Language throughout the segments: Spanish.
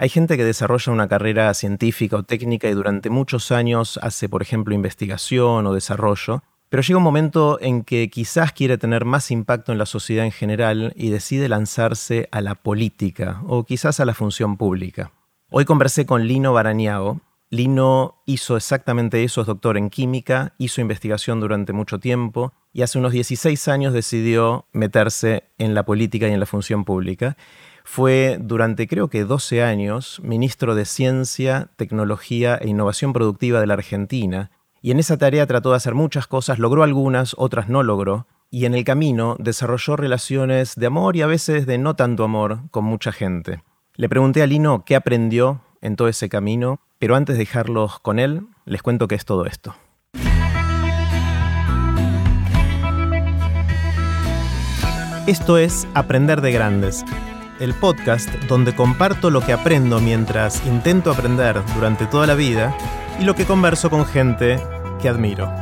Hay gente que desarrolla una carrera científica o técnica y durante muchos años hace, por ejemplo, investigación o desarrollo, pero llega un momento en que quizás quiere tener más impacto en la sociedad en general y decide lanzarse a la política o quizás a la función pública. Hoy conversé con Lino Baraniago. Lino hizo exactamente eso, es doctor en química, hizo investigación durante mucho tiempo y hace unos 16 años decidió meterse en la política y en la función pública. Fue durante creo que 12 años ministro de Ciencia, Tecnología e Innovación Productiva de la Argentina, y en esa tarea trató de hacer muchas cosas, logró algunas, otras no logró, y en el camino desarrolló relaciones de amor y a veces de no tanto amor con mucha gente. Le pregunté a Lino qué aprendió en todo ese camino, pero antes de dejarlos con él, les cuento qué es todo esto. Esto es Aprender de Grandes el podcast donde comparto lo que aprendo mientras intento aprender durante toda la vida y lo que converso con gente que admiro.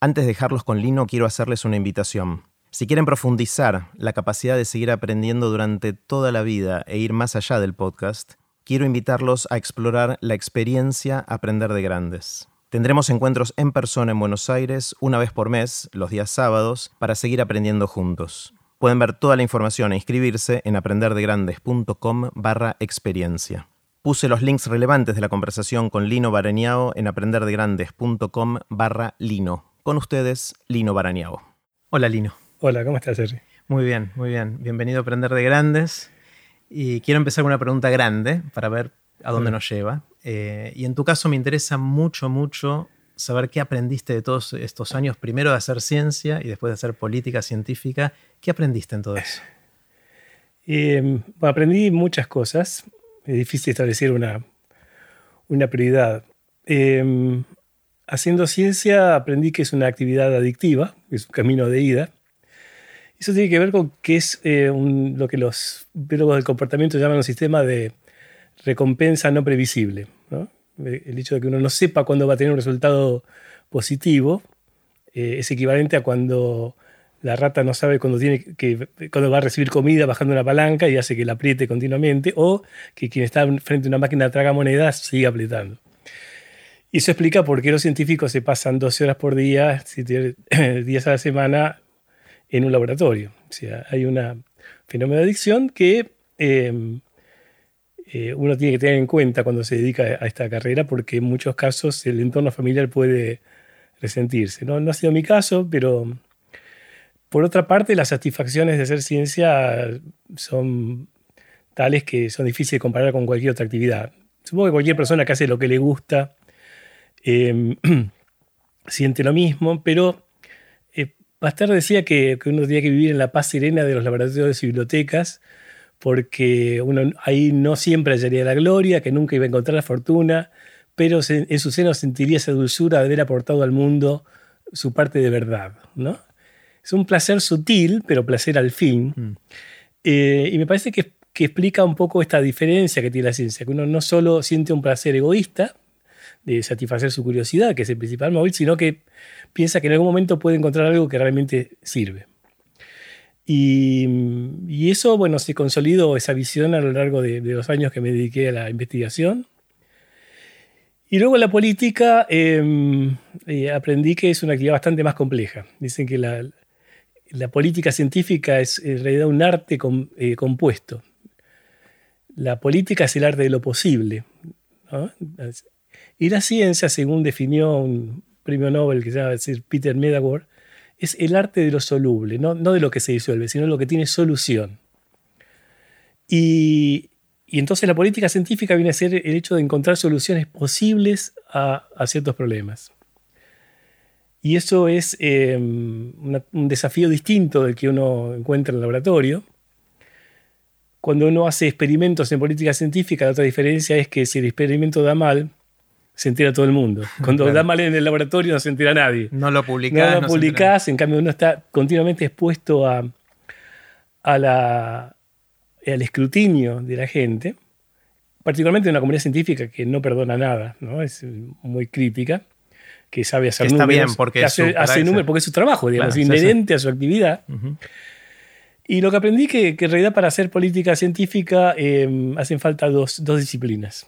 Antes de dejarlos con Lino, quiero hacerles una invitación. Si quieren profundizar la capacidad de seguir aprendiendo durante toda la vida e ir más allá del podcast, quiero invitarlos a explorar la experiencia Aprender de Grandes. Tendremos encuentros en persona en Buenos Aires una vez por mes, los días sábados, para seguir aprendiendo juntos. Pueden ver toda la información e inscribirse en aprenderdegrandes.com barra experiencia. Puse los links relevantes de la conversación con Lino Barañao en aprenderdegrandes.com barra Lino. Con ustedes, Lino Barañao. Hola Lino. Hola, ¿cómo estás, Jerry? Muy bien, muy bien. Bienvenido a Aprender de Grandes. Y quiero empezar con una pregunta grande para ver a dónde nos lleva. Eh, y en tu caso me interesa mucho, mucho saber qué aprendiste de todos estos años, primero de hacer ciencia y después de hacer política científica. ¿Qué aprendiste en todo eso? Eh, aprendí muchas cosas. Es difícil establecer una, una prioridad. Eh, haciendo ciencia aprendí que es una actividad adictiva, es un camino de ida. Eso tiene que ver con qué es eh, lo que los biólogos del comportamiento llaman un sistema de recompensa no previsible. ¿no? El hecho de que uno no sepa cuándo va a tener un resultado positivo eh, es equivalente a cuando la rata no sabe cuándo, tiene que, cuando va a recibir comida bajando una palanca y hace que la apriete continuamente, o que quien está frente a una máquina de tragamonedas sigue apretando. Y eso explica por qué los científicos se pasan 12 horas por día, 7 días a la semana, en un laboratorio. O sea, hay un fenómeno de adicción que eh, eh, uno tiene que tener en cuenta cuando se dedica a esta carrera porque en muchos casos el entorno familiar puede resentirse. No, ha sido mi caso, pero por otra parte las satisfacciones de hacer ciencia son tales que son difíciles de comparar con cualquier otra actividad. Supongo que cualquier persona que hace lo que le gusta em, siente lo mismo, pero eh, decía que, que, uno tenía que vivir en la paz serena de los laboratorios y bibliotecas porque uno ahí no siempre hallaría la gloria, que nunca iba a encontrar la fortuna, pero en su seno sentiría esa dulzura de haber aportado al mundo su parte de verdad. ¿no? Es un placer sutil, pero placer al fin. Mm. Eh, y me parece que, que, explica un poco esta diferencia que tiene la ciencia, que uno no solo siente un placer egoísta de satisfacer su curiosidad, que es el principal móvil, sino que piensa que en algún momento puede encontrar algo que realmente sirve. Y, eso, bueno, se consolidó esa visión a lo largo de, los años que me dediqué a la investigación. Y luego la política em, eh, aprendí que es una actividad bastante más compleja. Dicen que la, política científica es en realidad un arte eh, compuesto. La política es el arte de lo posible. Y la ciencia, según definió un premio Nobel que se llama Peter Medawar, es el arte de lo soluble, no, de lo que se disuelve, sino lo que tiene solución. Y, entonces la política científica viene a ser el hecho de encontrar soluciones posibles a, ciertos problemas. Y eso es em, un desafío distinto del que uno encuentra en el laboratorio. Cuando uno hace experimentos en política científica, la otra diferencia es que si el experimento da mal, se entera todo el mundo. Cuando da mal en el laboratorio no se entera nadie. No lo publicás. No lo publicás, en cambio uno está continuamente expuesto a, a la, al escrutinio de la gente, particularmente en una comunidad científica que no perdona nada, ¿no? es muy crítica, que sabe hacer Está números. bien, porque hace, números porque es su trabajo, digamos, inherente a su actividad. Y lo que aprendí que, que en realidad para hacer política científica eh, hacen falta dos, dos disciplinas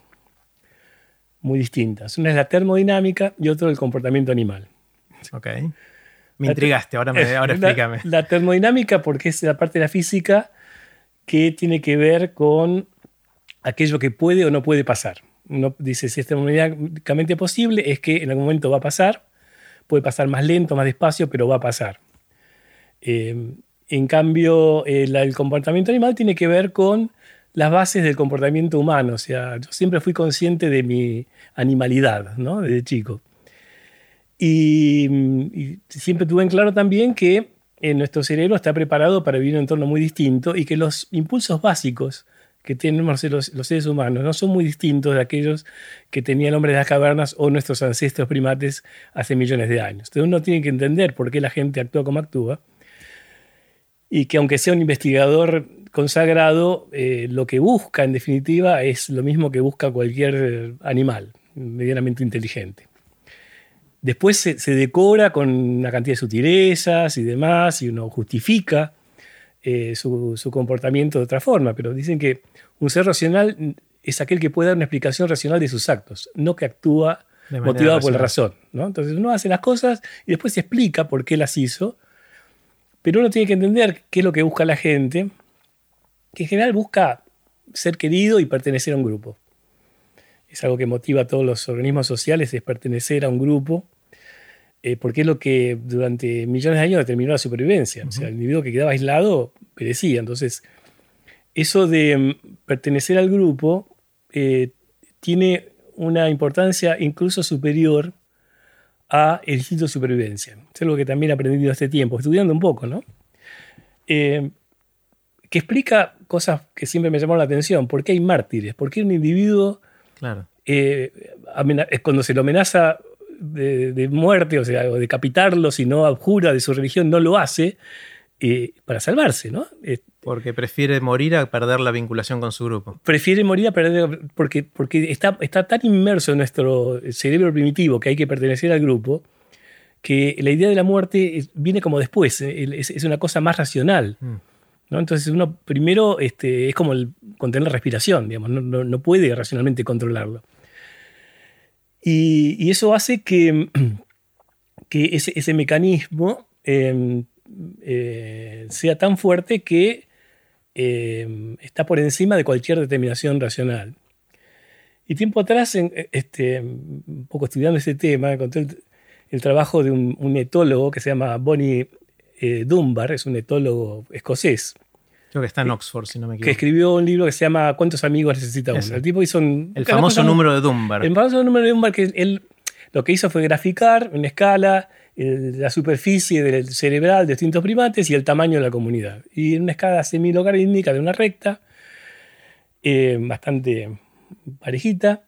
muy distintas. Una es la termodinámica y otra el comportamiento animal. Ok. Me intrigaste, ahora, me, ahora explícame. La, la, termodinámica porque es la parte de la física que tiene que ver con aquello que puede o no puede pasar. Uno dice, si es termodinámicamente posible, es que en algún momento va a pasar, puede pasar más lento, más despacio, pero va a pasar. Eh, en cambio, el, el comportamiento animal tiene que ver con las bases del comportamiento humano. O sea, yo siempre fui consciente de mi animalidad, ¿no? Desde chico. Y, siempre tuve en claro también que en nuestro cerebro está preparado para vivir en un entorno muy distinto y que los impulsos básicos que tenemos los, los seres humanos no son muy distintos de aquellos que tenía el hombre de las cavernas o nuestros ancestros primates hace millones de años. Entonces uno tiene que entender por qué la gente actúa como actúa y que aunque sea un investigador consagrado, eh, lo que busca en definitiva es lo mismo que busca cualquier animal medianamente inteligente. Después se, se, decora con una cantidad de sutilezas y demás, y uno justifica eh, su, su, comportamiento de otra forma, pero dicen que un ser racional es aquel que puede dar una explicación racional de sus actos, no que actúa motivado racional. por la razón. ¿no? Entonces uno hace las cosas y después se explica por qué las hizo, pero uno tiene que entender qué es lo que busca la gente, que en general busca ser querido y pertenecer a un grupo. Es algo que motiva a todos los organismos sociales, es pertenecer a un grupo, eh, porque es lo que durante millones de años determinó la supervivencia. Uh -huh. O sea, el individuo que quedaba aislado perecía. Entonces, eso de mm, pertenecer al grupo eh, tiene una importancia incluso superior a el instinto de supervivencia. Es algo que también he aprendido este tiempo, estudiando un poco, ¿no? Eh, que explica cosas que siempre me llamaron la atención. ¿Por qué hay mártires? ¿Por qué un individuo, claro. eh, cuando se lo amenaza de, de, muerte, o sea, o decapitarlo, si no abjura de su religión, no lo hace eh, para salvarse, ¿no? Eh, porque prefiere morir a perder la vinculación con su grupo. Prefiere morir a perder, porque, porque está, está tan inmerso en nuestro cerebro primitivo que hay que pertenecer al grupo, que la idea de la muerte viene como después, es, es una cosa más racional. Mm. Entonces uno primero este, es como el contener la respiración, digamos, no, puede racionalmente controlarlo. Y, eso hace que, ese, mecanismo eh, eh, sea tan fuerte que eh, está por encima de cualquier determinación racional. Y tiempo atrás, en, este, un poco estudiando ese tema, encontré el, el trabajo de un, un, etólogo que se llama Bonnie eh, Dunbar, es un etólogo escocés. Creo que está en Oxford, si no me equivoco. Que escribió un libro que se llama ¿Cuántos amigos necesita uno? El tipo hizo un... El famoso número de Dunbar. El famoso número de Dunbar que él lo que hizo fue graficar en escala el, la superficie del cerebral de distintos primates y el tamaño de la comunidad. Y en una escala semilogarítmica de una recta, eh, bastante parejita,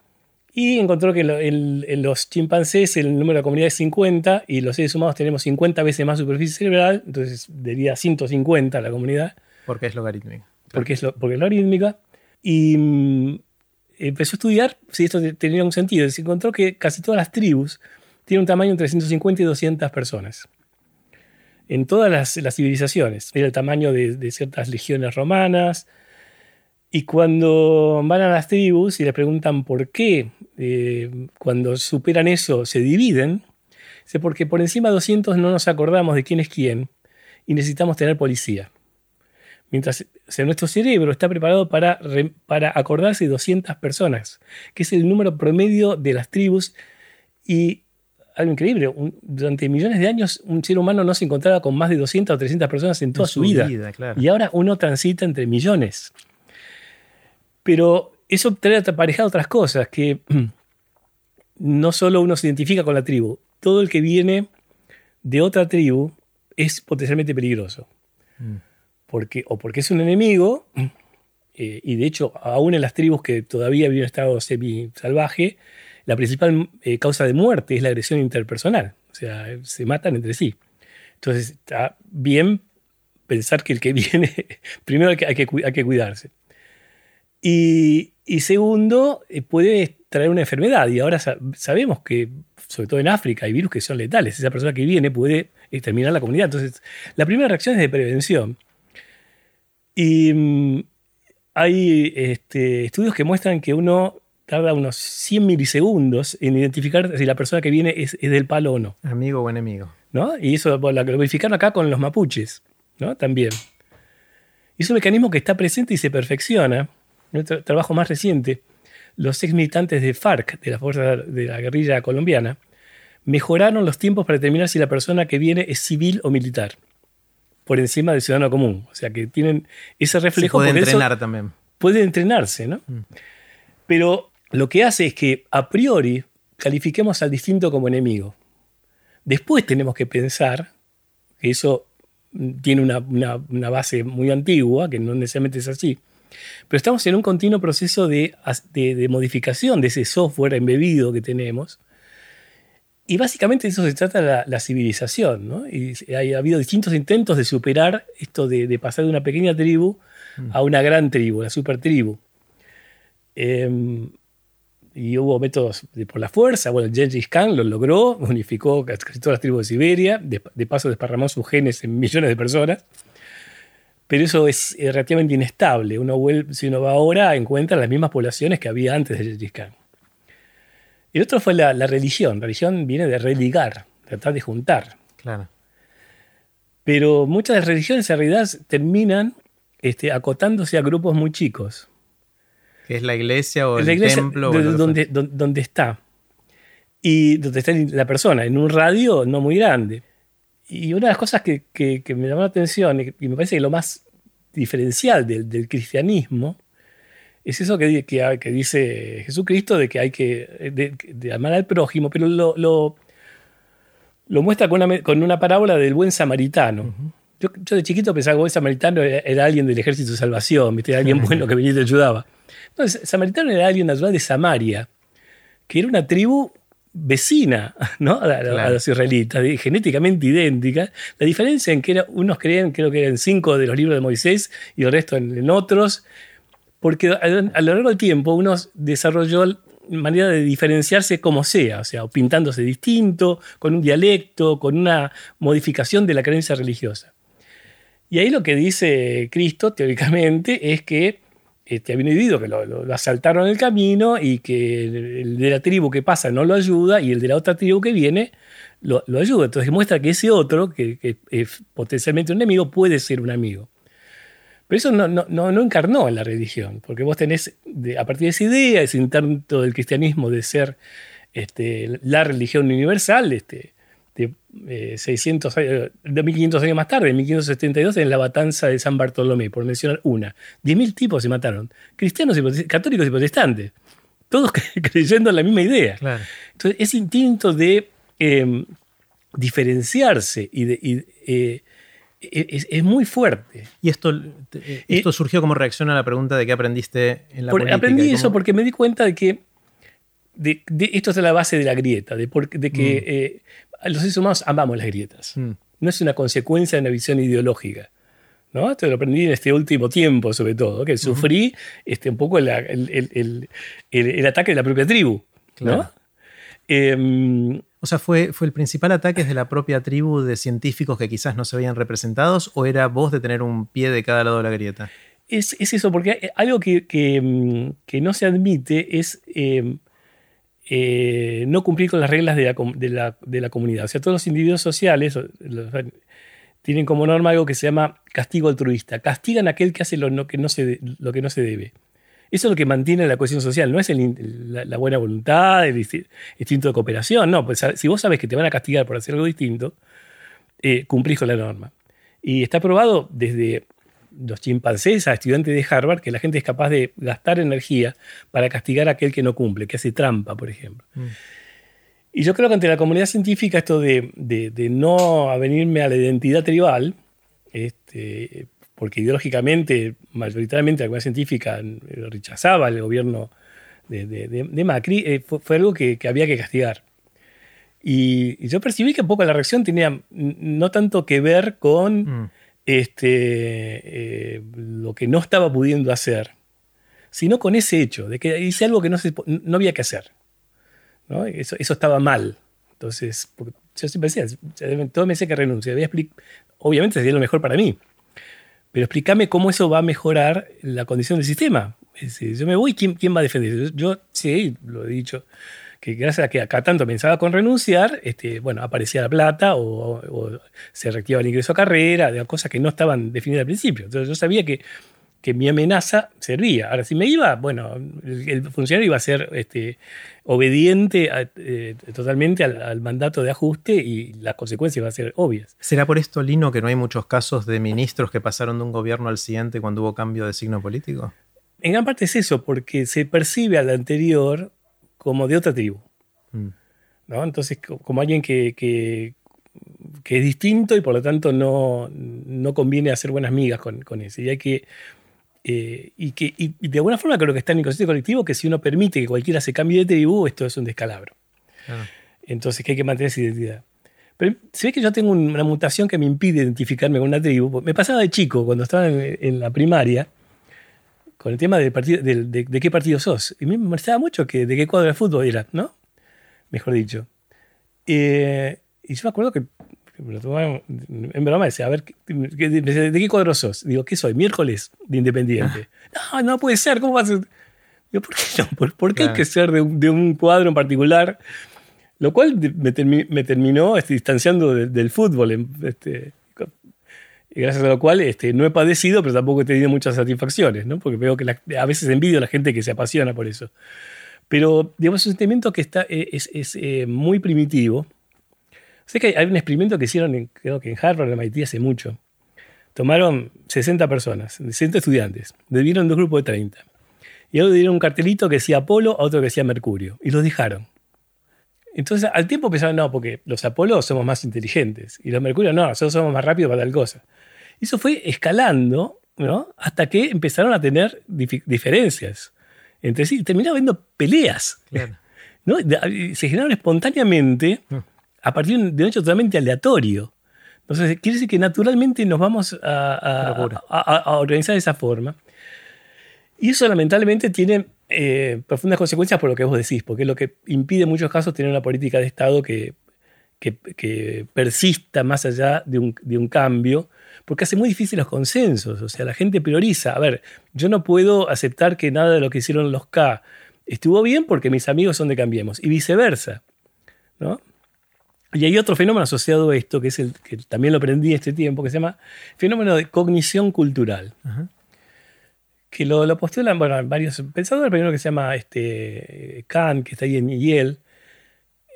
y encontró que en los chimpancés el número de la comunidad es 50 y los seres humanos tenemos 50 veces más superficie cerebral, entonces diría 150 la comunidad. Porque es logarítmica. Porque es, lo, porque es logarítmica. Y mm, empezó a estudiar si esto tenía un sentido. Se encontró que casi todas las tribus tienen un tamaño entre 150 y 200 personas. En todas las, las civilizaciones. Era el tamaño de, de, ciertas legiones romanas. Y cuando van a las tribus y les preguntan por qué, eh, cuando superan eso, se dividen, es porque por encima de 200 no nos acordamos de quién es quién y necesitamos tener policía. Mientras o sea, nuestro cerebro está preparado para, para acordarse de 200 personas, que es el número promedio de las tribus. Y algo increíble, un, durante millones de años un ser humano no se encontraba con más de 200 o 300 personas en toda en su, su, vida. vida claro. Y ahora uno transita entre millones. Pero eso trae aparejado otras cosas, que no solo uno se identifica con la tribu, todo el que viene de otra tribu es potencialmente peligroso. Mm porque, o porque es un enemigo, eh, y de hecho, aún en las tribus que todavía viven en estado semi-salvaje, la principal eh, causa de muerte es la agresión interpersonal. O sea, se matan entre sí. Entonces, está bien pensar que el que viene, primero hay que, hay que, hay que cuidarse. Y, y, segundo, eh, puede traer una enfermedad. Y ahora sabemos que, sobre todo en África, hay virus que son letales. Esa persona que viene puede exterminar la comunidad. Entonces, la primera reacción es de prevención. Y mm, hay este, estudios que muestran que uno tarda unos 100 milisegundos en identificar si la persona que viene es, del palo o no. Amigo o enemigo. ¿No? Y eso lo verificaron acá con los mapuches, ¿no? También. Y es un mecanismo que está presente y se perfecciona. En el trabajo más reciente, los ex militantes de FARC, de la Fuerza de la Guerrilla Colombiana, mejoraron los tiempos para determinar si la persona que viene es civil o militar, por encima del ciudadano común. O sea, que tienen ese reflejo. Se puede entrenar también. Puede entrenarse, ¿no? Mm. Pero lo que hace es que a priori califiquemos al distinto como enemigo. Después tenemos que pensar que eso tiene una, base muy antigua, que no necesariamente es así, pero estamos en un continuo proceso de, de modificación de ese software embebido que tenemos y básicamente de eso se trata la, la civilización, ¿no? Y ha habido distintos intentos de superar esto de, pasar de una pequeña tribu mm. a una gran tribu, la super tribu. Em, y hubo métodos por la fuerza. Bueno, Gengis Khan lo logró, unificó casi todas las tribus de Siberia, de, paso desparramó sus genes en millones de personas. Pero eso es relativamente inestable. Uno vuelve, si uno va ahora, encuentra las mismas poblaciones que había antes de Gengis Khan. El otro fue la, religión. La religión viene de religar, tratar de juntar. Claro. Pero muchas de las religiones en realidad terminan este, acotándose a grupos muy chicos. ¿Qué es la iglesia o el templo? donde, donde, está. Y donde está la persona, en un radio no muy grande. Y una de las cosas que, me llamó la atención y me parece que lo más diferencial del, del cristianismo es eso que, que, dice Jesucristo de que hay que de, amar al prójimo, pero lo, lo, muestra con una, con una, parábola del buen samaritano. yo, de chiquito pensaba que el buen samaritano era, alguien del ejército de salvación, era alguien bueno que venía y te ayudaba. Entonces, samaritano era alguien natural de Samaria, que era una tribu vecina ¿no? a, los israelitas, genéticamente idéntica. La diferencia en que era, unos creían, creo que eran cinco de los libros de Moisés y el resto en otros porque a, lo largo del tiempo uno desarrolló manera de diferenciarse como sea, o sea, pintándose distinto, con un dialecto, con una modificación de la creencia religiosa. Y ahí lo que dice Cristo, teóricamente, es que este, individuo que lo, asaltaron en el camino y que el de la tribu que pasa no lo ayuda y el de la otra tribu que viene lo, ayuda. Entonces muestra que ese otro, que, es potencialmente un enemigo, puede ser un amigo. Pero eso no, no, no, encarnó en la religión, porque vos tenés, a partir de esa idea, ese intento del cristianismo de ser este, la religión universal, este, de, 600 de 1500 años más tarde, en 1572, en la matanza de San Bartolomé, por mencionar una. 10.000 tipos se mataron, cristianos y católicos y protestantes, todos creyendo en la misma idea. Entonces, ese instinto de em, diferenciarse y de... Eh, es, muy fuerte. ¿Y esto, eh, esto surgió como reacción a la pregunta de qué aprendiste en la por, Aprendí eso porque me di cuenta de que de, esto es la base de la grieta, de, de que mm. eh, los seres humanos amamos las grietas. Mm. No es una consecuencia de una visión ideológica. ¿no? Esto lo aprendí en este último tiempo, sobre todo, que sufrí este, un poco el, el, ataque de la propia tribu. ¿no? Em, o sea, ¿fue, ¿fue el principal ataque de la propia tribu de científicos que quizás no se veían representados o era vos de tener un pie de cada lado de la grieta? Es, eso, porque algo que, mm, no se admite es em, eh, no cumplir con las reglas de la, comunidad. O sea, todos los individuos sociales tienen como norma algo que se llama castigo altruista. Castigan a aquel que hace lo, que, no se, lo que no se debe. Eso es lo que mantiene la cohesión social, no es la, buena voluntad, el instinto de cooperación, no, pues si vos sabes que te van a castigar por hacer algo distinto, eh, cumplís con la norma. Y está probado desde los chimpancés a estudiantes de Harvard que la gente es capaz de gastar energía para castigar a aquel que no cumple, que hace trampa, por ejemplo. Mm. Y yo creo que ante la comunidad científica esto de, de no avenirme a la identidad tribal, este, porque ideológicamente, mayoritariamente la comunidad científica rechazaba el gobierno de, Macri, eh, fue, algo que, había que castigar. Y, yo percibí que un poco la reacción tenía no tanto que ver con mm. Este, eh, lo que no estaba pudiendo hacer, sino con ese hecho de que hice algo que no, no había que hacer. Eso, estaba mal. Entonces, yo siempre decía, todo me decía que renuncia. Obviamente sería lo mejor para mí pero explícame cómo eso va a mejorar la condición del sistema. yo me voy, ¿quién, quién va a defender? Yo, sí, lo he dicho, que gracias a que acá tanto pensaba con renunciar, este, bueno, aparecía la plata o, se reactivaba el ingreso a carrera, de cosas que no estaban definidas al principio. Entonces yo sabía que que mi amenaza servía. Ahora, si me iba, bueno, el, funcionario iba a ser este, obediente eh, totalmente al, mandato de ajuste y las consecuencias iban a ser obvias. ¿Será por esto, Lino, que no hay muchos casos de ministros que pasaron de un gobierno al siguiente cuando hubo cambio de signo político? En gran parte es eso, porque se percibe al anterior como de otra tribu. Mm. ¿no? Entonces, como alguien que, que, es distinto y por lo tanto no, no conviene hacer buenas migas con, con ese. Y hay que eh, y que de alguna forma creo que está en el inconsciente colectivo que si uno permite que cualquiera se cambie de tribu, esto es un descalabro. Entonces que hay que mantener esa identidad. Pero se ve que yo tengo una mutación que me impide identificarme con una tribu. Me pasaba de chico, cuando estaba en, la primaria, con el tema de, partido, de, qué partido sos. Y me molestaba mucho que de qué cuadro de fútbol era, ¿no? Mejor dicho. Eh, y yo me acuerdo que en broma decía, a ver, ¿de qué cuadro sos? Digo, ¿qué soy? Miércoles de Independiente. No, no puede ser, ¿cómo va a ser? Digo, ¿por qué no? ¿Por, qué hay que ser de un, cuadro en particular? Lo cual me, terminó este, distanciando del fútbol. Este, y gracias a lo cual este, no he padecido, pero tampoco he tenido muchas satisfacciones, ¿no? porque veo que a veces envidio a la gente que se apasiona por eso. Pero, digamos, es un sentimiento que está, eh, es, es eh, muy primitivo, Sé que hay un experimento que hicieron, creo que en Harvard, en MIT, hace mucho. Tomaron 60 personas, 60 estudiantes, dividieron dos grupos de 30. Y a uno dieron un cartelito que decía Apolo, a otro que decía Mercurio. Y los dejaron. Entonces, al tiempo pensaron, no, porque los Apolo somos más inteligentes. Y los Mercurio, no, nosotros somos más rápidos para tal cosa. Eso fue escalando, ¿no? Hasta que empezaron a tener diferencias entre sí. Terminaron habiendo peleas. ¿no? Se generaron espontáneamente. Mm a partir de un hecho totalmente aleatorio. Entonces, quiere decir que naturalmente nos vamos a, organizar de esa forma. Y eso lamentablemente tiene eh, profundas consecuencias por lo que vos decís, porque es lo que impide en muchos casos tener una política de Estado que, persista más allá de un, de un, cambio, porque hace muy difícil los consensos. O sea, la gente prioriza. A ver, yo no puedo aceptar que nada de lo que hicieron los K estuvo bien porque mis amigos son de Cambiemos, y viceversa. ¿no? Y hay otro fenómeno asociado a esto, que es el que también lo aprendí este tiempo, que se llama fenómeno de cognición cultural. Que lo, lo, postulan varios pensadores, primero que se llama este, Kant, que está ahí en Yale.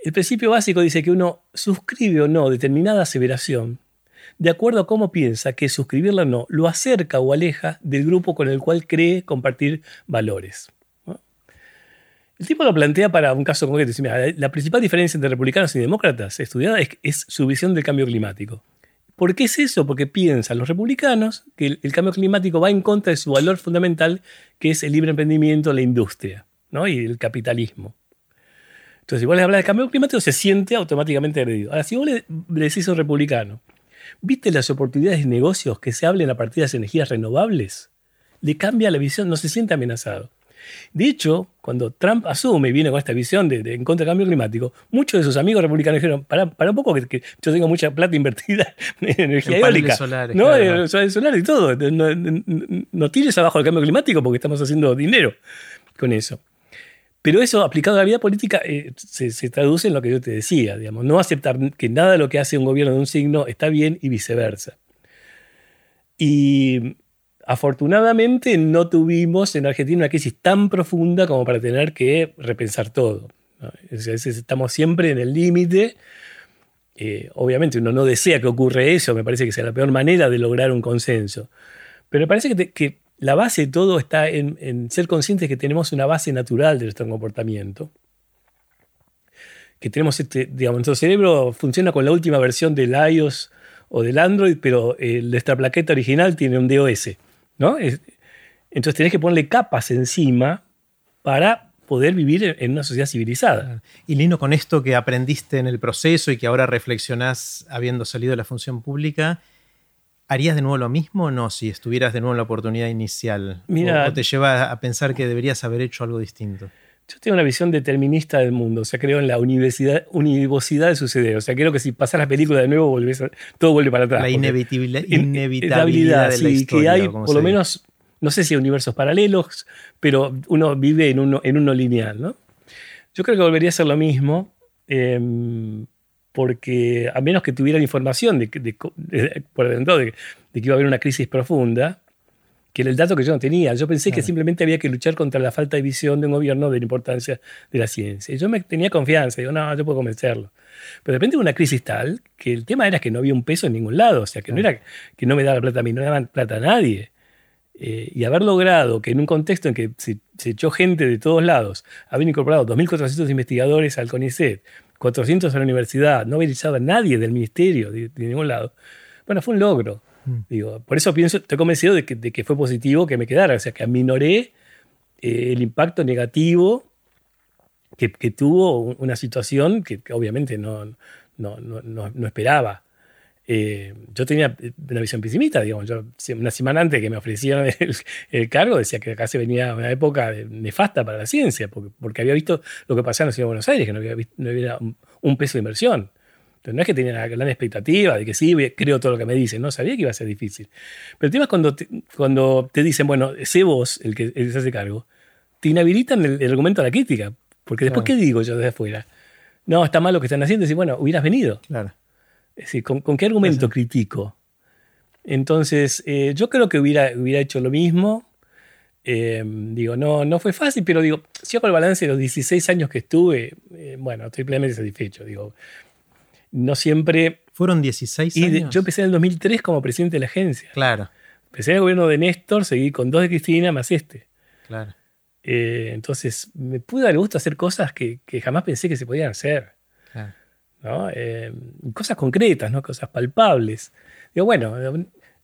El principio básico dice que uno suscribe o no determinada aseveración de acuerdo a cómo piensa que suscribirla o no lo acerca o aleja del grupo con el cual cree compartir valores. El tipo lo plantea para un caso concreto. Dice, la principal diferencia entre republicanos y demócratas estudiada es, su visión del cambio climático. ¿Por qué es eso? Porque piensan los republicanos que el, cambio climático va en contra de su valor fundamental, que es el libre emprendimiento, la industria ¿no? y el capitalismo. Entonces, si vos le hablas de cambio climático, se siente automáticamente agredido. Ahora, si vos le, decís a un republicano, ¿viste las oportunidades de negocios que se hablen a partir de las energías renovables? Le cambia la visión, no se siente amenazado. De hecho, cuando Trump asume y viene con esta visión de, en contra del cambio climático, muchos de sus amigos republicanos dijeron, para, un poco que, yo tengo mucha plata invertida en energía eólica. Solares, no, en solares y todo. No, tires abajo el cambio climático porque estamos haciendo dinero con eso. Pero eso aplicado a la vida política eh, se, se, traduce en lo que yo te decía, digamos, no aceptar que nada de lo que hace un gobierno de un signo está bien y viceversa. Y Afortunadamente no tuvimos en Argentina una crisis tan profunda como para tener que repensar todo. estamos siempre en el límite. Eh, obviamente uno no desea que ocurra eso, me parece que sea la peor manera de lograr un consenso. Pero me parece que, la base de todo está en, ser conscientes que tenemos una base natural de nuestro comportamiento. Que tenemos este, digamos, nuestro cerebro funciona con la última versión del iOS o del Android, pero eh, nuestra plaqueta original tiene un DOS. ¿No? Entonces tenés que ponerle capas encima para poder vivir en una sociedad civilizada. Y Lino, con esto que aprendiste en el proceso y que ahora reflexionás habiendo salido de la función pública, ¿harías de nuevo lo mismo o no si estuvieras de nuevo en la oportunidad inicial? Mira, ¿O, te lleva a pensar que deberías haber hecho algo distinto? Yo tengo una visión determinista del mundo, o sea, creo en la universidad, univocidad de suceder. O sea, creo que si pasas la película de nuevo, todo vuelve para atrás. La inevitabilidad, de la historia, que hay por lo menos, no sé si hay universos paralelos, pero uno vive en uno, en uno lineal, ¿no? Yo creo que volvería a ser lo mismo, em, porque a menos que tuvieran información de, por dentro de, de que iba a haber una crisis profunda, que era el dato que yo no tenía. Yo pensé que simplemente había que luchar contra la falta de visión de un gobierno de la importancia de la ciencia. Y yo me tenía confianza, digo, no, yo puedo convencerlo. Pero de repente hubo una crisis tal que el tema era que no había un peso en ningún lado, o sea, que no era que no me daba plata a mí, no daban plata a nadie. Eh, y haber logrado que en un contexto en que se, echó gente de todos lados, haber incorporado 2.400 investigadores al CONICET, 400 a la universidad, no haber echado a nadie del ministerio de ningún lado, bueno, fue un logro. Mm. Digo, por eso pienso, estoy convencido de que, fue positivo que me quedara, o sea, que aminoré eh, el impacto negativo que, tuvo una situación que, obviamente no, no, esperaba. Eh, yo tenía una visión pesimista, digamos, yo una semana antes que me ofrecieran el, cargo decía que acá se venía una época nefasta para la ciencia, porque, porque había visto lo que pasaba en la ciudad de Buenos Aires, que no había, no había un peso de inversión no es que tenía la gran expectativa de que sí, creo todo lo que me dicen, no sabía que iba a ser difícil. Pero el tema es cuando te, cuando te dicen, bueno, sé vos el que, se hace cargo, te inhabilitan el, argumento de la crítica. Porque después, ¿qué digo yo desde afuera? No, está mal lo que están haciendo. Y bueno, hubieras venido. Claro. Es decir, ¿con, qué argumento critico? Entonces, eh, yo creo que hubiera, hubiera hecho lo mismo. Eh, digo, no, no fue fácil, pero digo, si hago el balance de los 16 años que estuve, eh, bueno, estoy plenamente satisfecho. Digo, no siempre... Fueron 16 años. yo empecé en el 2003 como presidente de la agencia. Claro. Empecé en el gobierno de Néstor, seguí con dos de Cristina más este. Claro. Eh, entonces, me pude dar gusto hacer cosas que, jamás pensé que se podían hacer. Claro. ¿no? Eh, cosas concretas, ¿no? cosas palpables. Digo, bueno,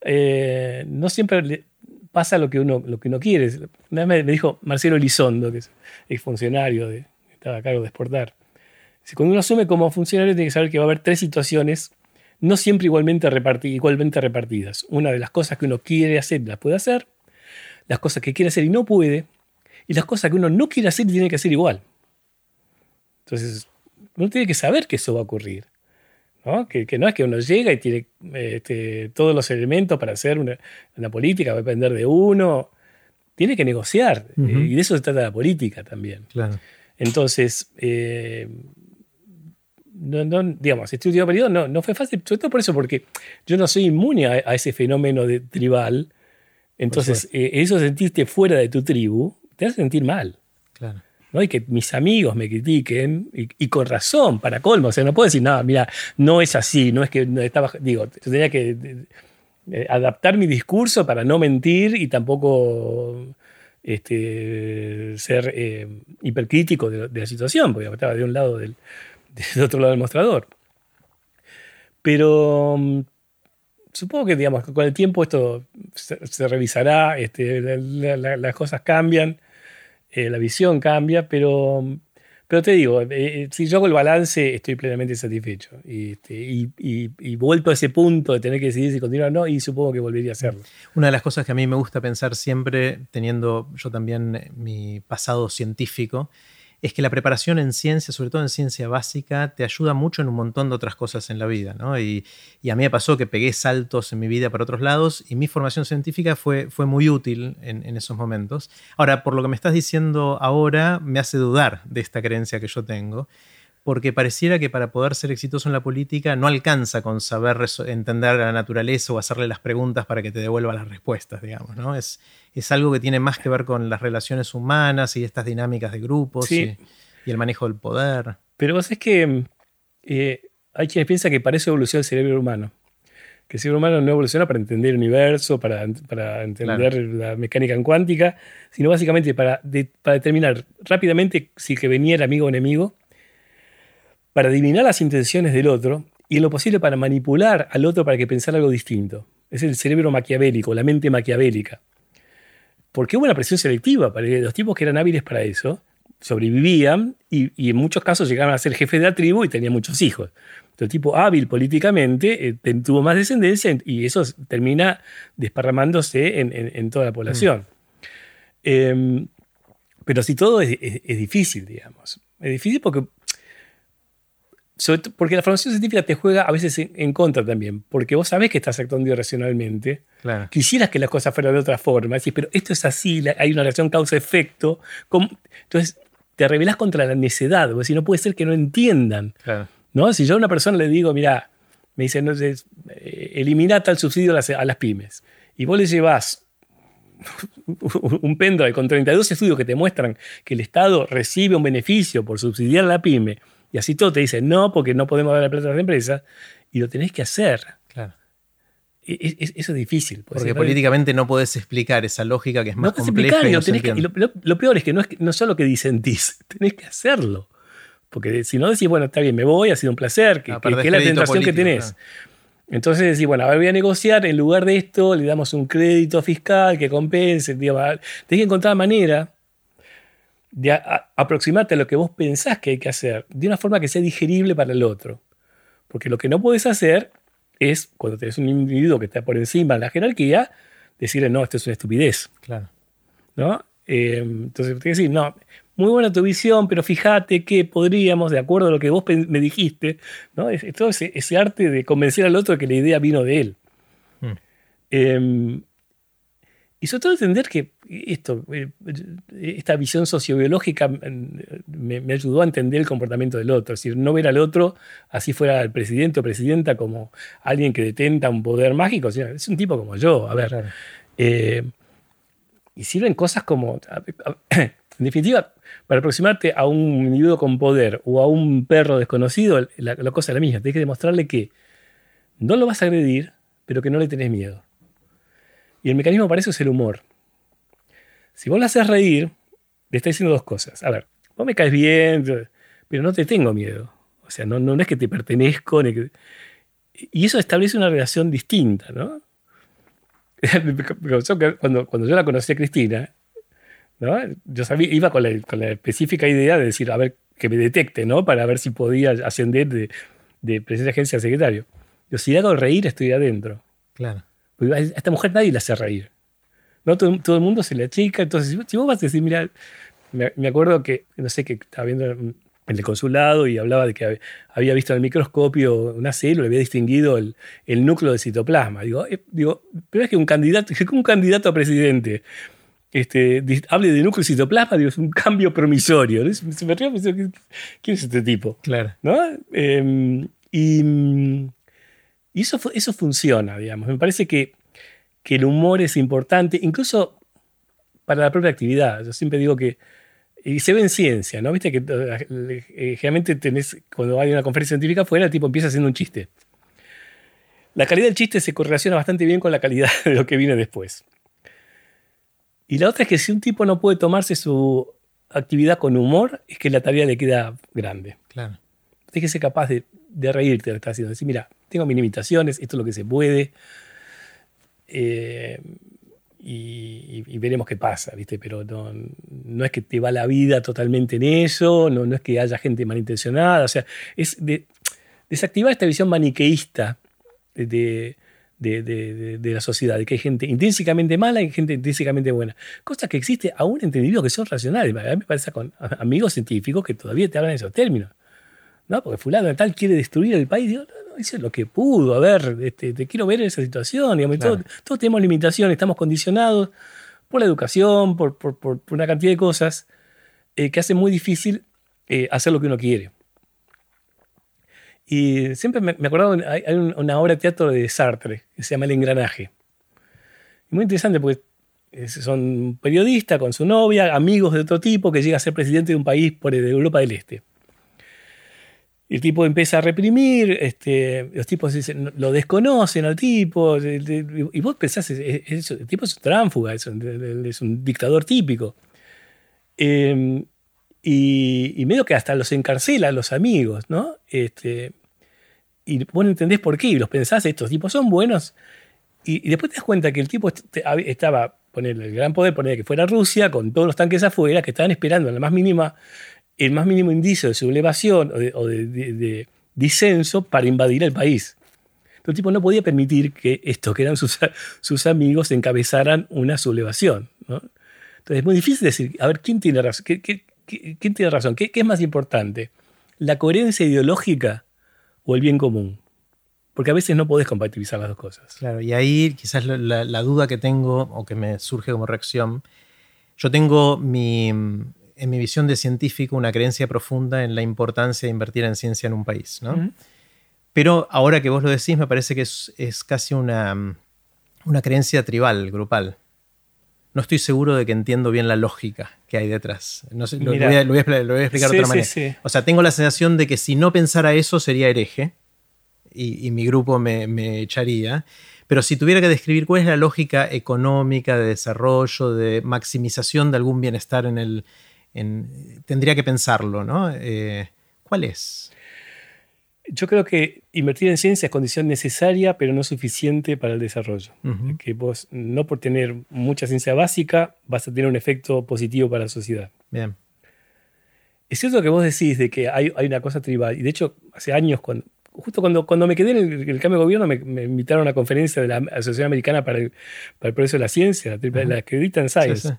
eh, no siempre pasa lo que uno, lo que uno quiere. Me, me dijo Marcelo Elizondo, que es exfuncionario, de, estaba a cargo de exportar. Cuando uno asume como funcionario tiene que saber que va a haber tres situaciones, no siempre igualmente, igualmente repartidas. Una de las cosas que uno quiere hacer las puede hacer, las cosas que quiere hacer y no puede, y las cosas que uno no quiere hacer y tiene que hacer igual. Entonces, uno tiene que saber que eso va a ocurrir. ¿no? Que, no es que uno llega y tiene este, todos los elementos para hacer una, política, va a depender de uno. Tiene que negociar, eh, y de eso se trata la política también. Claro. Entonces, eh, no, no, digamos, este último periodo no, no fue fácil, sobre todo por eso, porque yo no soy inmune a, ese fenómeno de tribal. Entonces, eh, eso sentirte fuera de tu tribu te hace sentir mal. Claro. ¿no? Y que mis amigos me critiquen, y, con razón, para colmo. O sea, no puedo decir, nada, mira, no es así, no es que estaba. Digo, yo tenía que eh, adaptar mi discurso para no mentir y tampoco este, ser eh, hipercrítico de, de, la situación, porque estaba de un lado del, del otro lado del mostrador. Pero mm, supongo que digamos, con el tiempo esto se, revisará, este, las cosas cambian, eh, la visión cambia, pero, pero te digo, eh, eh, si yo hago el balance estoy plenamente satisfecho este, y, y, vuelto a ese punto de tener que decidir si continuar o no y supongo que volvería a hacerlo. Una de las cosas que a mí me gusta pensar siempre, teniendo yo también mi pasado científico, es que la preparación en ciencia, sobre todo en ciencia básica, te ayuda mucho en un montón de otras cosas en la vida. ¿no? Y, a mí me pasó que pegué saltos en mi vida para otros lados y mi formación científica fue, fue muy útil en, en, esos momentos. Ahora, por lo que me estás diciendo ahora, me hace dudar de esta creencia que yo tengo porque pareciera que para poder ser exitoso en la política no alcanza con saber entender la naturaleza o hacerle las preguntas para que te devuelva las respuestas, digamos, ¿no? Es, es algo que tiene más que ver con las relaciones humanas y estas dinámicas de grupos y, el manejo del poder. Pero vos es que eh, hay quienes piensan que para eso evoluciona el cerebro humano. Que el cerebro humano no evoluciona para entender el universo, para, para entender la mecánica en cuántica, sino básicamente para, para determinar rápidamente si que venía el amigo o enemigo para adivinar las intenciones del otro y en lo posible para manipular al otro para que pensara algo distinto. Es el cerebro maquiavélico, la mente maquiavélica. Porque hubo una presión selectiva, para los tipos que eran hábiles para eso sobrevivían y, en muchos casos llegaban a ser jefes de la tribu y tenían muchos hijos. el tipo hábil políticamente eh, tuvo más descendencia y eso termina desparramándose en, toda la población. Mm. Em, Pero si todo es, difícil, digamos. Es difícil porque, porque la formación científica te juega a veces en, contra también, porque vos sabés que estás actuando irracionalmente. Quisieras que las cosas fueran de otra forma, decís, pero esto es así, hay una relación causa-efecto. Entonces te rebelás contra la necedad, porque si no puede ser que no entiendan. ¿no? Si yo a una persona le digo, mira, me dice, no, eh, elimina tal subsidio a las, a las pymes, y vos le llevas un pendrive con 32 estudios que te muestran que el Estado recibe un beneficio por subsidiar a la pyme, y así todo te dice no, porque no podemos dar la plata a las empresas, y lo tenés que hacer. Claro. E, e, eso es difícil. Porque políticamente no podés explicar esa lógica que es más compleja. y, lo, peor es que no es no solo que disentís, tenés que hacerlo. Porque si no decís, bueno, está bien, me voy, ha sido un placer, que, ah, es la tentación que tenés. Entonces decís, bueno, a ver, voy a negociar, en lugar de esto le damos un crédito fiscal que compense. Tenés que encontrar manera de aproximarte a lo que vos pensás que hay que hacer de una forma que sea digerible para el otro. Porque lo que no puedes hacer es, cuando tenés un individuo que está por encima de la jerarquía, decirle, no, esto es una estupidez. Claro. ¿No? Eh, entonces, tienes que decir, no, muy buena tu visión, pero fíjate que podríamos, de acuerdo a lo que vos me dijiste, ¿no? Es, todo ese, arte de convencer al otro que la idea vino de él. Hmm. Em, y sobre todo entender que esto, eh, esta visión sociobiológica me, me, ayudó a entender el comportamiento del otro. Es decir, no ver al otro así fuera el presidente o presidenta como alguien que detenta un poder mágico, sino es un tipo como yo. A ver. Eh, y sirven cosas como. En definitiva, para aproximarte a un individuo con poder o a un perro desconocido, la, cosa es la misma. Tienes que demostrarle que no lo vas a agredir, pero que no le tenés miedo. Y el mecanismo para eso es el humor. Si vos lo haces reír, le estás diciendo dos cosas. A ver, vos me caes bien, pero no te tengo miedo. O sea, no, no es que te pertenezco. Y eso establece una relación distinta, ¿no? cuando, cuando yo la conocí a Cristina, yo sabía, iba con la, específica idea de decir, a ver, que me detecte, ¿no? Para ver si podía ascender de, de presidente de agencia a secretario. Yo, si hago reír, estoy adentro. Claro. A esta mujer nadie la hace reír. ¿no? Todo, el mundo se le achica. Entonces, si vos vas a decir, mira, me, acuerdo que, no sé, que estaba viendo en el consulado y hablaba de que había visto en el microscopio una célula, había distinguido el, núcleo de citoplasma. Digo, eh, digo, pero es que un candidato, un candidato a presidente este, hable de núcleo citoplasma, digo, es un cambio promisorio. Se me río, ¿quién es este tipo? Claro. ¿No? Em, y, eso, eso funciona, digamos. Me parece que, que el humor es importante, incluso para la propia actividad. Yo siempre digo que y se ve en ciencia, ¿no? Viste que eh, generalmente tenés, cuando hay una conferencia científica fuera, el tipo empieza haciendo un chiste. La calidad del chiste se correlaciona bastante bien con la calidad de lo que viene después. Y la otra es que si un tipo no puede tomarse su actividad con humor, es que la tarea le queda grande. Claro. Tienes que ser capaz de, reírte de lo que estás haciendo. Decir, mira, tengo mis limitaciones, esto es lo que se puede. Eh, y, veremos qué pasa, ¿viste? Pero no, no, es que te va la vida totalmente en eso, no, no es que haya gente malintencionada, o sea, es de, desactivar esta visión maniqueísta de, de, la sociedad, de que hay gente intrínsecamente mala y gente intrínsecamente buena. Cosa que existe aún en individuos que son racionales. A mí me parece con amigos científicos que todavía te hablan esos términos. ¿no? Porque fulano tal quiere destruir el país. Digo, no, dice lo que pudo. A ver, este, te quiero ver en esa situación. todos, tenemos limitaciones, estamos condicionados por la educación, por, una cantidad de cosas eh, que hace muy difícil eh, hacer lo que uno quiere. Y siempre me, me acordaba, hay, una obra de teatro de Sartre que se llama El Engranaje. muy interesante porque son un periodista con su novia, amigos de otro tipo, que llega a ser presidente de un país por de Europa del Este. El tipo empieza a reprimir, este, los tipos dicen, lo desconocen al tipo, y vos pensás, el tipo es un tránfuga, es un, dictador típico. Eh, y, medio que hasta los encarcela a los amigos, ¿no? Este, y vos no entendés por qué, y los pensás, estos tipos son buenos, y, después te das cuenta que el tipo estaba, poner el gran poder, poner que fuera Rusia, con todos los tanques afuera, que estaban esperando la más mínima, el más mínimo indicio de sublevación o de, disenso para invadir el país. El tipo no podía permitir que estos, que eran sus, sus amigos, encabezaran una sublevación. ¿no? Entonces es muy difícil decir, a ver, ¿quién tiene razón? ¿Qué, quién tiene razón? ¿Qué, es más importante? ¿La coherencia ideológica o el bien común? Porque a veces no podés compatibilizar las dos cosas. Claro, y ahí quizás la, duda que tengo o que me surge como reacción, yo tengo mi, en mi visión de científico una creencia profunda en la importancia de invertir en ciencia en un país, ¿no? Pero ahora que vos lo decís, me parece que es, es casi una, una creencia tribal, grupal no estoy seguro de que entiendo bien la lógica que hay detrás. No lo, voy a, explicar de otra manera. O sea, tengo la sensación de que si no pensara eso sería hereje y, mi grupo me, echaría. Pero si tuviera que describir cuál es la lógica económica de desarrollo, de maximización de algún bienestar en el... tendría que pensarlo, ¿no? Eh, ¿Cuál es? Yo creo que invertir en ciencia es condición necesaria, pero no suficiente para el desarrollo. Que vos, no por tener mucha ciencia básica, vas a tener un efecto positivo para la sociedad. Bien. Es cierto que vos decís de que hay, una cosa tribal, y de hecho, hace años, cuando, justo cuando, cuando me quedé en el, cambio de gobierno, me, invitaron a una conferencia de la Asociación Americana para el, para el Progreso de la Ciencia, la, la Acreditan Science,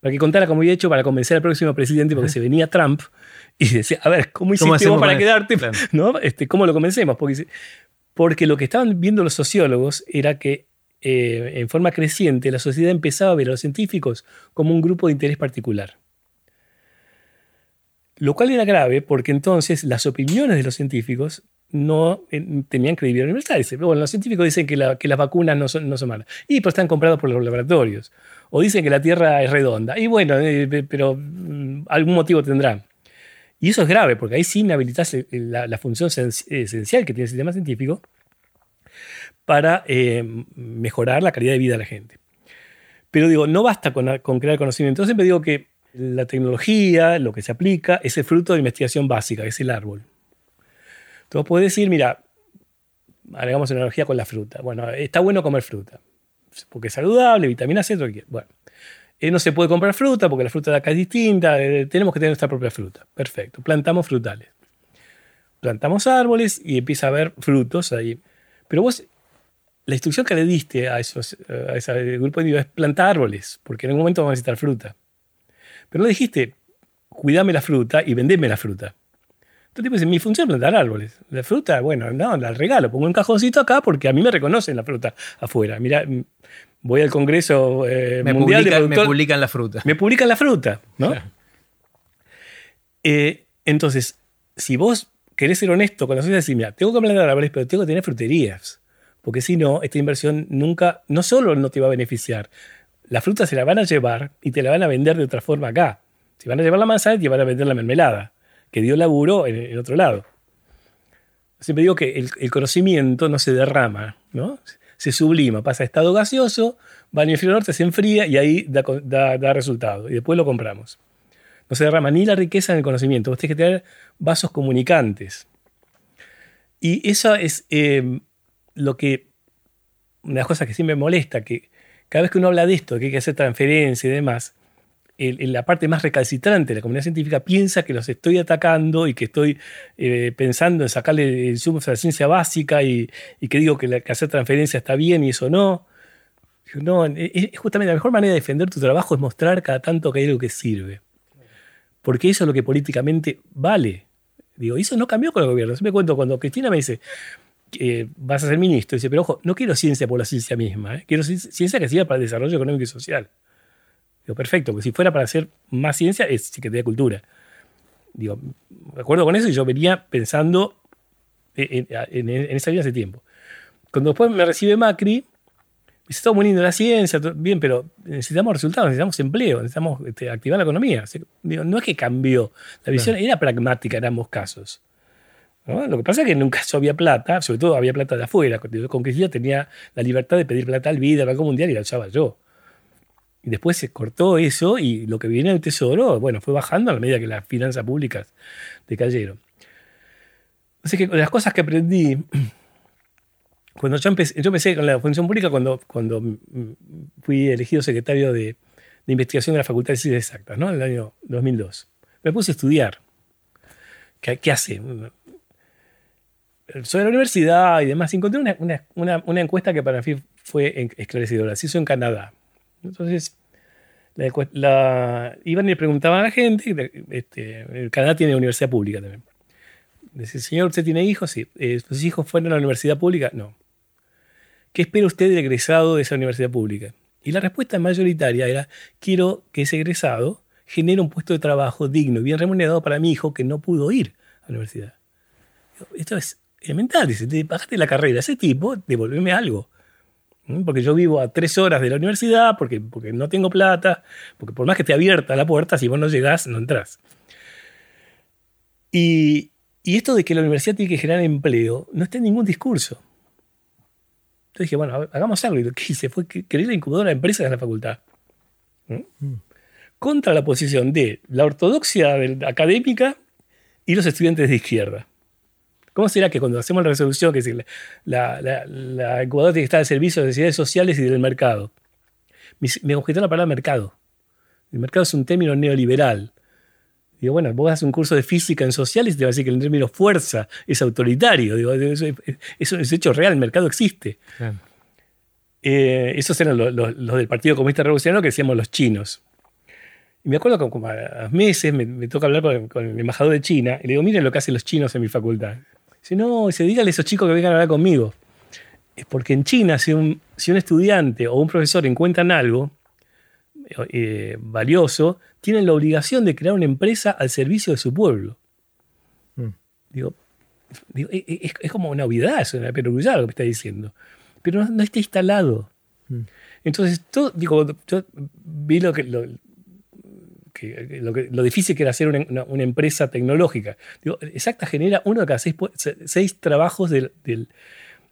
para que contara cómo había hecho para convencer al próximo presidente, porque se venía Trump y decía, a ver, ¿cómo hiciste vos para quedarte? ¿No? Este, ¿Cómo lo convencemos? Porque, porque lo que estaban viendo los sociólogos era que eh, en forma creciente la sociedad empezaba a ver a los científicos como un grupo de interés particular. Lo cual era grave porque entonces las opiniones de los científicos no eh, tenían credibilidad universal. Bueno, los científicos dicen que, que, las vacunas no son, no son malas. Y pero están comprados por los laboratorios. O dicen que la Tierra es redonda. Y bueno, eh, pero mm, algún motivo tendrán. Y eso es grave, porque ahí sí inhabilitas la, función esencial que tiene el sistema científico para eh, mejorar la calidad de vida de la gente. Pero digo, no basta con, crear conocimiento. Entonces siempre digo que la tecnología, lo que se aplica, es el fruto de investigación básica, es el árbol. Entonces puedes decir, mira, agregamos una analogía con la fruta. Bueno, está bueno comer fruta, porque es saludable, vitamina C, todo lo Bueno, eh, no se puede comprar fruta porque la fruta de acá es distinta, eh, tenemos que tener nuestra propia fruta. Perfecto, plantamos frutales. Plantamos árboles y empieza a haber frutos ahí. Pero vos, la instrucción que le diste a, esos, a ese grupo de individuos es plantar árboles, porque en algún momento vamos a necesitar fruta. Pero no dijiste, cuidame la fruta y vendeme la fruta. Entonces, pues, mi función es plantar árboles. La fruta, bueno, no, la regalo, pongo un cajoncito acá porque a mí me reconocen la fruta afuera. Mira, voy al Congreso eh, Mundial de Me publican la fruta. Me publican la fruta, ¿no? Eh, entonces, si vos querés ser honesto con la sociedad, decís, mira, tengo que plantar árboles, pero tengo que tener fruterías. Porque si no, esta inversión nunca, no solo no te va a beneficiar, la fruta se la van a llevar y te la van a vender de otra forma acá. Si van a llevar la manzana, te van a vender la mermelada, que dio laburo en, otro lado. Siempre digo que el, conocimiento no se derrama, ¿no? se sublima, pasa a estado gaseoso, va al hemisferio norte, se enfría y ahí da, resultado. Y después lo compramos. No se derrama ni la riqueza ni el conocimiento. Vos tenés que tener vasos comunicantes. Y eso es eh, lo que, una de las cosas que siempre me molesta, que cada vez que uno habla de esto, que hay que hacer transferencia y demás, la parte más recalcitrante de la comunidad científica piensa que los estoy atacando y que estoy eh, pensando en sacarle el sumo a la ciencia básica y, que digo que, hacer transferencia está bien y eso no. No, es justamente la mejor manera de defender tu trabajo es mostrar cada tanto que hay algo que sirve. Porque eso es lo que políticamente vale. Digo, eso no cambió con el gobierno. me cuento cuando Cristina me dice, que vas a ser ministro, dice, pero ojo, no quiero ciencia por la ciencia misma, ¿eh? quiero ciencia que sirva para el desarrollo económico y social perfecto, porque si fuera para hacer más ciencia, es Secretaría de Cultura. Digo, de acuerdo con eso y yo venía pensando en, esa vida hace tiempo. Cuando después me recibe Macri, me dice, está muy lindo la ciencia, bien, pero necesitamos resultados, necesitamos empleo, necesitamos este, activar la economía. Digo, no es que cambió, la visión era pragmática en ambos casos. Lo que pasa es que en un caso había plata, sobre todo había plata de afuera, con que yo tenía la libertad de pedir plata al BID, al Banco Mundial y la usaba yo. Y después se cortó eso y lo que viene del Tesoro, bueno, fue bajando a medida que las finanzas públicas decayeron. Así que las cosas que aprendí, cuando yo empecé, yo empecé con la función pública cuando, cuando fui elegido secretario de, investigación de la Facultad de Ciencias Exactas, ¿no? En el año 2002. Me puse a estudiar. ¿Qué, qué hace? Sobre la universidad y demás. Encontré una, una, una encuesta que para mí fue esclarecedora. Se hizo en Canadá. Entonces, La, iban y le preguntaban a la gente, este, el Canadá tiene universidad pública también. Dice, señor, ¿usted tiene hijos? Sí. Eh, ¿Sus hijos fueron a la universidad pública? No. ¿Qué espera usted del egresado de esa universidad pública? Y la respuesta mayoritaria era, quiero que ese egresado genere un puesto de trabajo digno y bien remunerado para mi hijo que no pudo ir a la universidad. Esto es elemental, dice, pagaste la carrera, ese tipo, devolveme algo. ¿Mm? Porque yo vivo a tres horas de la universidad, porque, porque no tengo plata, porque por más que esté abierta la puerta, si vos no llegás, no entras. Y, y esto de que la universidad tiene que generar empleo no está en ningún discurso. Entonces dije, bueno, hagamos algo. Y lo que hice fue crear la incubadora de empresas en la facultad. ¿Mm? Contra la posición de la ortodoxia académica y los estudiantes de izquierda. ¿Cómo será que cuando hacemos la resolución, que es la, la, incubadora tiene que estar al servicio de necesidades sociales y del mercado? Me, me objetó la palabra mercado. El mercado es un término neoliberal. Digo, bueno, vos haces un curso de física en sociales y te va a decir que el término fuerza es autoritario. Digo, eso, es hecho real, el mercado existe. Eh, esos eran los, del Partido Comunista Revolucionario que decíamos los chinos. Y me acuerdo que como a meses me, toca hablar con, el embajador de China y le digo, miren lo que hacen los chinos en mi facultad. Dice, no, dice, dígale a esos chicos que vengan a hablar conmigo. Es porque en China, si un, si un estudiante o un profesor encuentran algo eh, valioso, tienen la obligación de crear una empresa al servicio de su pueblo. Mm. Digo, e, e, es, como una obviedad, es una perogrullada lo que me está diciendo. Pero no, está instalado. Mm. Entonces, todo, digo, yo vi lo que, lo, lo, difícil que era hacer una, empresa tecnológica. Digo, Exacta genera uno de cada seis, trabajos del,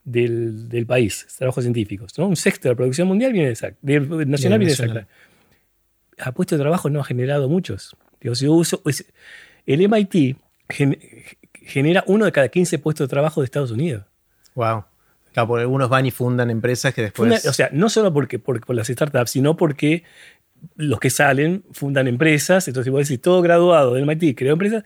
del, país, trabajos científicos. Un sexto de la producción mundial viene de Exacta, nacional viene de Exacta a puesto de trabajo no ha generado muchos. Digo, si uso, el MIT genera uno de cada 15 puestos de trabajo de Estados Unidos. Wow. Claro, porque algunos van y fundan empresas que después. o sea, no solo porque, por, las startups, sino porque los que salen fundan empresas. Entonces, vos decís, todo graduado del MIT creó empresas.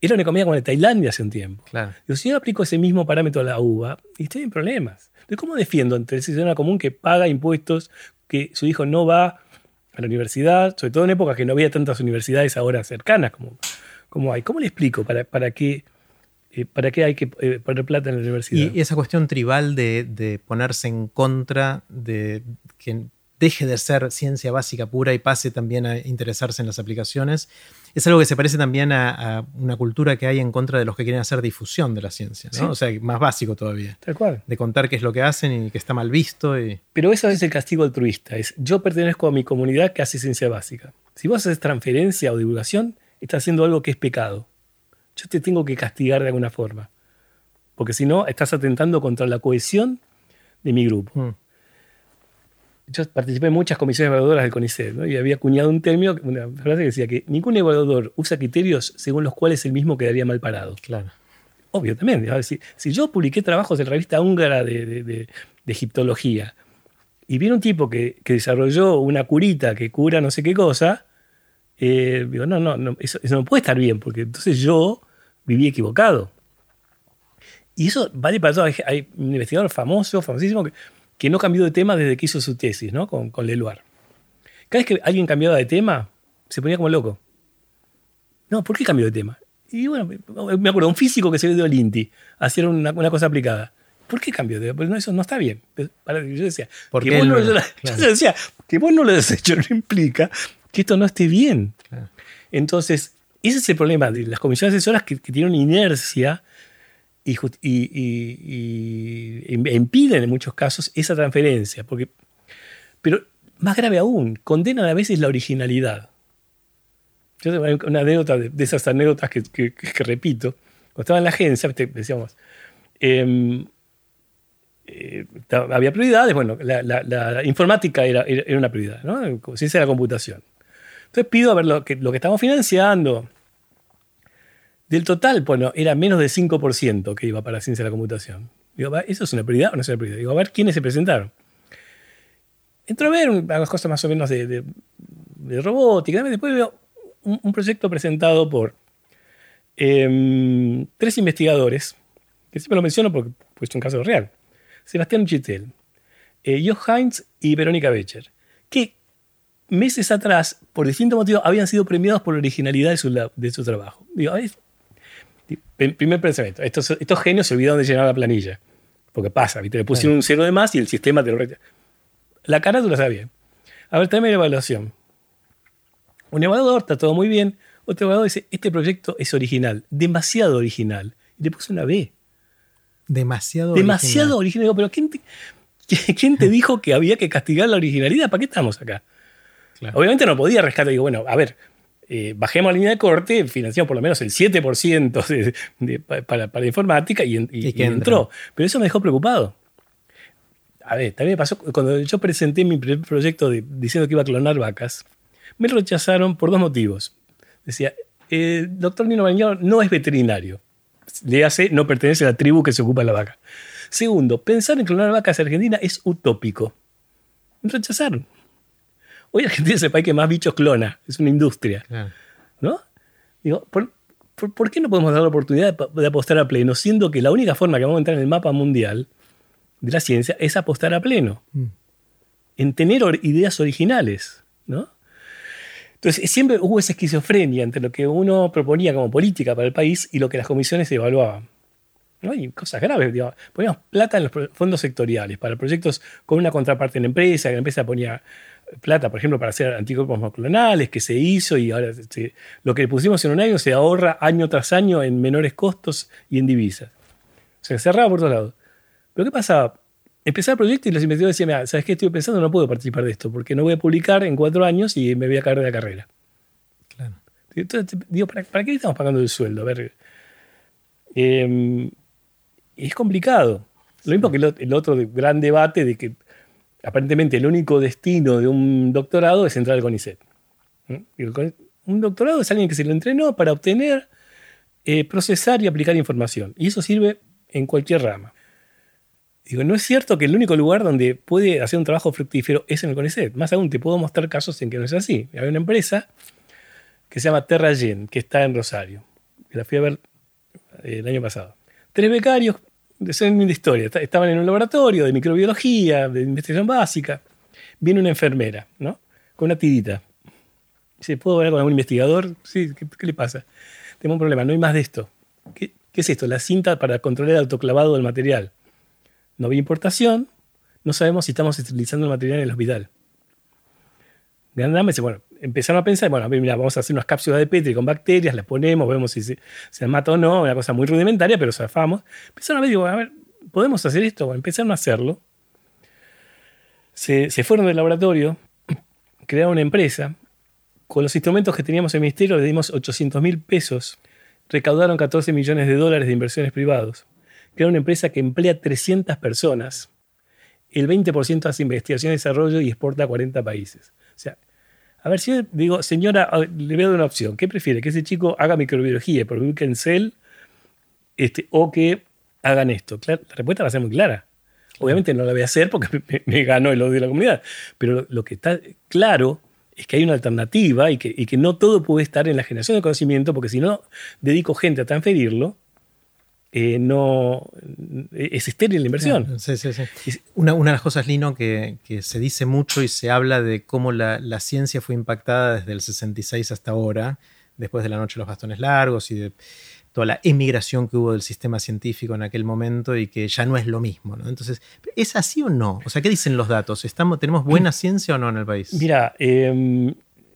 Era una economía como de Tailandia hace un tiempo. Claro. Digo, si yo aplico ese mismo parámetro a la uva, y estoy en problemas. Entonces, ¿cómo defiendo entre el ciudadano común que paga impuestos, que su hijo no va a la universidad, sobre todo en épocas que no había tantas universidades ahora cercanas como, como hay. ¿Cómo le explico para, para qué? Eh, ¿Para qué hay que eh, poner plata en la universidad? Y, esa cuestión tribal de, de, ponerse en contra de que deje de ser ciencia básica pura y pase también a interesarse en las aplicaciones, es algo que se parece también a, una cultura que hay en contra de los que quieren hacer difusión de la ciencia, ¿no? O sea, más básico todavía. Tal cual. De contar qué es lo que hacen y que está mal visto. Y... Pero eso es el castigo altruista, es yo pertenezco a mi comunidad que hace ciencia básica. Si vos haces transferencia o divulgación, estás haciendo algo que es pecado. Yo te tengo que castigar de alguna forma. Porque si no, estás atentando contra la cohesión de mi grupo. Mm yo participé en muchas comisiones evaluadoras del CONICET y había acuñado un término, una frase que decía que ningún evaluador usa criterios según los cuales el mismo quedaría mal parado. Claro. Obvio también. Si, si yo publiqué trabajos en la revista húngara de, egiptología y viene un tipo que, desarrolló una curita que cura no sé qué cosa, eh, digo, no, no, eso, no puede estar bien, porque entonces yo viví equivocado. Y eso vale para todo. Hay un investigador famoso, famosísimo, que que no cambió de tema desde que hizo su tesis, ¿no? Con, con Leluar. Cada vez que alguien cambiaba de tema, se ponía como loco. No, ¿por qué cambió de tema? Y bueno, me acuerdo, un físico que se ve de Olinti, hacer una, una cosa aplicada. ¿Por qué cambió de Pues no, eso no está bien. Yo decía, que vos, no, yo decía, que vos no lo has hecho no implica que esto no esté bien. Entonces, ese es el problema de las comisiones asesoras que, que tienen inercia y, impiden en muchos casos esa transferencia. Porque, pero más grave aún, condenan a veces la originalidad. Yo tengo una anécdota de, esas anécdotas que, repito. Cuando estaba en la agencia, decíamos, em, eh, había prioridades. Bueno, la, informática era, una prioridad, ¿no? Ciencia de la computación. Entonces pido a ver lo que estamos financiando, del total, bueno, era menos del 5% que iba para ciencia de la computación. Digo, ¿eso es una prioridad o no es una prioridad? Digo, a ver quiénes se presentaron. Entro a ver unas cosas más o menos de, robótica. Después veo un, proyecto presentado por em, tres investigadores, que siempre lo menciono porque es un caso real. Sebastián Chitel, eh, Heinz y Verónica Becher. Que meses atrás, por distintos motivos, habían sido premiados por la originalidad de su, trabajo. Digo, primer pensamiento, estos, estos genios se olvidaron de llenar la planilla. Porque pasa, ¿viste? le pusieron un cero de más y el sistema te lo La cara tú la sabes A ver, tráeme la evaluación. Un evaluador está todo muy bien. Otro evaluador dice, este proyecto es original, demasiado original. Y le puse una B. Demasiado Demasiado original. pero ¿quién te, ¿quién te dijo que había que castigar la originalidad? ¿Para qué estamos acá? Obviamente no podía rescatar. Digo, bueno, a ver, eh, bajemos la línea de corte, financiamos por lo menos el 7% para, para, informática y, entró. Pero eso me dejó preocupado. A ver, también me pasó cuando yo presenté mi primer proyecto diciendo que iba a clonar vacas, me rechazaron por dos motivos. Decía, el doctor Nino Bañado no es veterinario. Le hace, no pertenece a la tribu que se ocupa de la vaca. Segundo, pensar en clonar vacas en Argentina es utópico. Me rechazaron. Hoy Argentina es el país que más bichos clona, es una industria. ¿No? Digo, ¿por, qué no podemos dar la oportunidad de, apostar a pleno, siendo que la única forma que vamos a entrar en el mapa mundial de la ciencia es apostar a pleno? Mm. En tener ideas originales, ¿no? Entonces, siempre hubo esa esquizofrenia entre lo que uno proponía como política para el país y lo que las comisiones evaluaban. ¿no? hay cosas graves. Digamos. Poníamos plata en los fondos sectoriales para proyectos con una contraparte en la empresa, que la empresa ponía plata, por ejemplo, para hacer anticuerpos monoclonales, que se hizo y ahora lo que pusimos en un año se ahorra año tras año en menores costos y en divisas. O sea, cerraba por todos lados. Pero ¿qué pasaba? Empezaba el proyecto y los investigadores decían, ¿sabes qué estoy pensando? No puedo participar de esto porque no voy a publicar en cuatro años y me voy a caer de la carrera. Claro. Entonces, digo, ¿para, qué le estamos pagando el sueldo? A ver. Em, es complicado. Lo mismo que el, otro gran debate de que aparentemente el único destino de un doctorado es entrar al CONICET. Un doctorado es alguien que se lo entrenó para obtener, eh, procesar y aplicar información. Y eso sirve en cualquier rama. Digo, no es cierto que el único lugar donde puede hacer un trabajo fructífero es en el CONICET. Más aún, te puedo mostrar casos en que no es así. Hay una empresa que se llama TerraGen, que está en Rosario. La fui a ver eh, el año pasado. Tres becarios es mi historia. Estaban en un laboratorio de microbiología, de investigación básica. Viene una enfermera, ¿no? Con una tirita. Dice, ¿puedo hablar con algún investigador? Sí, ¿qué, le pasa? Tengo un problema, no hay más de esto. ¿Qué, es esto? La cinta para controlar el autoclavado del material. No había importación, no sabemos si estamos esterilizando el material en el hospital. Empezaron a pensar, bueno, vamos a hacer unas cápsulas de Petri con bacterias, las ponemos, vemos si se, se mata o no, una cosa muy rudimentaria, pero zafamos. Empezaron a ver, digo, a ver, ¿podemos hacer esto? empezaron a hacerlo. Se, fueron del laboratorio, crearon una empresa. Con los instrumentos que teníamos en el ministerio le dimos 800 mil pesos. Recaudaron 14 millones de dólares de inversiones privados. Crearon una empresa que emplea 300 personas. El 20% hace investigación y desarrollo y exporta a 40 países. A ver, si yo digo, señora, le voy a dar una opción. ¿Qué prefiere? ¿Que ese chico haga microbiología produzca en CEL este, o que hagan esto? la respuesta va a ser muy clara. Obviamente no la voy a hacer porque me, ganó el odio de la comunidad. Pero lo que está claro es que hay una alternativa y que, y que no todo puede estar en la generación de conocimiento, porque si no dedico gente a transferirlo, eh, no es estéril la inversión. Sí, sí, sí. Una, de las cosas, Lino, que, se dice mucho y se habla de cómo la, ciencia fue impactada desde el 66 hasta ahora, después de la noche de los bastones largos y de toda la emigración que hubo del sistema científico en aquel momento y que ya no es lo mismo. Entonces, ¿es así o no? O sea, ¿qué dicen los datos? ¿Estamos, ¿Tenemos buena ciencia o no en el país? Mira, em,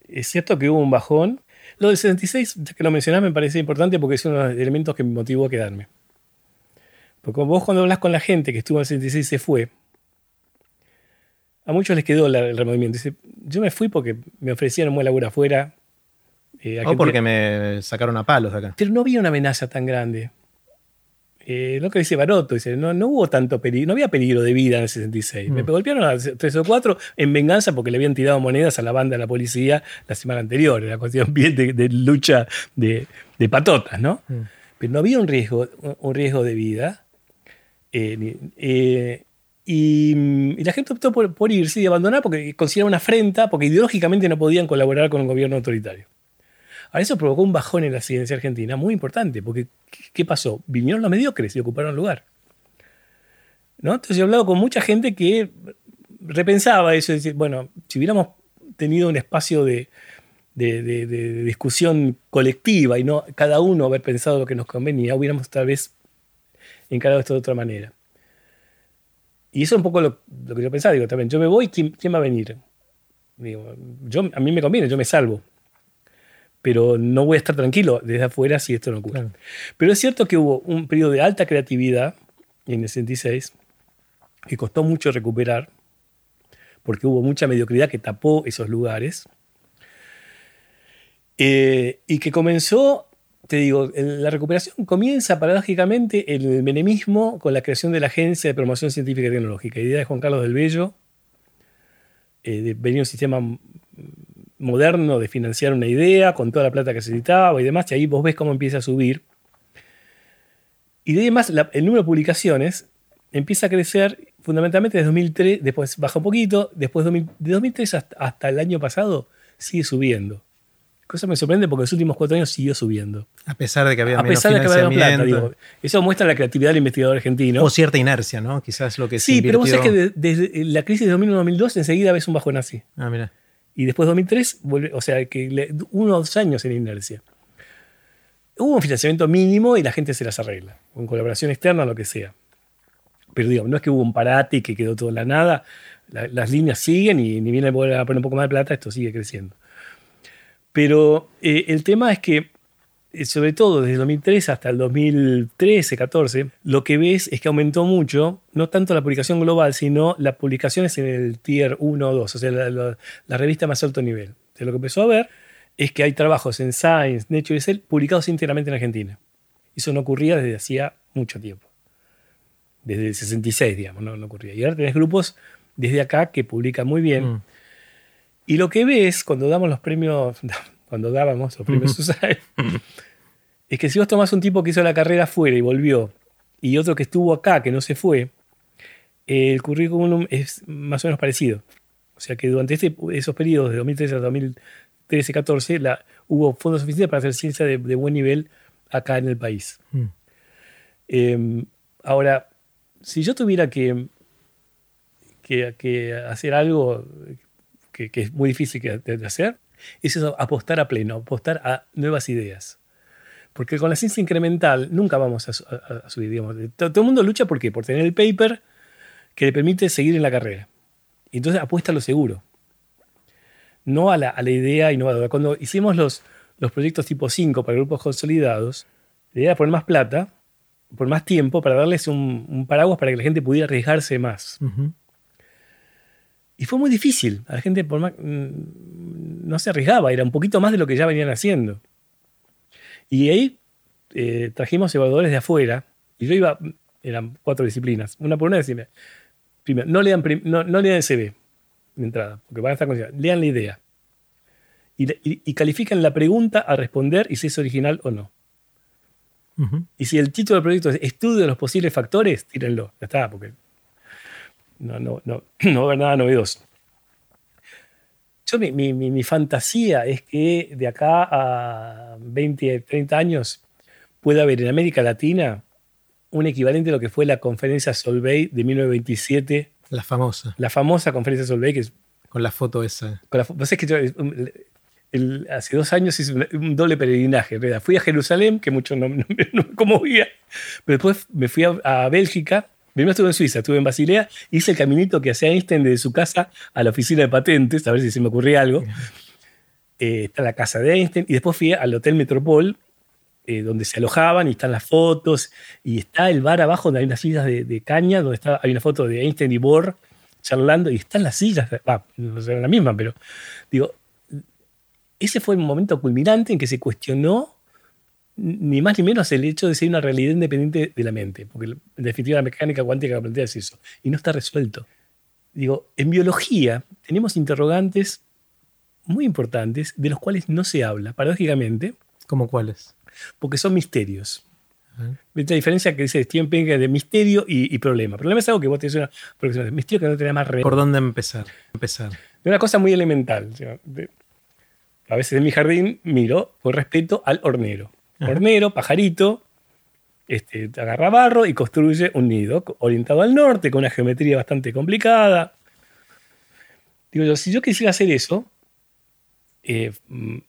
es cierto que hubo un bajón. Lo del 66, ya que lo mencionás, me parece importante porque es uno de los elementos que me motivó a quedarme. Porque vos cuando hablas con la gente que estuvo en el 66 se fue, a muchos les quedó el removimiento. Dice, yo me fui porque me ofrecieron muy laburo afuera. Eh, o porque me sacaron a palos de acá. Pero no había una amenaza tan grande. Eh, lo que dice Baroto, dice, no, no hubo tanto peligro, no había peligro de vida en el 66. Me mm. golpearon a tres o cuatro en venganza porque le habían tirado monedas a la banda de la policía la semana anterior. Era cuestión bien de, lucha de, patotas, ¿no? Mm. Pero no había un riesgo, un riesgo de vida. Eh, y, la gente optó por, irse y abandonar porque consideraban una afrenta, porque ideológicamente no podían colaborar con un gobierno autoritario. Ahora, eso provocó un bajón en la ciencia argentina muy importante, porque ¿qué pasó? Vinieron los mediocres y ocuparon lugar. ¿No? Entonces he hablado con mucha gente que repensaba eso, decir, bueno, si hubiéramos tenido un espacio de, discusión colectiva y no cada uno haber pensado lo que nos convenía, hubiéramos tal vez encarado esto de otra manera. Y eso es un poco lo, que yo pensaba, digo, también, yo me voy, ¿quién, va a venir? Digo, yo, a mí me conviene, yo me salvo. Pero no voy a estar tranquilo desde afuera si esto no ocurre. Pero es cierto que hubo un periodo de alta creatividad en el 66 que costó mucho recuperar, porque hubo mucha mediocridad que tapó esos lugares, eh, y que comenzó te digo, la recuperación comienza paradójicamente el menemismo con la creación de la Agencia de Promoción Científica y Tecnológica. Idea de Juan Carlos del Bello, eh, de venir un sistema moderno de financiar una idea con toda la plata que se necesitaba y demás, y ahí vos ves cómo empieza a subir. Y de además el número de publicaciones empieza a crecer fundamentalmente desde 2003, después baja un poquito, después de 2003 hasta el año pasado sigue subiendo. Cosa me sorprende porque en los últimos cuatro años siguió subiendo. A pesar de que había a pesar de que había plata, digo, Eso muestra la creatividad del investigador argentino. O cierta inercia, ¿no? Quizás lo que Sí, pero vos sabés que desde, la crisis de 2001-2002 enseguida ves un bajón así. Ah, mira. Y después de 2003, o sea, que uno o dos años en inercia. Hubo un financiamiento mínimo y la gente se las arregla, con colaboración externa o lo que sea. Pero digo, no es que hubo un parate y que quedó todo en la nada. las líneas siguen y ni viene a poner un poco más de plata, esto sigue creciendo. Pero eh, el tema es que, eh, sobre todo desde el 2003 hasta el 2013, 14, lo que ves es que aumentó mucho, no tanto la publicación global, sino las publicaciones en el tier 1 o 2, o sea, la, revista más alto nivel. lo que empezó a ver es que hay trabajos en Science, Nature y Cell publicados íntegramente en Argentina. Eso no ocurría desde hacía mucho tiempo. Desde el 66, digamos, no, ocurría. Y ahora tenés grupos desde acá que publican muy bien. Mm. Y lo que ves cuando damos los premios, cuando dábamos los premios Susay, es que si vos tomás un tipo que hizo la carrera afuera y volvió, y otro que estuvo acá, que no se fue, el currículum es más o menos parecido. O sea que durante este, esos periodos de 2013 a 2013-14 hubo fondos suficientes para hacer ciencia de, buen nivel acá en el país. Mm. Em, ahora, si yo tuviera que, que, hacer algo que, es muy difícil de hacer, es apostar a pleno, apostar a nuevas ideas. Porque con la ciencia incremental nunca vamos a, subir, digamos. Todo, el mundo lucha ¿por qué? por tener el paper que le permite seguir en la carrera. Entonces apuesta a lo seguro. No a la, idea innovadora. Cuando hicimos los, los proyectos tipo 5 para grupos consolidados, la idea era poner más plata, por más tiempo, para darles un, paraguas para que la gente pudiera arriesgarse más. Y fue muy difícil. A la gente mm, no se arriesgaba, era un poquito más de lo que ya venían haciendo. Y ahí eh, trajimos evaluadores de afuera. Y yo iba, eran cuatro disciplinas. Una por una decime, primero, no lean, no, no lean el CV de entrada, porque van a estar condicionados. Lean la idea. Y, califican la pregunta a responder y si es original o no. Y si el título del proyecto es Estudio de los posibles factores, tírenlo. Ya está, porque no, no, no, no a haber nada novedoso. Yo, mi, mi, mi, fantasía es que de acá a 20, 30 años pueda haber en América Latina un equivalente a lo que fue la conferencia Solvay de 1927. La famosa. La famosa conferencia Solvay que es... Con la foto esa. Con la, es que yo, hace dos años hice un, doble peregrinaje. ¿verdad? Fui a Jerusalén, que mucho no, no, no me conmovía, pero después me fui a Bélgica Primero estuve en Suiza, estuve en Basilea, hice el caminito que hacía Einstein desde su casa a la oficina de patentes, a ver si se me ocurría algo. Eh, está la casa de Einstein, y después fui al Hotel Metropol, eh, donde se alojaban, y están las fotos, y está el bar abajo donde hay unas sillas de, caña, donde está, hay una foto de Einstein y Bohr charlando, y están las sillas, no serán la misma, pero digo, ese fue un momento culminante en que se cuestionó ni más ni menos el hecho de ser una realidad independiente de la mente, porque en definitiva la mecánica cuántica que plantea es eso, y no está resuelto. Digo, en biología tenemos interrogantes muy importantes de los cuales no se habla, paradójicamente. ¿Cómo cuáles? Porque son misterios. La diferencia que dice Steven Pinker de misterio y, problema. Problema es algo que vos tenés una Misterio que no tiene más re ¿Por dónde empezar? empezar? De una cosa muy elemental. a veces en mi jardín miro por respeto al hornero hornero, pajarito, este, agarra barro y construye un nido orientado al norte con una geometría bastante complicada. Digo yo, si yo quisiera hacer eso, eh,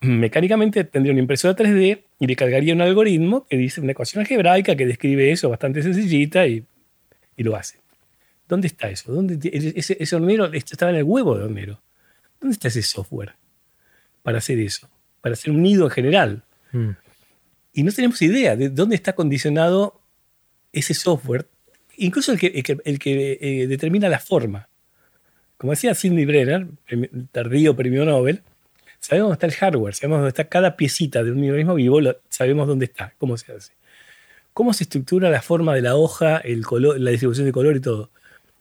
mecánicamente tendría una impresora 3D y le cargaría un algoritmo que dice una ecuación algebraica que describe eso bastante sencillita y, lo hace. ¿Dónde está eso? ¿Dónde, ese, ese hornero estaba en el huevo de hornero. ¿Dónde está ese software para hacer eso? Para hacer un nido en general. Mm. Y no tenemos idea de dónde está condicionado ese software, incluso el que, el que, eh, determina la forma. Como decía Sidney Brenner, tardío premio Nobel, sabemos dónde está el hardware, sabemos dónde está cada piecita de un organismo vivo, sabemos dónde está, cómo se hace. Cómo se estructura la forma de la hoja, el color, la distribución de color y todo.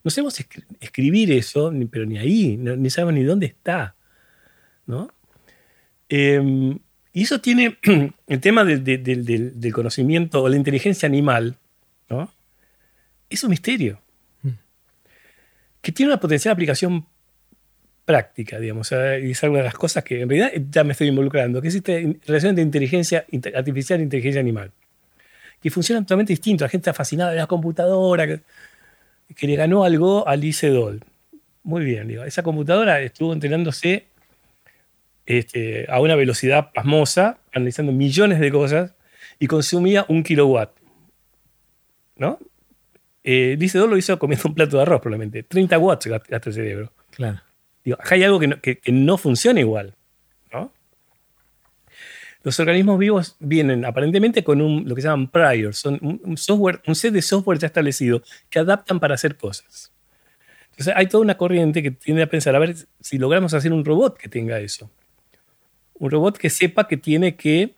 No sabemos escribir eso, pero ni ahí, ni sabemos ni dónde está. ¿no? Em, y eso tiene el tema del, conocimiento o la inteligencia animal, ¿no? Es un misterio. Mm. Que tiene una potencial aplicación práctica, digamos. Y es una de las cosas que en realidad ya me estoy involucrando, que es esta relación de inteligencia artificial e inteligencia animal. Que funcionan totalmente distinto. La gente está fascinada de la computadora, que, le ganó algo a Lice Doll. Muy bien, digo. Esa computadora estuvo entrenándose este, a una velocidad pasmosa, analizando millones de cosas, y consumía un kilowatt. ¿No? Eh, dice lo hizo comiendo un plato de arroz, probablemente. 30 watts gasta el cerebro. Claro. Digo, acá hay algo que no, que, no funciona igual. ¿no? Los organismos vivos vienen aparentemente con un, lo que se llaman priors, son un, software, un set de software ya establecido que adaptan para hacer cosas. Entonces hay toda una corriente que tiende a pensar, a ver si logramos hacer un robot que tenga eso un robot que sepa que tiene que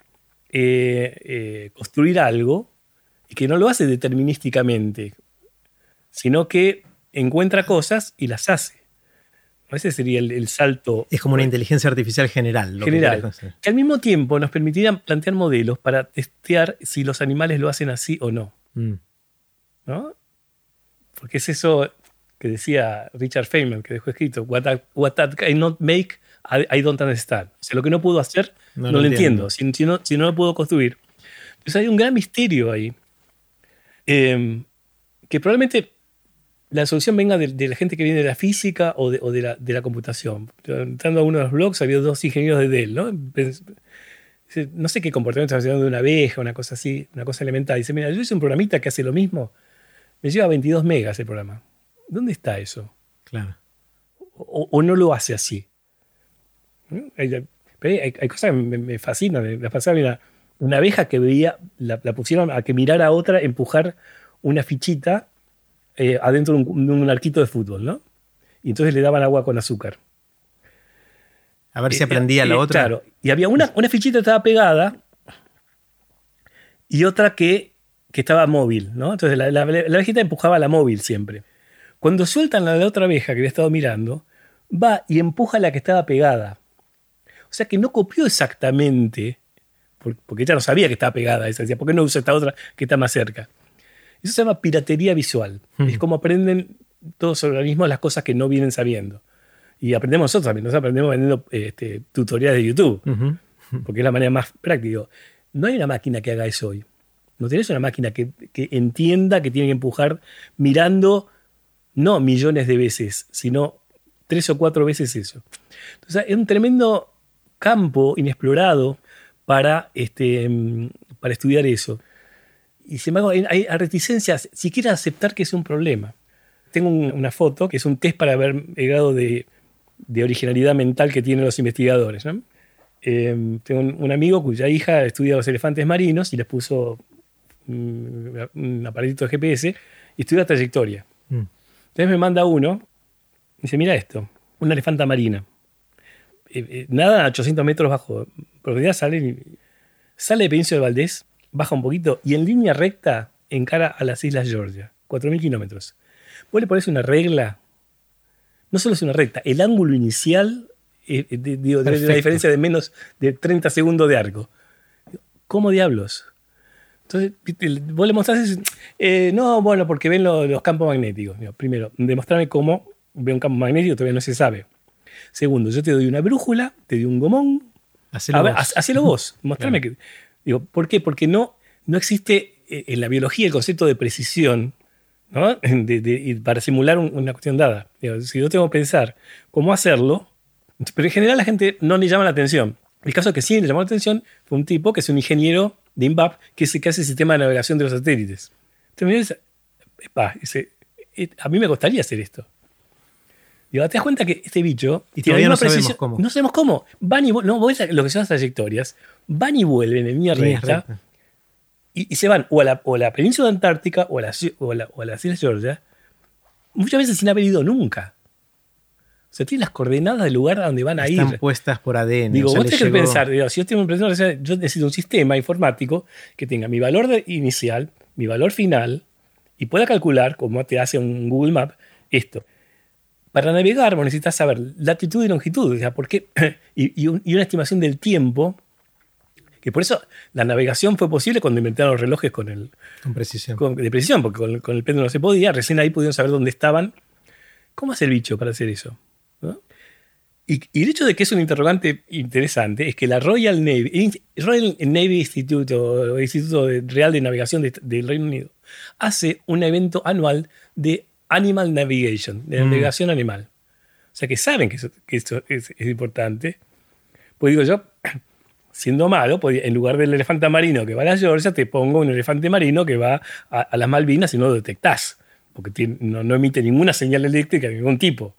eh, eh, construir algo y que no lo hace determinísticamente, sino que encuentra cosas y las hace. Ese sería el, salto. Es como una inteligencia artificial general. general. Que, al mismo tiempo nos permitiría plantear modelos para testear si los animales lo hacen así o no. Mm. ¿No? Porque es eso que decía Richard Feynman, que dejó escrito: What, I, what cannot make I don't understand. O sea, lo que no puedo hacer, no, lo entiendo. Si, no, si, no, lo puedo construir. Entonces hay un gran misterio ahí. Em, que probablemente la solución venga de, la gente que viene de la física o de, o de, la, de la, computación. Entrando a uno de los blogs, había dos ingenieros de Dell, ¿no? No sé qué comportamiento está haciendo de una abeja, una cosa así, una cosa elemental. Dice, mira, yo hice un programita que hace lo mismo. Me lleva 22 megas el programa. ¿Dónde está eso? Claro. o no lo hace así. Hay, cosas que me, fascinan. La pasaba, una abeja que veía, la, pusieron a que mirara a otra empujar una fichita eh, adentro de un, arquito de fútbol, ¿no? Y entonces le daban agua con azúcar. A ver si eh, aprendía la eh, otra. Claro. Y había una, una fichita que estaba pegada y otra que, que estaba móvil, ¿no? Entonces la, la, abejita empujaba a la móvil siempre. Cuando sueltan a la otra abeja que había estado mirando, va y empuja a la que estaba pegada. O sea que no copió exactamente, porque ella no sabía que estaba pegada a esa. Decía, ¿por qué no usa esta otra que está más cerca? Eso se llama piratería visual. Hmm. Es como aprenden todos los organismos las cosas que no vienen sabiendo. Y aprendemos nosotros también. Nosotros aprendemos vendiendo este, tutoriales de YouTube, porque es la manera más práctica. No hay una máquina que haga eso hoy. No tienes una máquina que, que entienda que tiene que empujar mirando no millones de veces, sino tres o cuatro veces eso. Entonces, es un tremendo campo inexplorado para, este, para estudiar eso. Y sin embargo, hay, reticencias, siquiera aceptar que es un problema. Tengo una foto que es un test para ver el grado de, originalidad mental que tienen los investigadores. Em, tengo un, amigo cuya hija estudia los elefantes marinos y les puso un, un aparatito de GPS y estudia trayectoria. Mm. Entonces me manda uno y dice, mira esto, una elefanta marina. Eh, eh, nada a 800 metros bajo profundidad, sale, sale de Península de Valdés, baja un poquito y en línea recta encara a las Islas Georgia, 4.000 kilómetros. Vos le pones una regla, no solo es una recta, el ángulo inicial eh, de, la diferencia de menos de 30 segundos de arco. ¿Cómo diablos? Entonces, vos le mostrás, no, bueno, porque ven los campos magnéticos. Primero, demostrame cómo ve un campo magnético, todavía no se sabe. Segundo, yo te doy una brújula, te doy un gomón. Hacelo vos. vos. Mostrame que. Digo, ¿por qué? Porque no, no existe eh, en la biología el concepto de precisión ¿no? para simular una cuestión dada. si yo tengo que pensar cómo hacerlo, Pero en general la gente no le llama la atención. El caso que sí le llamó la atención fue un tipo que es un ingeniero de INVAP que, es, que hace el sistema de navegación de los satélites. Entonces dice, eh, a mí me gustaría hacer esto. Digo, te das cuenta que este bicho. Y todavía no sabemos cómo. No sabemos cómo. Van y no, lo que son las trayectorias. Van y vuelven en línea recta. Y, se van o a, la, o la península antártica o a la, o a la, o a Georgia. Muchas veces sin haber ido nunca. O sea, tienen las coordenadas del lugar a donde van a ir. Están puestas por ADN. Digo, vos tenés que pensar, digo, si yo tengo un yo necesito un sistema informático que tenga mi valor inicial, mi valor final, y pueda calcular, como te hace un Google Map, esto. Para navegar vos necesitas saber latitud y longitud, o sea, ¿por qué? y, una estimación del tiempo, que por eso la navegación fue posible cuando inventaron los relojes con el... Con precisión. de precisión, porque con, con el péndulo no se podía, recién ahí pudieron saber dónde estaban. ¿Cómo hace el bicho para hacer eso? Y, el hecho de que es un interrogante interesante es que la Royal Navy, Royal Navy Institute o Instituto Real de Navegación del Reino Unido, hace un evento anual de Animal Navigation, de mm. navegación animal. O sea que saben que, esto es, importante. Pues digo yo, siendo malo, pues en lugar del elefante marino que va a la Georgia, te pongo un elefante marino que va a, las Malvinas y no lo detectás, porque no, emite ninguna señal eléctrica de ningún tipo.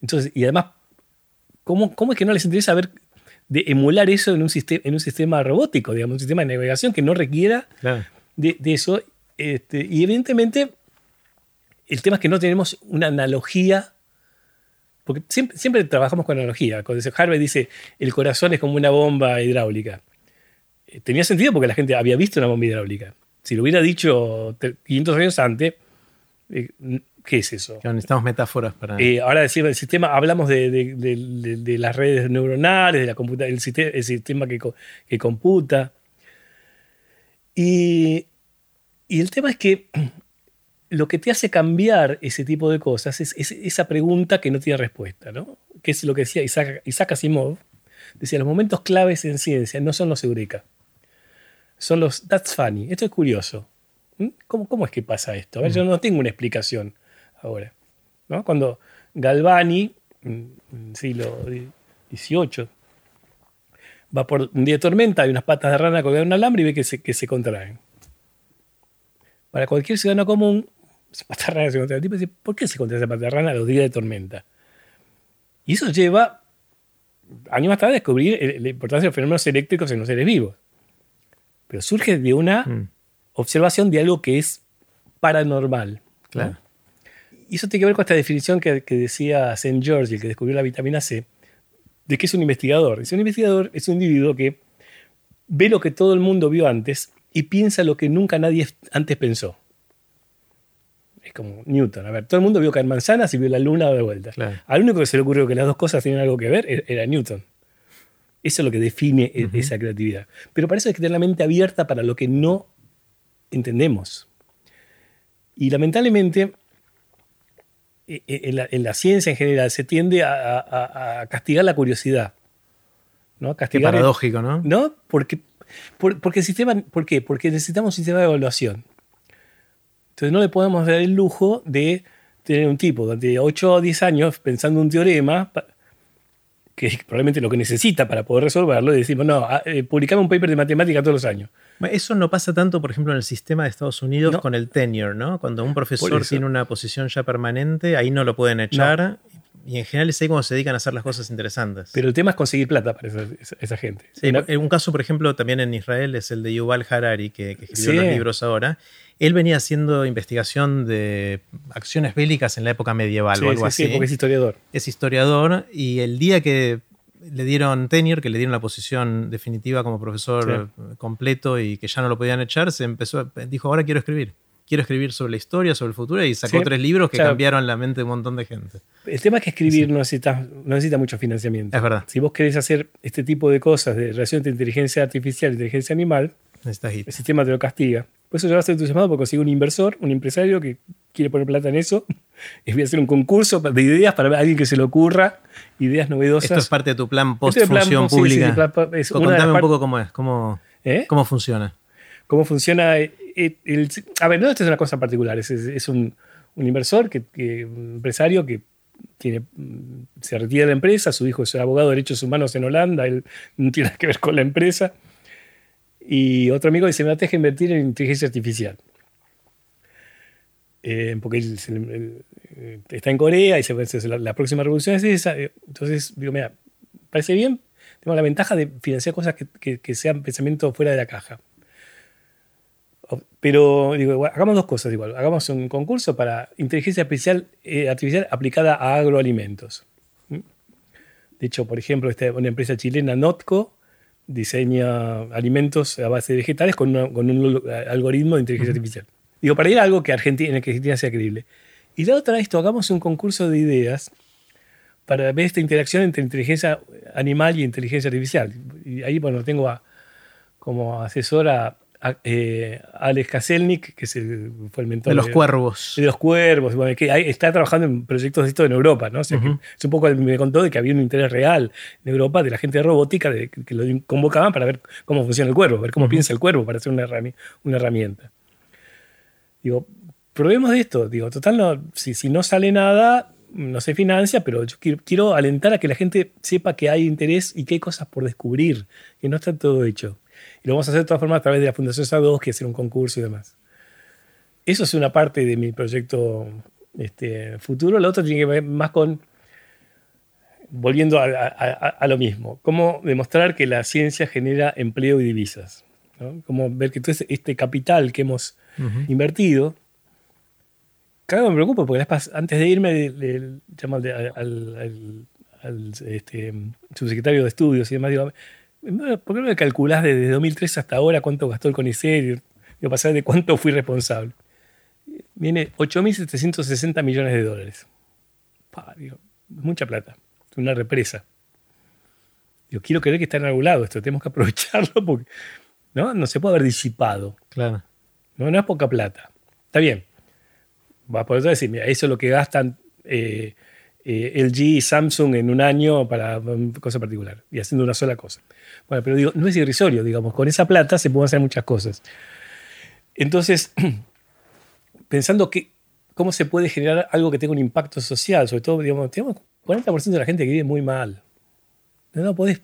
Entonces, y además, ¿cómo, ¿cómo, es que no les interesa ver de emular eso en un, sistema, en un sistema robótico, digamos, un sistema de navegación que no requiera de, eso? Este, y evidentemente, el tema es que no tenemos una analogía, porque siempre, siempre trabajamos con analogía. Cuando Harvey dice, el corazón es como una bomba hidráulica. Eh, tenía sentido porque la gente había visto una bomba hidráulica. Si lo hubiera dicho 500 años antes, eh, ¿Qué es eso? necesitamos metáforas para. Eh, ahora decir el sistema, hablamos de, las redes neuronales, de la computa, el, sistema, el sistema que, que computa. Y, el tema es que lo que te hace cambiar ese tipo de cosas es, esa pregunta que no tiene respuesta, ¿no? Que es lo que decía Isaac, Isaac Asimov. Decía, los momentos claves en ciencia no son los eureka, son los that's funny. Esto es curioso. ¿Mm? ¿Cómo, cómo es que pasa esto? A ver, yo no tengo una explicación ahora. ¿no? Cuando Galvani, en el siglo XVIII, va por un día de tormenta, hay unas patas de rana colgadas en un alambre y ve que se, que se contraen. Para cualquier ciudadano común, se contrae. El tipo dice, ¿por qué se contrae esa pata de rana a los días de tormenta? Y eso lleva, años más tarde, a descubrir la importancia de los fenómenos eléctricos en los seres vivos. Pero surge de una mm. observación de algo que es paranormal. Claro. Y eso tiene que ver con esta definición que, decía St. George, el que descubrió la vitamina C, de que es un investigador. Es un investigador es un individuo que ve lo que todo el mundo vio antes y piensa lo que nunca nadie antes pensó. Es como Newton. A ver, todo el mundo vio caer manzanas y vio la luna de vuelta. Al único que se le ocurrió que las dos cosas tienen algo que ver e-, era Newton. Eso es lo que define e-, esa creatividad. Pero para eso hay que tener la mente abierta para lo que no entendemos. Y lamentablemente e, e, en la, ciencia en general se tiende a, castigar la curiosidad. ¿no? Castigar Qué paradójico, ¿no? ¿No? Porque, porque el sistema, ¿Por qué? Porque necesitamos un sistema de evaluación. Entonces no le podemos dar el lujo de tener un tipo durante 8 o 10 años pensando un teorema que es probablemente lo que necesita para poder resolverlo, y decimos, no, ah, eh, publicamos un paper de matemática todos los años. Eso no pasa tanto, por ejemplo, en el sistema de Estados Unidos con el tenure, ¿no? Cuando un profesor tiene una posición ya permanente, ahí no lo pueden echar. Y en general es ahí cuando se dedican a hacer las cosas interesantes. Pero el tema es conseguir plata para esa, gente. Sí, un caso, por ejemplo, también en Israel es el de Yuval Harari, que, escribió los libros ahora. Él venía haciendo investigación de acciones bélicas en la época medieval o algo así. Sí, porque es historiador. Es historiador y el día que le dieron tenure, que le dieron la posición definitiva como profesor completo y que ya no lo podían echar, se empezó, dijo, ahora quiero escribir. Quiero escribir sobre la historia, sobre el futuro y sacó tres libros que cambiaron la mente de un montón de gente. El tema es que escribir no, necesita, no necesita mucho financiamiento. Es verdad. Si vos querés hacer este tipo de cosas de relación entre inteligencia artificial e inteligencia animal, el sistema te lo castiga. Por eso yo a entusiasmado porque consigo un inversor, un empresario que quiere poner plata en eso. Y voy a hacer un concurso de ideas para alguien que se le ocurra, ideas novedosas. Esto es parte de tu plan post-función pública. contame un poco cómo es, cómo, ¿Eh? cómo funciona. Cómo funciona. Eh, a ver, no, esto es una cosa particular. Es, un, inversor, que, un empresario que tiene, mm, se retira de la empresa, su hijo es abogado de derechos humanos en Holanda, él no tiene nada que ver con la empresa. Y otro amigo dice, me deja invertir en inteligencia artificial. Eh, porque él, eh, está en Corea y se, la, la, próxima revolución es esa. Entonces, digo, mira, parece bien, tengo la ventaja de financiar cosas que, que sean pensamiento fuera de la caja. Pero digo, hagamos dos cosas igual. Hagamos un concurso para inteligencia artificial, eh, artificial aplicada a agroalimentos. ¿Mm? De hecho, por ejemplo, esta, una empresa chilena, Notco, diseña alimentos a base de vegetales con, un algoritmo de inteligencia artificial. Digo, para ir a algo que Argentina, en el que Argentina sea creíble. Y la otra, esto, hagamos un concurso de ideas para ver esta interacción entre inteligencia animal y inteligencia artificial. Y ahí, bueno, tengo a, como asesora eh, Alex Kaselnik, que es el, fue el mentor de los cuervos. De los cuervos, que está trabajando en proyectos de esto en Europa, ¿no? es un poco me contó de que había un interés real en Europa de la gente de robótica de, que, lo convocaban para ver cómo funciona el cuervo, ver cómo piensa el cuervo para hacer una, una herramienta. Digo, probemos de esto. Digo, total, no, si, si no sale nada, no se financia, pero yo quiero, quiero, alentar a que la gente sepa que hay interés y que hay cosas por descubrir, que no está todo hecho. Lo vamos a hacer de todas formas a través de la Fundación SADOS, que hacer un concurso y demás. Eso es una parte de mi proyecto este, futuro. La otra tiene que ver más con, volviendo a, lo mismo, cómo demostrar que la ciencia genera empleo y divisas. ¿no? Cómo ver que todo este capital que hemos invertido, cada vez me preocupa, porque antes de irme le, llamo al, este, subsecretario de estudios y demás, digo, ¿Por qué no me calculás desde 2003 hasta ahora cuánto gastó el CONICET? Digo, pasar de cuánto fui responsable. Viene 8.760 millones de dólares. mucha plata. Es una represa. Yo quiero creer que está en algún lado esto. Tenemos que aprovecharlo porque ¿no? no se puede haber disipado. Claro. No, no es poca plata. Está bien. Va a poder decir, mira, eso es lo que gastan eh, eh, LG y Samsung en un año para cosa particular y haciendo una sola cosa. Bueno, pero digo, no es irrisorio, digamos, con esa plata se pueden hacer muchas cosas. Entonces, pensando que cómo se puede generar algo que tenga un impacto social, sobre todo, digamos, tenemos 40% de la gente que vive muy mal. No podés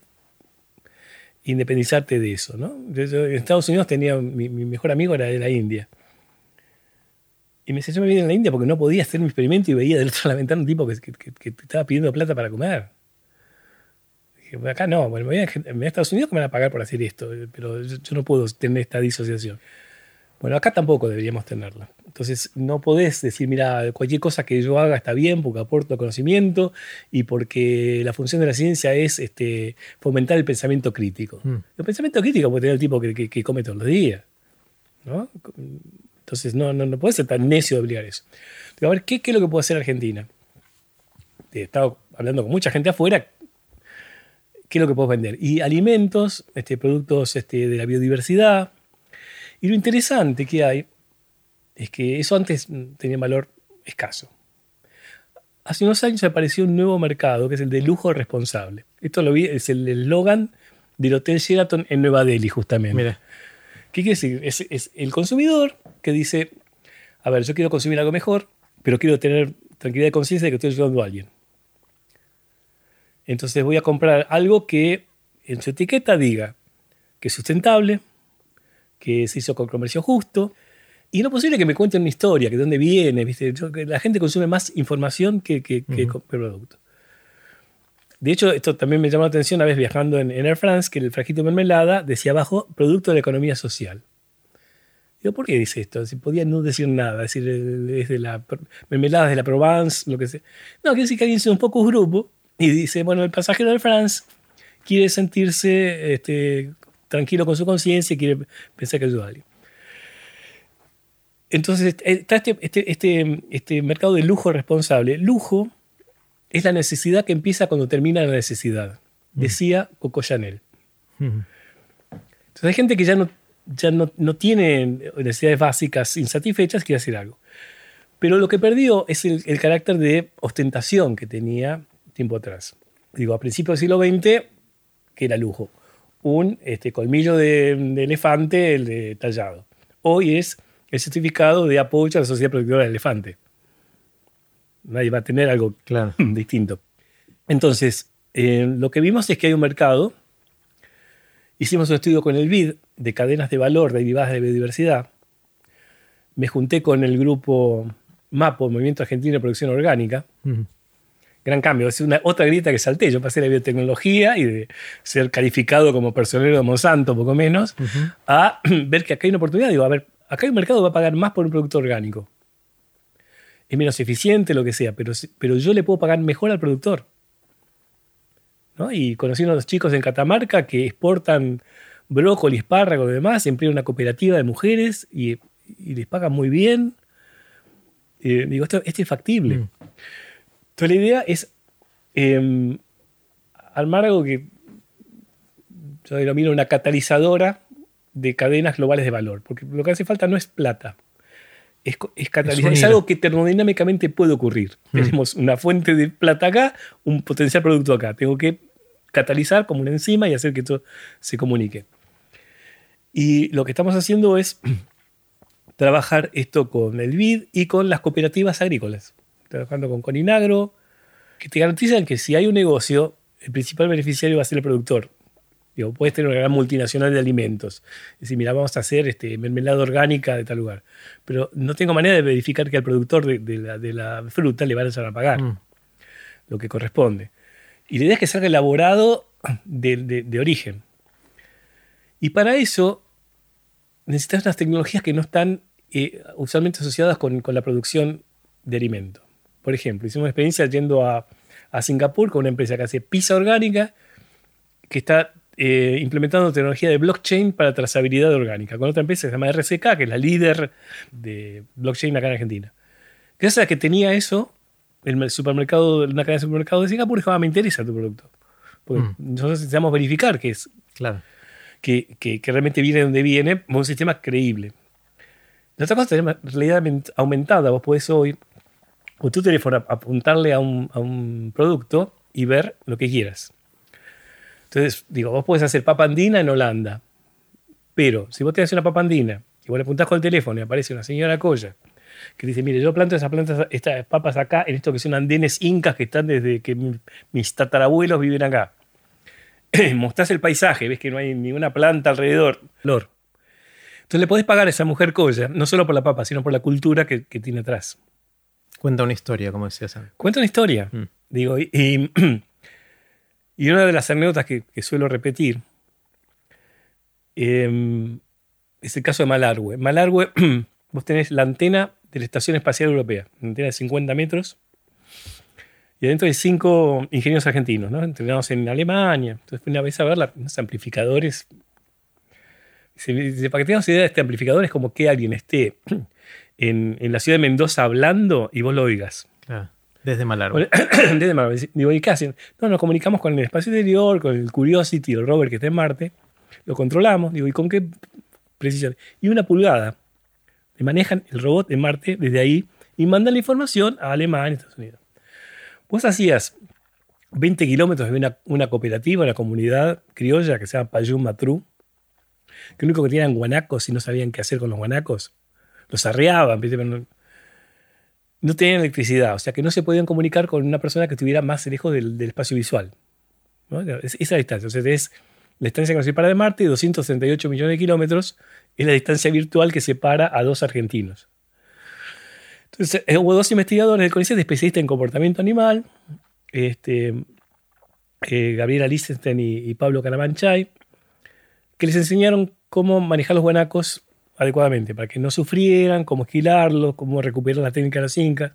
independizarte de eso, ¿no? en Estados Unidos tenía, mi, mejor amigo era de la India. Y me decía, yo me vine en la India porque no podía hacer mi experimento y veía del otro lado de la ventana un tipo que, que, estaba pidiendo plata para comer acá no, bueno, me voy, a, Estados Unidos que me van a pagar por hacer esto, pero yo, no puedo tener esta disociación. Bueno, acá tampoco deberíamos tenerla. Entonces, no podés decir, mira, cualquier cosa que yo haga está bien porque aporto conocimiento y porque la función de la ciencia es este, fomentar el pensamiento crítico. Mm. El pensamiento crítico puede tener el tipo que, come todos los días. ¿no? Entonces, no, no, no puede ser tan necio de obligar eso. a ver, ¿qué, ¿qué, es lo que puede hacer Argentina? He estado hablando con mucha gente afuera qué es lo que puedo vender. Y alimentos, este, productos este, de la biodiversidad. Y lo interesante que hay es que eso antes tenía valor escaso. Hace unos años apareció un nuevo mercado que es el de lujo responsable. Esto lo vi, es el eslogan del Hotel Sheraton en Nueva Delhi, justamente. Mira. ¿Qué quiere decir? Es, es, el consumidor que dice, a ver, yo quiero consumir algo mejor, pero quiero tener tranquilidad de conciencia de que estoy ayudando a alguien. Entonces voy a comprar algo que en su etiqueta diga que es sustentable, que se hizo con comercio justo. Y no posible que me cuenten una historia, que de dónde viene. ¿viste? la gente consume más información que, que, que producto. De hecho, esto también me llamó la atención una vez viajando en, Air France, que el frasquito de mermelada decía abajo, producto de la economía social. Digo, ¿por qué dice esto? Si podía no decir nada, decir, es de la mermelada de la Provence, lo que sea. No, quiere decir que alguien se un poco grupo y dice, bueno, el pasajero de France quiere sentirse este, tranquilo con su conciencia y quiere pensar que ayuda a alguien. Entonces está este, este, este, este, mercado de lujo responsable. Lujo es la necesidad que empieza cuando termina la necesidad, mm. decía Coco Chanel. Mm. Entonces hay gente que ya no, ya no, no tiene necesidades básicas insatisfechas, quiere hacer algo. Pero lo que perdió es el, el carácter de ostentación que tenía tiempo atrás. Digo, a principios del siglo XX, que era lujo. Un este, colmillo de, elefante el de tallado. Hoy es el certificado de apoyo a la sociedad productora del elefante. Nadie va a tener algo Claro. distinto. Entonces, eh, lo que vimos es que hay un mercado. Hicimos un estudio con el BID de cadenas de valor derivadas de biodiversidad. Me junté con el grupo MAPO, Movimiento Argentino de Producción Orgánica. Gran cambio, es una otra grita que salté. Yo pasé de la biotecnología y de ser calificado como personero de Monsanto, poco menos, a ver que acá hay una oportunidad. Digo, a ver, acá hay un mercado que va a pagar más por un producto orgánico. Es menos eficiente, lo que sea, pero, pero yo le puedo pagar mejor al productor. ¿No? Y conocí a unos chicos en Catamarca que exportan brócoli, espárragos y demás, siempre una cooperativa de mujeres y, y les pagan muy bien. Eh, digo, esto, esto es factible. Mm. Entonces la idea es eh, armar algo que yo denomino una catalizadora de cadenas globales de valor, porque lo que hace falta no es plata, es, catalizar, es, algo que termodinámicamente puede ocurrir. Mm. Tenemos una fuente de plata acá, un potencial producto acá, tengo que catalizar como una enzima y hacer que esto se comunique. Y lo que estamos haciendo es trabajar esto con el BID y con las cooperativas agrícolas. Trabajando con Coninagro, que te garantizan que si hay un negocio, el principal beneficiario va a ser el productor. Digo, puedes tener una gran multinacional de alimentos. Decir, mira, vamos a hacer este, mermelada orgánica de tal lugar. Pero no tengo manera de verificar que al productor de, de la, de la fruta le van a pagar Mm. lo que corresponde. Y la idea es que salga elaborado de, origen. Y para eso necesitas unas tecnologías que no están eh, usualmente asociadas con, con la producción de alimentos. Por ejemplo, hicimos una experiencia yendo a, a Singapur con una empresa que hace pizza orgánica que está eh, implementando tecnología de blockchain para trazabilidad orgánica, con otra empresa que se llama RCK, que es la líder de blockchain acá en Argentina. Gracias a que tenía eso, el supermercado, una cadena de supermercados de Singapur dijo, ah, me interesa tu producto. Porque Mm. nosotros necesitamos verificar que, es, Claro. que, que- que realmente viene de donde viene, un sistema creíble. La otra cosa es la realidad aument- aumentada. Vos podés hoy, con tu teléfono, ap- apuntarle a un, a un producto y ver lo que quieras. Entonces, digo, vos podés hacer papa andina en Holanda. Pero si vos te haces una papa andina y vos le apuntás con el teléfono y aparece una señora Coya que dice, mire, yo planto esas plantas, estas papas acá en esto que son andenes incas que están desde que mi- mis tatarabuelos viven acá. Mostrás el paisaje, ves que no hay ninguna planta alrededor. Flor. Entonces le podés pagar a esa mujer Coya, no solo por la papa, sino por la cultura que, que tiene atrás. Cuenta una historia, como decías antes. Cuenta una historia. Mm. Digo, y, y- y una de las anécdotas que, suelo repetir em, es el caso de Malargüe. Malargüe, vos tenés la antena de la Estación Espacial Europea, una antena de 50 metros, y adentro hay cinco ingenieros argentinos, ¿no? entrenados en Alemania. Entonces una vez a ver unos amplificadores. Para que tengamos idea de este amplificador, es como que alguien esté en, en la ciudad de Mendoza hablando y vos lo oigas. Claro. Desde Malargo. Desde Marte. Digo, ¿y qué hacen? No, nos comunicamos con el espacio exterior, con el Curiosity, el rover que está en Marte. Lo controlamos. Digo, ¿y con qué precisión? Y una pulgada. Le manejan el robot en Marte desde ahí y mandan la información a Alemania, Estados Unidos. Vos hacías 20 kilómetros de una, cooperativa, una comunidad criolla que se llama Payún Matru, que lo único que tenían guanacos y no sabían qué hacer con los guanacos. Los arreaban, no, tenían electricidad, o sea que no se podían comunicar con una persona que estuviera más lejos del, espacio visual. ¿no? Es- esa distancia, o sea, es la distancia que nos separa de Marte, 238 millones de kilómetros, es la distancia virtual que separa a dos argentinos. Entonces, eh, hubo dos investigadores del CONICET, especialistas en comportamiento animal, este, eh, Gabriela Lichtenstein y, Pablo Carabanchay, que les enseñaron cómo manejar los guanacos adecuadamente, para que no sufrieran, cómo esquilarlos, cómo recuperar la técnica de los incas.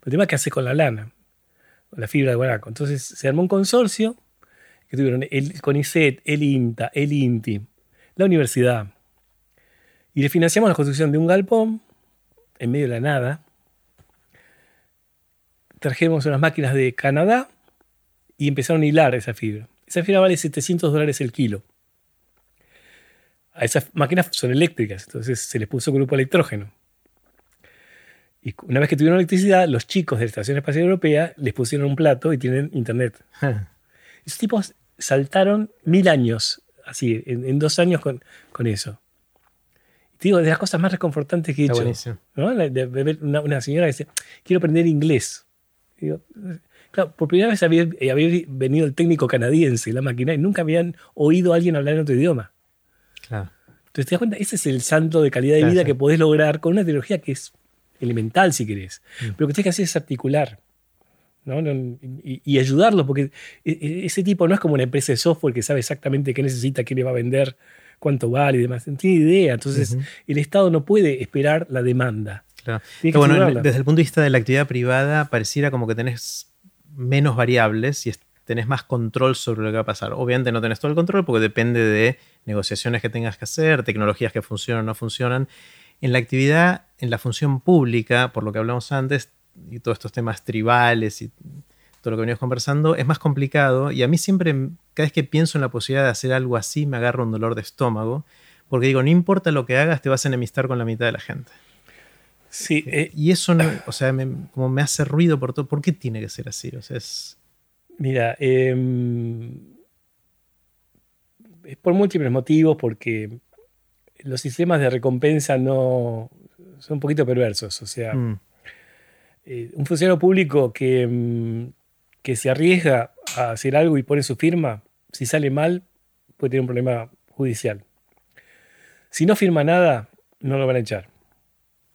Pero el tema es qué con la lana, con la fibra de guanaco. Entonces se armó un consorcio que tuvieron el CONICET, el INTA, el INTI, la universidad. Y le financiamos la construcción de un galpón en medio de la nada. Trajimos unas máquinas de Canadá y empezaron a hilar esa fibra. Esa fibra vale 700 dólares el kilo. A esas máquinas son eléctricas, entonces se les puso grupo electrógeno. Y una vez que tuvieron electricidad, los chicos de la Estación Espacial Europea les pusieron un plato y tienen internet. Esos tipos saltaron mil años, así, en, en dos años con, con eso. Y te digo, de las cosas más reconfortantes que he Está hecho. buenísimo. ¿no? La- de- de ver una, una señora que dice, quiero aprender inglés. claro, por primera vez había, había, venido el técnico canadiense, la máquina, y nunca habían oído a alguien hablar en otro idioma. Claro. Entonces te das cuenta, ese es el santo de calidad de vida que podés lograr con una tecnología que es elemental si querés. Mm. Pero lo que tienes que hacer es articular. ¿no? y, ayudarlo, porque e, e, ese tipo no es como una empresa de software que sabe exactamente qué necesita, qué le va a vender, cuánto vale y demás. No tiene idea. Entonces, el Estado no puede esperar la demanda. Claro. Bueno, desde el punto de vista de la actividad privada, pareciera como que tenés menos variables y tenés más control sobre lo que va a pasar. Obviamente no tenés todo el control porque depende de negociaciones que tengas que hacer, tecnologías que funcionan o no funcionan. En la actividad, en la función pública, por lo que hablamos antes, y todos estos temas tribales y todo lo que venimos conversando, es más complicado. Y a mí siempre, cada vez que pienso en la posibilidad de hacer algo así, me agarra un dolor de estómago. Porque digo, no importa lo que hagas, te vas a enemistar con la mitad de la gente. Sí. Eh, y eso, o sea, como me hace ruido por todo. ¿Por qué tiene que ser así? O sea, es... Mira, es por múltiples motivos, porque los sistemas de recompensa no son un poquito perversos. O sea, mm. eh, un funcionario público que, em, que se arriesga a hacer algo y pone su firma, si sale mal, puede tener un problema judicial. Si no firma nada, no lo van a echar.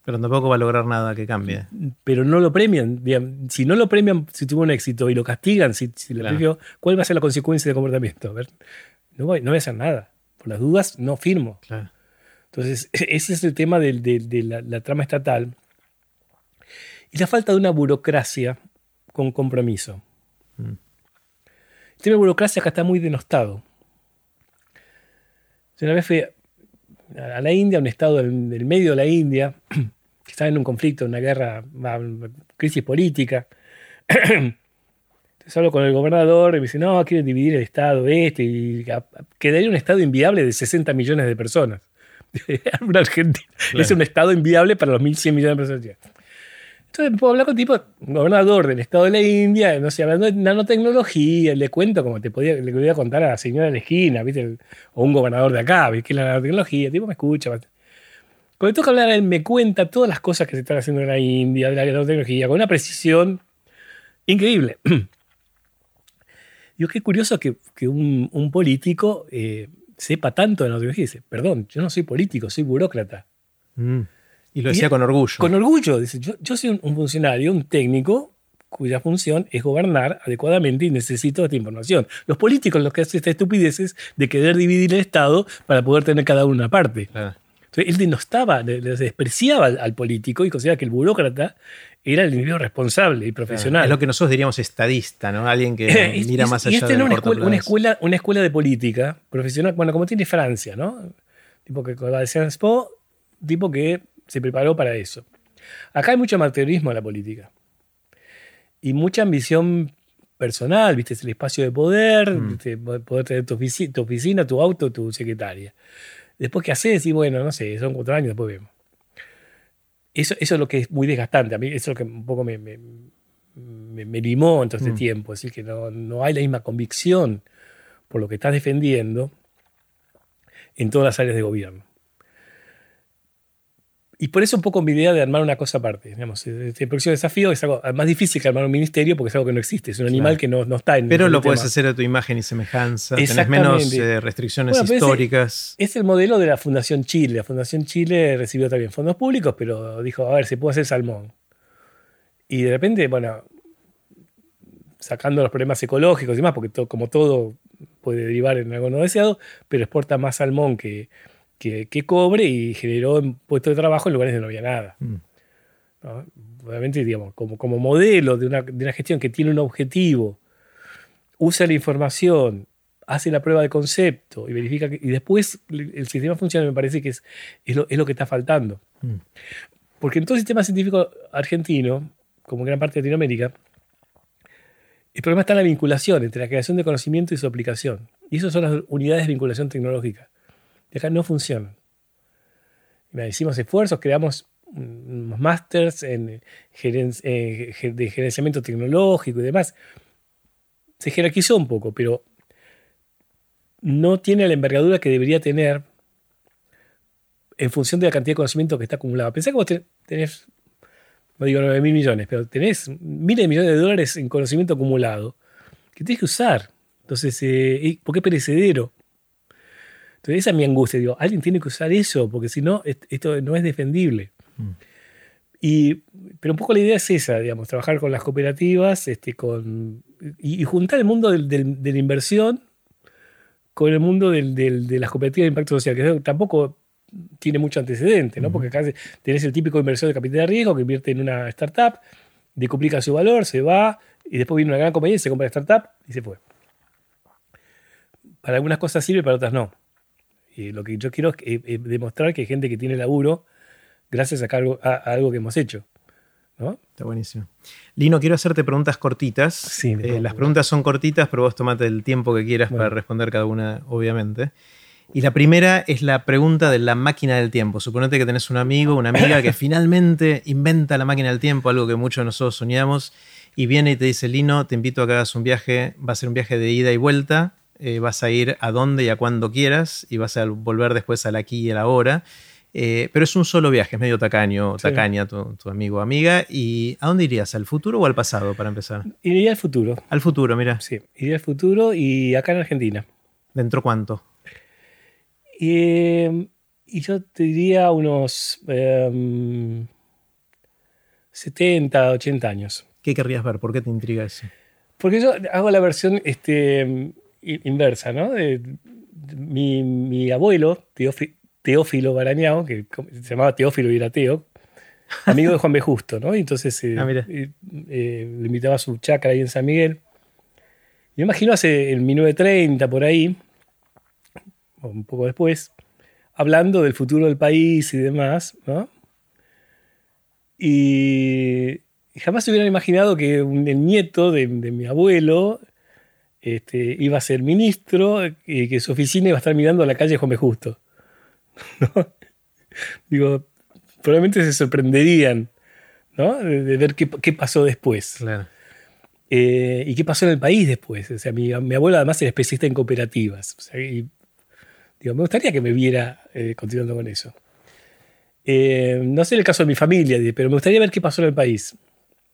Pero tampoco va a lograr nada que cambie. Pero no lo premian. Si no lo premian si tuvo un éxito y lo castigan, si, lo ¿cuál va a ser la consecuencia de comportamiento? A ver, no voy, no voy a hacer nada. Por las dudas, no firmo. Entonces, ese es el tema de, la, trama estatal. Y la falta de una burocracia con compromiso. Mm. El tema de burocracia acá está muy denostado. Una vez fui a la India, un estado del, del medio de la India, que estaba en un conflicto, una guerra, una crisis política. Entonces hablo con el gobernador y me dice, no, quieren dividir el estado este y quedaría un estado inviable de 60 millones de personas. una Argentina. Es un estado inviable para los 1.100 millones de personas. Entonces puedo hablar con tipo gobernador del estado de la India, no sé, hablando de nanotecnología, le cuento como te podía, le podía contar a la señora de la esquina, ¿viste? o un gobernador de acá, ¿viste? que es la nanotecnología, tipo me escucha. Cuando toca hablar, él me cuenta todas las cosas que se están haciendo en la India, de la nanotecnología, con una precisión increíble. Yo qué curioso que, un, político eh, sepa tanto de nanotecnología. Dice, perdón, yo no soy político, soy burócrata. Mm. Y lo decía con orgullo. Con orgullo. Dice, yo, soy un, funcionario, un técnico cuya función es gobernar adecuadamente y necesito esta información. Los políticos los que hacen estas estupideces de querer dividir el Estado para poder tener cada uno una parte. Él denostaba, despreciaba al, político y consideraba que el burócrata era el individuo responsable y profesional. Es lo que nosotros diríamos estadista, ¿no? Alguien que mira más allá y este una escuela, una escuela, una escuela de política profesional, bueno, como tiene Francia, ¿no? Tipo que con la de Po, tipo que se preparó para eso. Acá hay mucho amateurismo en la política. Y mucha ambición personal, ¿viste? Es el espacio de poder, mm. poder tener tu, oficina, tu auto, tu secretaria. Después, ¿qué haces? Y bueno, no sé, son cuatro años, después vemos. Eso, eso es lo que es muy desgastante. A mí eso es lo que un poco me, me, me, limó en todo este mm. tiempo. Es decir, que no, no hay la misma convicción por lo que estás defendiendo en todas las áreas de gobierno. Y por eso un poco mi idea de armar una cosa aparte. Digamos, este próximo desafío es algo más difícil que armar un ministerio porque es algo que no existe, es un animal que no, no, está en Pero lo puedes hacer a tu imagen y semejanza, tienes menos eh, restricciones históricas. Es, el modelo de la Fundación Chile. La Fundación Chile recibió también fondos públicos, pero dijo, a ver, se puede hacer salmón. Y de repente, bueno, sacando los problemas ecológicos y demás, porque como todo puede derivar en algo no deseado, pero exporta más salmón que que, cobre y generó puestos de trabajo en lugares donde no había nada. Mm. Obviamente, digamos, como, como modelo de una, de una, gestión que tiene un objetivo, usa la información, hace la prueba de concepto y verifica que, y después el sistema funciona, me parece que es, es, lo, es lo, que está faltando. Mm. Porque en todo el sistema científico argentino, como en gran parte de Latinoamérica, el problema está en la vinculación entre la creación de conocimiento y su aplicación. Y esas son las unidades de vinculación tecnológica acá no funcionan. Hicimos esfuerzos, creamos unos en de gerenciamiento tecnológico y demás. Se jerarquizó un poco, pero no tiene la envergadura que debería tener en función de la cantidad de conocimiento que está acumulado. Pensá que vos tenés no digo 9 mil millones, pero tenés miles de millones de dólares en conocimiento acumulado que tienes que usar. Entonces, eh, ¿por qué perecedero? Entonces, esa es mi angustia. Digo, alguien tiene que usar eso, porque si no, esto no es defendible. Mm. Y, pero un poco la idea es esa, digamos, trabajar con las cooperativas este, con, y, juntar el mundo de la inversión con el mundo de las cooperativas de impacto social, que tampoco tiene mucho antecedente, ¿no? Porque acá tenés el típico inversor de capital de riesgo que invierte en una startup, decuplica su valor, se va, y después viene una gran compañía y se compra la startup y se fue. Para algunas cosas sirve, para otras no. Lo que yo quiero es demostrar que hay gente que tiene laburo gracias a algo, que hemos hecho. ¿no? Está buenísimo. Lino, quiero hacerte preguntas cortitas. Sí, eh, las preguntas son cortitas, pero vos tomate el tiempo que quieras para responder cada una, obviamente. Y la primera es la pregunta de la máquina del tiempo. Suponete que tenés un amigo, una amiga que finalmente inventa la máquina del tiempo, algo que muchos de nosotros soñamos, y viene y te dice, Lino, te invito a que hagas un viaje, va a ser un viaje de ida y vuelta, eh, vas a ir a donde y a cuando quieras, y vas a volver después al aquí y a la hora. Eh, pero es un solo viaje, es medio tacaño, tacaña tu, tu, amigo o amiga. ¿Y a dónde irías? ¿Al futuro o al pasado para empezar? Iría al futuro. Al futuro, mira. Sí, iría al futuro y acá en Argentina. ¿Dentro cuánto? y yo te diría unos 70, em, 80 años. ¿Qué querrías ver? ¿Por qué te intriga eso? Porque yo hago la versión este, inversa, ¿no? mi, abuelo, Teófilo Barañao, que se llamaba Teófilo y era Teo, amigo de Juan B. Justo, ¿no? Y entonces eh, ah, eh, eh, le invitaba a su chacra ahí en San Miguel. Me imagino hace el 1930 por ahí, un poco después, hablando del futuro del país y demás, ¿no? Y, jamás se hubieran imaginado que el nieto de, mi abuelo este, iba a ser ministro y que su oficina iba a estar mirando a la calle Juan B. Justo. Digo, probablemente se sorprenderían ¿no? de, ver qué, pasó después. Eh, y qué pasó en el país después. O sea, mi, abuelo además era especialista en cooperativas. O sea, y Digo, me gustaría que me viera eh, continuando con eso. Eh, no sé el caso de mi familia, pero me gustaría ver qué pasó en el país.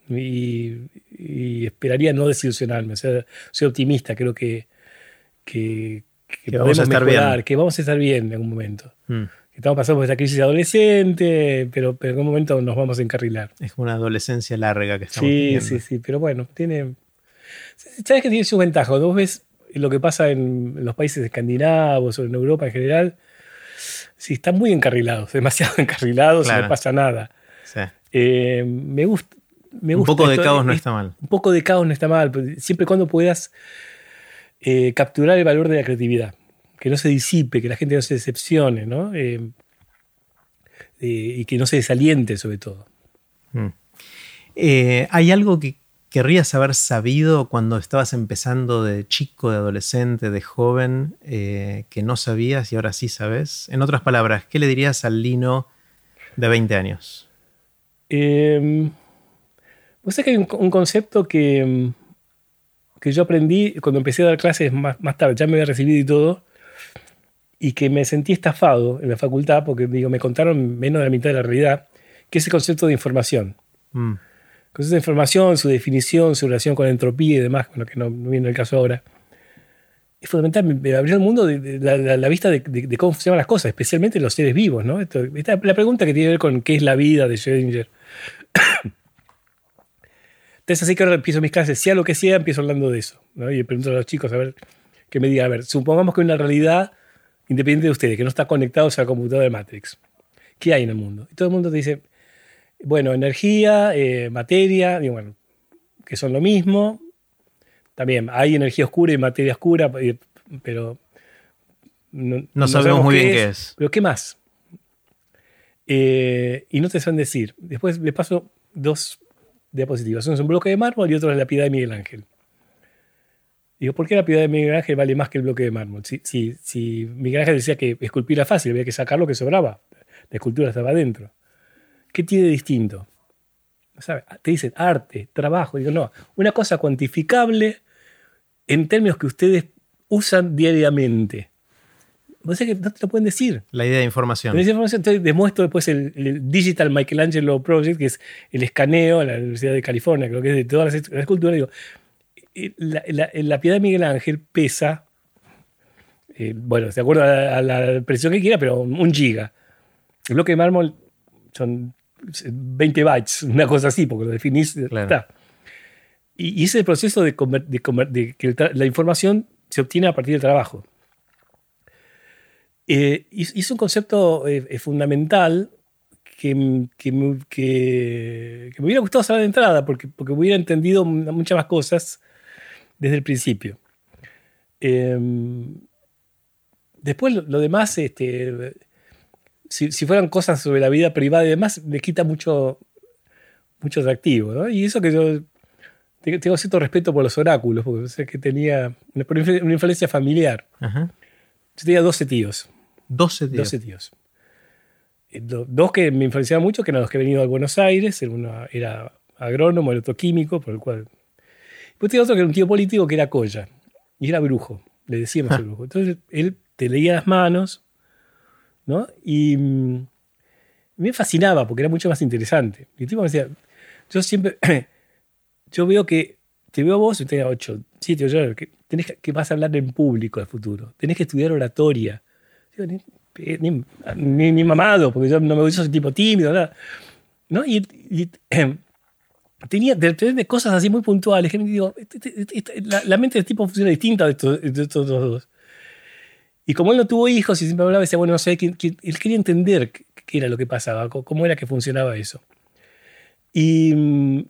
Y, esperaría no desilusionarme. O sea, soy optimista, creo que, que, vamos a estar bien. que vamos a estar bien en algún momento. Mm. Estamos pasando por esta crisis adolescente, pero, pero, en algún momento nos vamos a encarrilar. Es una adolescencia larga que estamos sí, teniendo. Sí, sí, pero bueno, tiene. ¿Sabes que tiene sus ventajas? Vos ves lo que pasa en los países escandinavos o en Europa en general, si están muy encarrilados, demasiado encarrilados no pasa nada. Eh, me, gusta, me Un poco de caos no está mal. Un poco de caos no está mal, siempre y cuando puedas eh, capturar el valor de la creatividad, que no se disipe, que la gente no se decepcione, ¿no? Eh, y que no se desaliente sobre todo. Mm. ¿Hay algo que querrías haber sabido cuando estabas empezando de chico, de adolescente, de joven, eh, que no sabías y ahora sí sabes? En otras palabras, ¿qué le dirías al Lino de 20 años? Vos que hay un, concepto que, que yo aprendí cuando empecé a dar clases más, más, tarde, ya me había recibido y todo, y que me sentí estafado en la facultad porque digo, me contaron menos de la mitad de la realidad, que es el concepto de información. Mm con esa información, su definición, su relación con la entropía y demás, lo que no, viene el caso ahora, es fundamental. Me abrió el mundo de, la, vista de, cómo funcionan las cosas, especialmente los seres vivos. ¿no? esta, la pregunta que tiene que ver con qué es la vida de Schrödinger. Entonces, así que ahora empiezo mis clases, sea lo que sea, empiezo hablando de eso. ¿no? Y pregunto a los chicos a ver que me digan, a ver, supongamos que hay una realidad independiente de ustedes, que no está conectado a la computadora de Matrix. ¿Qué hay en el mundo? Y todo el mundo te dice, bueno, energía, eh, materia, bueno, que son lo mismo. También hay energía oscura y materia oscura, pero no, sabemos, muy bien qué es. Pero ¿qué más? Eh, y no te saben decir. Después le paso dos diapositivas. Uno es un bloque de mármol y otro es la piedad de Miguel Ángel. Digo, ¿por qué la piedad de Miguel Ángel vale más que el bloque de mármol? Si, si, Miguel Ángel decía que esculpir era fácil, había que sacar lo que sobraba. La escultura estaba adentro. ¿Qué tiene de distinto? Te dicen arte, trabajo. Digo, no, una cosa cuantificable en términos que ustedes usan diariamente. Vos sabés que no te lo pueden decir. La idea de información. La idea de información. Entonces demuestro después el, el Digital Michelangelo Project, que es el escaneo en la Universidad de California, creo que es de todas las, esculturas. Digo, eh, la, la- la piedad de Miguel Ángel pesa, eh, bueno, de acuerdo a la, a la presión que quiera, pero un giga. El bloque de mármol son 20 bytes, una cosa así, porque lo definís. Claro. está. Y, y ese proceso de, conver- de conver- de que la información se obtiene a partir del trabajo. Eh, es un concepto eh, eh, fundamental que, que, me- que- que me hubiera gustado saber de entrada, porque, porque hubiera entendido muchas más cosas desde el principio. Eh, después, lo, lo demás, este, si, si fueran cosas sobre la vida privada y demás, le quita mucho, mucho atractivo. ¿no? Y eso que yo te- tengo cierto respeto por los oráculos, porque sé que tenía una, influencia familiar. Ajá. Yo tenía 12 tíos. 12 días. 12 tíos. Do- Dos que me influenciaban mucho, que eran los que venían de Buenos Aires. Uno era agrónomo, el otro químico, por el cual. Después tenía otro que era un tío político que era Colla. Y era brujo. Le decíamos el brujo. Entonces él te leía las manos, ¿no? Y mm, me fascinaba porque era mucho más interesante. Y el tipo me decía, yo siempre, yo veo que, te veo a vos, y tenía 8, 7, 8 años, que, tenés que, que vas a hablar en público al futuro. Tenés que estudiar oratoria. Digo, ni, ni, ni- ni mamado, porque yo no me gusta ese tipo tímido, nada. ¿No? Y, y, tenía de repente cosas así muy puntuales que digo, este- este- este- la, la mente del tipo funciona distinta de estos, de estos dos. Y como él no tuvo hijos y siempre hablaba, decía, bueno, no sé, él quería entender qué, era lo que pasaba, cómo era que funcionaba eso. Y,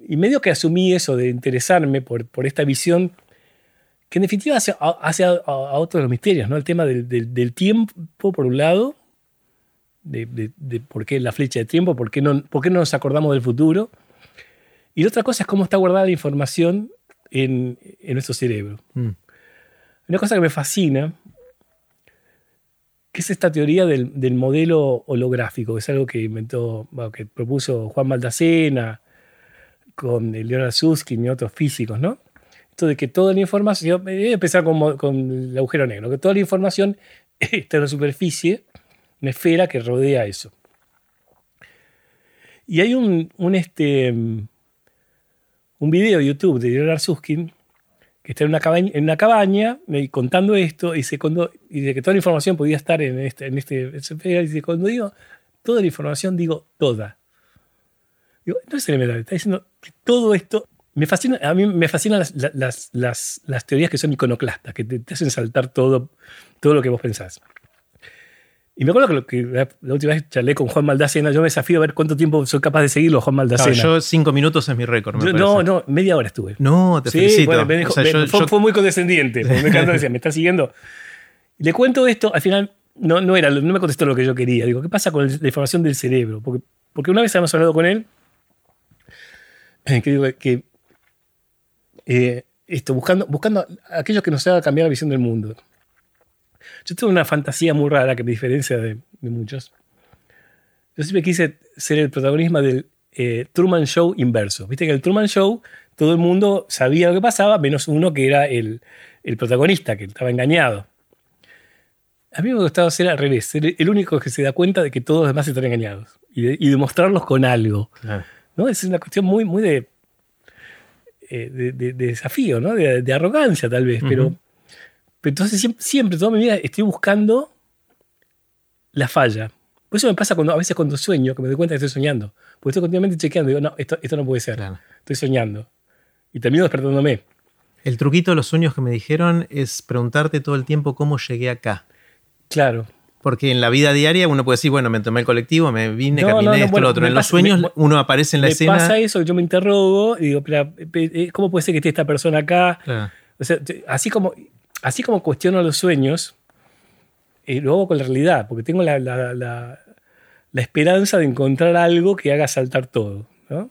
y medio que asumí eso de interesarme por, por esta visión que en definitiva hace, a- hace a, a- a otro de los misterios, ¿no? El tema del, del- del tiempo, por un lado, de, de- de por qué la flecha de tiempo, por qué, no, por qué no nos acordamos del futuro. Y la otra cosa es cómo está guardada la información en, en nuestro cerebro. Mm. Una cosa que me fascina, que es esta teoría del, del modelo holográfico, que es algo que inventó, bueno, que propuso Juan Maldacena con Leonard Susskind y otros físicos, ¿no? Esto de que toda la información, voy a empezar con, con el agujero negro, que toda la información está en la superficie, una esfera que rodea eso. Y hay un, un, este, un video de YouTube de Leonard Susskind que está en una cabaña, en una cabaña contando esto, y dice, cuando, y de que toda la información podía estar en este, en este, y dice, cuando digo toda la información, digo toda. Digo, no es elemental, está diciendo que todo esto, me fascina, a mí me fascinan las, las, las, las teorías que son iconoclastas, que te, te hacen saltar todo, todo lo que vos pensás. Y me acuerdo que, lo que la, la última vez charlé con Juan Maldacena, yo me desafío a ver cuánto tiempo soy capaz de seguirlo Juan Claro, Maldacena. yo cinco minutos es mi récord. me Yo- no, no, media hora estuve. No, te Sí, felicito. bueno, me dijo- O sea, me- yo- fue, yo- fue muy condescendiente. Me encantó, decía, me está siguiendo. Le cuento esto, al final no, no, era, no me contestó lo que yo quería. Digo, ¿qué pasa con la información del cerebro? Porque, porque una vez habíamos hablado con él, eh, que digo que eh, esto, buscando, buscando a aquellos que nos hagan cambiar la visión del mundo. Yo tengo una fantasía muy rara que me diferencia de, de muchos. Yo siempre quise ser el protagonista del eh, Truman Show inverso. Viste que el Truman Show todo el mundo sabía lo que pasaba, menos uno que era el, el protagonista, que estaba engañado. A mí me gustaba ser al revés, ser el único que se da cuenta de que todos los demás están engañados y, de- y demostrarlos con algo. Claro. ¿no? Es una cuestión muy, muy de, eh, de, de- de desafío, ¿no? de, de arrogancia tal vez, pero, entonces siempre, siempre, toda mi vida estoy buscando la falla. Por eso me pasa cuando, a veces cuando sueño, que me doy cuenta que estoy soñando, porque estoy continuamente chequeando, digo, no, esto, esto no puede ser, Claro. estoy soñando. Y termino despertándome. El truquito de los sueños que me dijeron es preguntarte todo el tiempo cómo llegué acá. Claro. Porque en la vida diaria uno puede decir, bueno, me tomé el colectivo, me vine, No, caminé no, no, esto, bueno, lo otro. En los sueños me- uno aparece en la me escena. pasa eso, yo me interrogo y digo, eh, ¿cómo puede ser que esté esta persona acá? Claro. O sea, te- así como, así como cuestiono los sueños, eh, lo hago con la realidad, porque tengo la, la- la- la esperanza de encontrar algo que haga saltar todo. ¿no?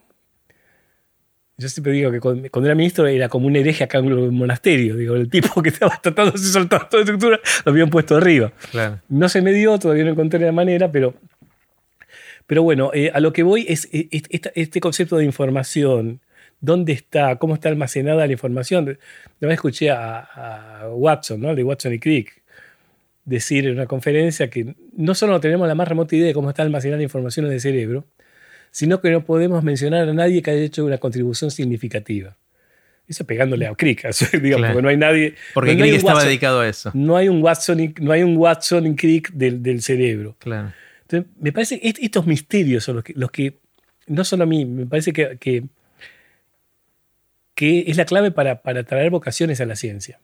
Yo siempre digo que cuando, cuando era ministro era como un hereje acá en un monasterio. Digo, el tipo que estaba tratando de soltar toda la estructura lo habían puesto arriba. Claro. No se me dio, todavía no encontré la manera, pero, pero bueno, eh, a lo que voy es eh, este concepto de información. ¿Dónde está? ¿Cómo está almacenada la información? Una vez escuché a, a Watson, ¿no? De Watson y Crick. decir en una conferencia que no solo no tenemos la más remota idea de cómo está almacenada información en el cerebro, sino que no podemos mencionar a nadie que haya hecho una contribución significativa. Eso pegándole a Crick, digamos, porque no hay nadie. Porque Crick estaba dedicado a eso. No hay un Watson, no hay un Watson en Crick del, del cerebro. Claro. Entonces, me parece que estos misterios son los que, los que no solo a mí, me parece que, que, es la clave para, para traer vocaciones a la ciencia.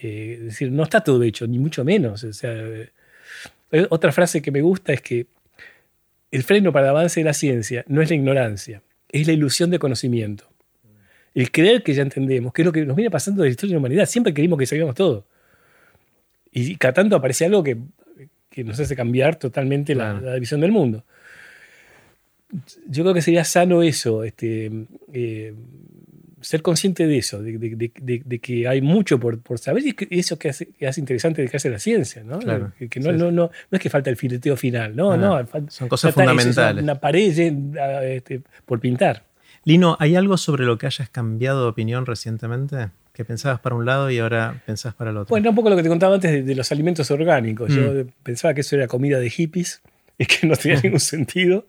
Eh, es decir, no está todo hecho, ni mucho menos. O sea, eh, otra frase que me gusta es que el freno para el avance de la ciencia no es la ignorancia, es la ilusión de conocimiento. El creer que ya entendemos, que es lo que nos viene pasando de la historia de la humanidad. Siempre creímos que sabíamos todo. Y cada tanto aparece algo que, nos hace cambiar totalmente la, visión del mundo. Yo creo que sería sano eso, este, eh, ser consciente de eso, de, que hay mucho por, saber y eso que hace, que hace interesante de que hace la ciencia, ¿no? que, no, no, no, es que falta el fileteo final, no, no. son cosas fundamentales. Una pared este, por pintar. Lino, ¿hay algo sobre lo que hayas cambiado de opinión recientemente? Que pensabas para un lado y ahora pensás para el otro. Bueno, un poco lo que te contaba antes de, los alimentos orgánicos. Yo mm. pensaba que eso era comida de hippies y que no tenía ningún sentido.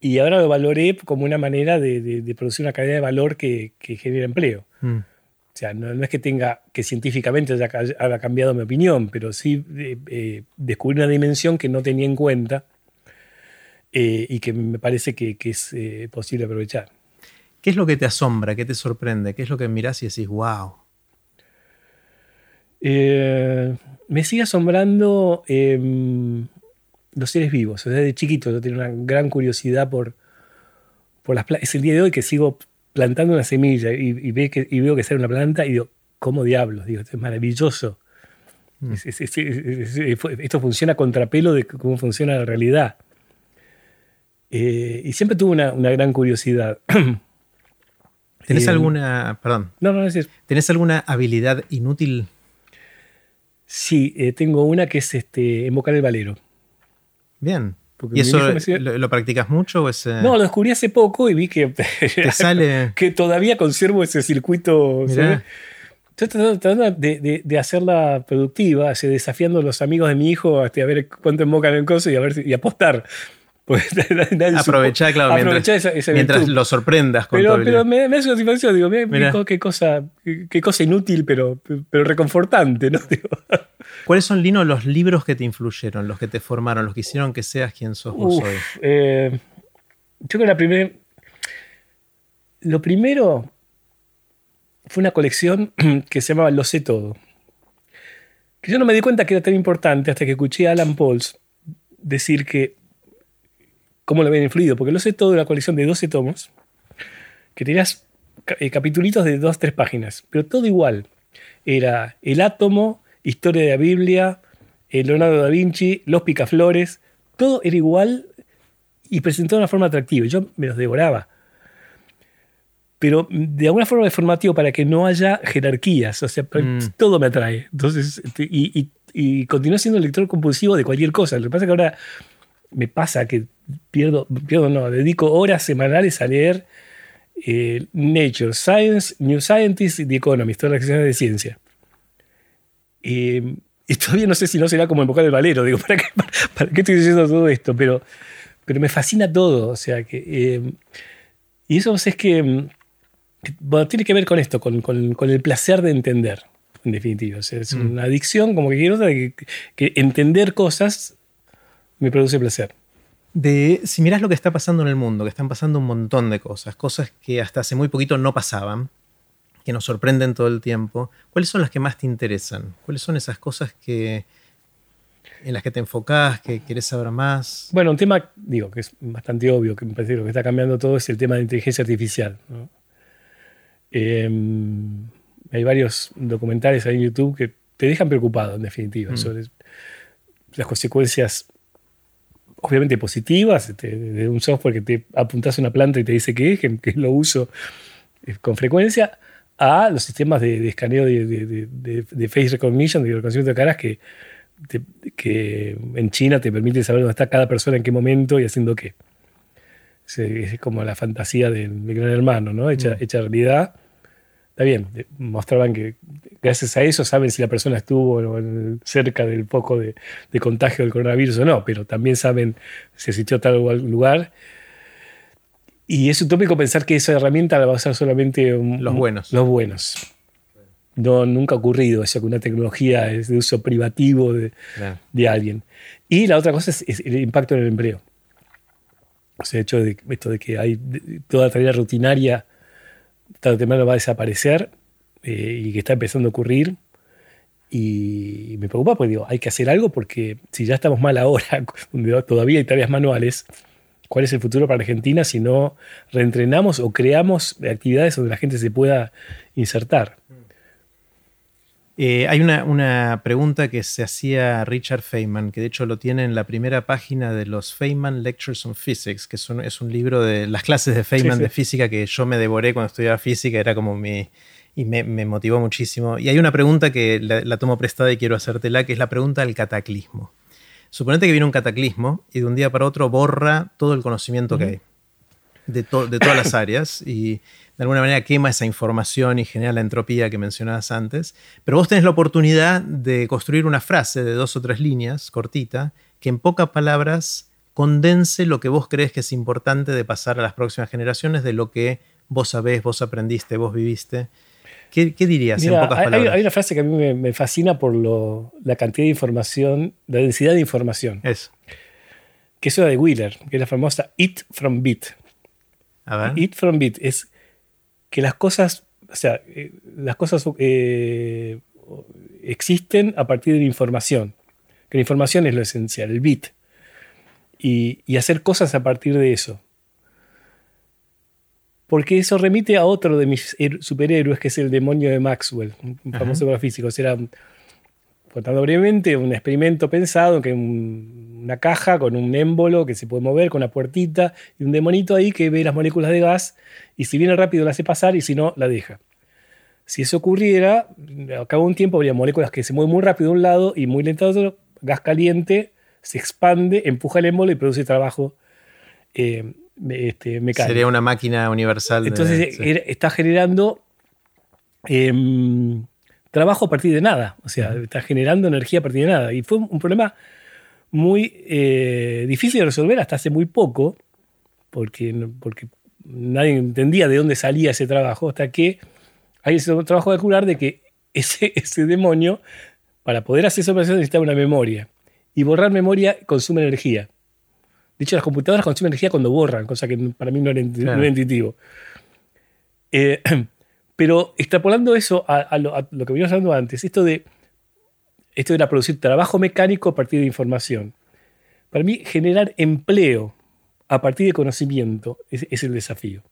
Y ahora lo valoré como una manera de, producir una cadena de valor que, que genera empleo. Mm. O sea, no, es que tenga, que científicamente haya, cambiado mi opinión, pero sí eh, eh, descubrí una dimensión que no tenía en cuenta eh, y que me parece que, que es posible aprovechar. ¿Qué es lo que te asombra? ¿Qué te sorprende? ¿Qué es lo que mirás y decís, wow? me sigue asombrando em, los seres vivos. desde chiquito yo tengo una gran curiosidad por, por las plantas. Es el día de hoy que sigo plantando una semilla y, ve que, y veo que sale una planta y digo, ¿cómo diablos? Digo, esto es maravilloso. Mm. esto funciona a contrapelo de cómo funciona la realidad. Eh, y siempre tuve una, gran curiosidad. ¿Tenés eh, alguna, perdón, no, no, ¿tenés alguna habilidad inútil? Sí, eh, tengo una que es este, invocar el valero. Bien. ¿Y eso lo, practicas mucho? O No, lo descubrí hace poco y vi que, sale... que todavía conservo ese circuito. Estoy tratando de, de, hacerla productiva, desafiando a los amigos de mi hijo a ver cuánto invocan el coso y, a ver, y apostar. Pues, aprovechar, claro, mientras, lo sorprendas con pero, pero me, me, hace satisfacción, digo, mira, qué cosa, qué cosa inútil, pero, pero reconfortante, ¿no? ¿Cuáles son, Lino, los libros que te influyeron, los que te formaron, los que hicieron que seas quien sos vos hoy? Eh, yo creo que la primera. Lo primero fue una colección que se llamaba Lo sé todo. Que yo no me di cuenta que era tan importante hasta que escuché a Alan Pauls decir que cómo lo habían influido, porque lo sé todo, una colección de 12 tomos, que tenías eh, capitulitos de 2 tres páginas, pero todo igual. Era el átomo, historia de la Biblia, eh, Leonardo da Vinci, los picaflores, todo era igual y presentado de una forma atractiva. Yo me los devoraba. Pero de alguna forma de formativo para que no haya jerarquías, o sea, mm. todo me atrae. Entonces, este, y, y, continúo siendo lector compulsivo de cualquier cosa. Lo que pasa es que ahora me pasa que pierdo, pierdo no, dedico horas semanales a leer eh, Nature, Science, New Scientist y The Economist, todas las secciones de ciencia. y todavía no sé si no será como invocar el valero, digo, ¿para qué, para, qué estoy diciendo todo esto? Pero, pero me fascina todo, o sea que... Eh, y eso es que, bueno, tiene que ver con esto, con, con, el placer de entender, en definitiva. O sea, es mm. una adicción, como que quiero que, que entender cosas me produce placer. De, si miras lo que está pasando en el mundo, que están pasando un montón de cosas, cosas que hasta hace muy poquito no pasaban, que nos sorprenden todo el tiempo, ¿cuáles son las que más te interesan? ¿Cuáles son esas cosas que, en las que te enfocás, que querés saber más? Bueno, un tema, digo, que es bastante obvio, que me parece que lo que está cambiando todo es el tema de inteligencia artificial. Em, hay varios documentales ahí en YouTube que te dejan preocupado, en definitiva, mm. sobre las consecuencias obviamente positivas, este, de un software que te apuntas a una planta y te dice que es, que, lo uso eh, con frecuencia, a los sistemas de, escaneo de, face recognition, de reconocimiento de caras, que, que en China te permite saber dónde está cada persona en qué momento y haciendo qué. Es, como la fantasía del, gran hermano, ¿no? Hecha, mm. hecha realidad. Está bien, mostraban que gracias a eso saben si la persona estuvo cerca del foco de, contagio del coronavirus o no, pero también saben si asistió a tal lugar. Y es utópico pensar que esa herramienta la va a usar solamente los buenos. Los buenos. No, nunca ha ocurrido eso, que una tecnología es de uso privativo de, alguien. Y la otra cosa es, el impacto en el empleo. O sea, hecho de esto de que hay toda tarea rutinaria tarde o temprano va a desaparecer eh, y que está empezando a ocurrir. Y me preocupa porque digo, hay que hacer algo porque si ya estamos mal ahora, donde todavía hay tareas manuales, ¿cuál es el futuro para Argentina si no reentrenamos o creamos actividades donde la gente se pueda insertar? Eh, hay una, pregunta que se hacía Richard Feynman, que de hecho lo tiene en la primera página de los Feynman Lectures on Physics, que es un, libro de las clases de Feynman de física que yo me devoré cuando estudiaba física, era como mi... y me, motivó muchísimo. Y hay una pregunta que la, tomo prestada y quiero hacértela, que es la pregunta del cataclismo. Suponete que viene un cataclismo y de un día para otro borra todo el conocimiento que hay de, de todas las áreas y de alguna manera quema esa información y genera la entropía que mencionabas antes. Pero vos tenés la oportunidad de construir una frase de dos o tres líneas, cortita, que en pocas palabras condense lo que vos crees que es importante de pasar a las próximas generaciones de lo que vos sabés, vos aprendiste, vos viviste. ¿Qué, dirías en pocas palabras? Hay, una frase que a mí me, fascina por la cantidad de información, la densidad de información. Es. Que es una de Wheeler, que es la famosa Eat from Bit. A ver. Eat from Bit es que las cosas, o sea, eh, las cosas eh, existen a partir de la información. Que la información es lo esencial, el bit. Y, hacer cosas a partir de eso. Porque eso remite a otro de mis superhéroes, que es el demonio de Maxwell, un famoso físico. Era, contando brevemente, un experimento pensado que una caja con un émbolo que se puede mover, con una puertita y un demonito ahí que ve las moléculas de gas y si viene rápido la hace pasar y si no, la deja. Si eso ocurriera, a cabo de un tiempo habría moléculas que se mueven muy rápido de un lado y muy lento de otro, gas caliente, se expande, empuja el émbolo y produce trabajo eh, este, mecánico. Sería una máquina universal. Entonces está generando em, trabajo a partir de nada, o sea, está generando energía a partir de nada. Y fue un problema muy eh, difícil de resolver hasta hace muy poco, porque, porque nadie entendía de dónde salía ese trabajo, hasta que hay ese trabajo de curar de que ese, ese demonio, para poder hacer esa operación, necesitaba una memoria. Y borrar memoria consume energía. De hecho, las computadoras consumen energía cuando borran, cosa que para mí no era, intuitivo. Eh, pero extrapolando eso a, lo, a, lo, que veníamos hablando antes, esto de esto era producir trabajo mecánico a partir de información. Para mí, generar empleo a partir de conocimiento es, el desafío.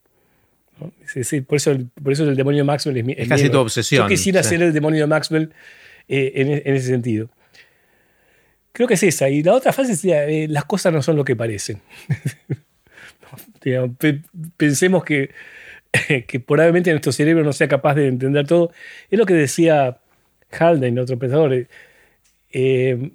por, eso, por eso el demonio de Maxwell es, es casi tu obsesión. Yo quisiera ser el demonio de Maxwell eh, en, ese sentido. Creo que es esa. Y la otra fase es eh, las cosas no son lo que parecen. pensemos que, que probablemente nuestro cerebro no sea capaz de entender todo. Es lo que decía Haldane, otro pensador. Eh,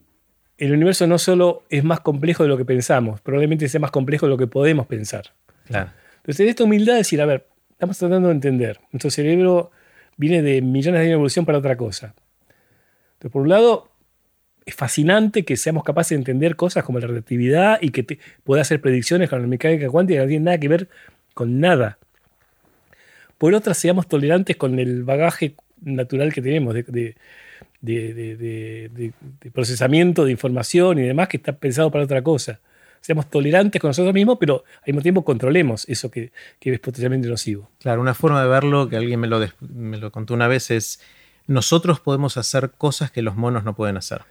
el universo no solo es más complejo de lo que pensamos, probablemente sea más complejo de lo que podemos pensar. Entonces, en esta humildad decir, a ver, estamos tratando de entender. Nuestro cerebro viene de millones de años de evolución para otra cosa. Entonces, por un lado, es fascinante que seamos capaces de entender cosas como la relatividad y que pueda hacer predicciones con la mecánica cuántica que no tienen nada que ver con nada. Por otra, seamos tolerantes con el bagaje natural que tenemos de de, procesamiento de información y demás que está pensado para otra cosa. Seamos tolerantes con nosotros mismos, pero al mismo tiempo controlemos eso que, es potencialmente nocivo. Claro, una forma de verlo, que alguien me lo, me lo contó una vez, es nosotros podemos hacer cosas que los monos no pueden hacer.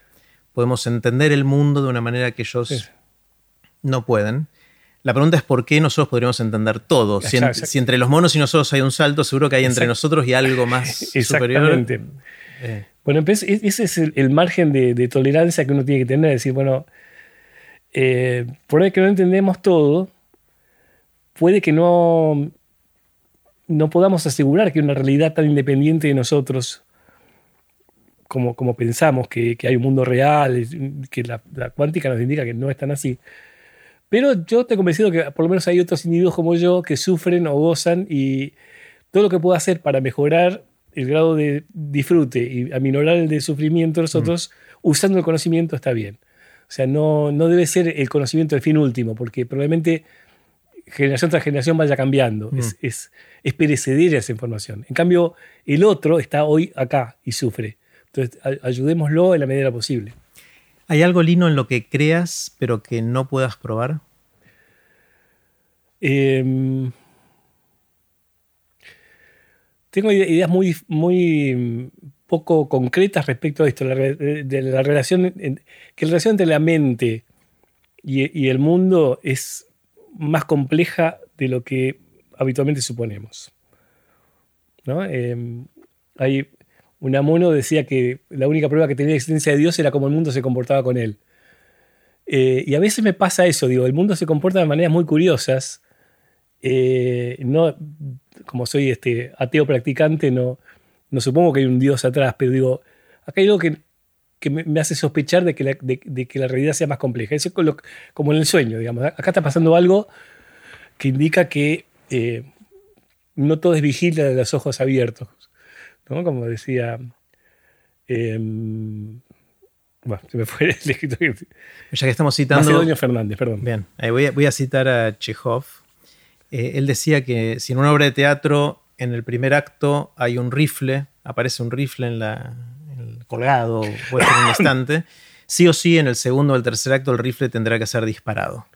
Podemos entender el mundo de una manera que ellos no pueden. La pregunta es por qué nosotros podríamos entender todo. Si, si, entre los monos y nosotros hay un salto, seguro que hay entre nosotros y algo más superior. Eh. Bueno, e-, ese es el, margen de, tolerancia que uno tiene que tener. decir, bueno, eh, por el que no entendemos todo, puede que no, no podamos asegurar que una realidad tan independiente de nosotros como, como pensamos, que, hay un mundo real, que la, la, cuántica nos indica que no es tan así. Pero yo estoy convencido que por lo menos hay otros individuos como yo que sufren o gozan y todo lo que puedo hacer para mejorar el grado de disfrute y aminorar el de sufrimiento de los otros, usando el conocimiento está bien. O sea, no, no debe ser el conocimiento el fin último, porque probablemente generación tras generación vaya cambiando. Es, es, es, perecedera esa información. En cambio, el otro está hoy acá y sufre. Entonces, ayudémoslo en la medida posible. ¿Hay algo, Lino, en lo que creas, pero que no puedas probar? Em, tengo ideas muy, muy poco concretas respecto a esto, de la relación, que la relación entre la mente y, el mundo es más compleja de lo que habitualmente suponemos. ¿no? Eh, hay, Unamuno decía que la única prueba que tenía de existencia de Dios era cómo el mundo se comportaba con él. Eh, y a veces me pasa eso, digo, el mundo se comporta de maneras muy curiosas. Eh, no, como soy este, ateo practicante, no, no supongo que hay un Dios atrás, pero digo, acá hay algo que, me, hace sospechar de que, la, de, que, la, realidad sea más compleja. Eso es como en el sueño, digamos. Acá está pasando algo que indica que eh, no todo es vigilia de los ojos abiertos. ¿No? Como decía. Em, bueno, se me fue el escritor. Ya que estamos citando. Macedonio Fernández, perdón. Bien, voy, a, voy a citar a Chekhov. Eh, él decía que si en una obra de teatro en el primer acto hay un rifle, aparece un rifle en, la, el colgado, puede ser en un estante, sí o sí en el segundo o el tercer acto el rifle tendrá que ser disparado.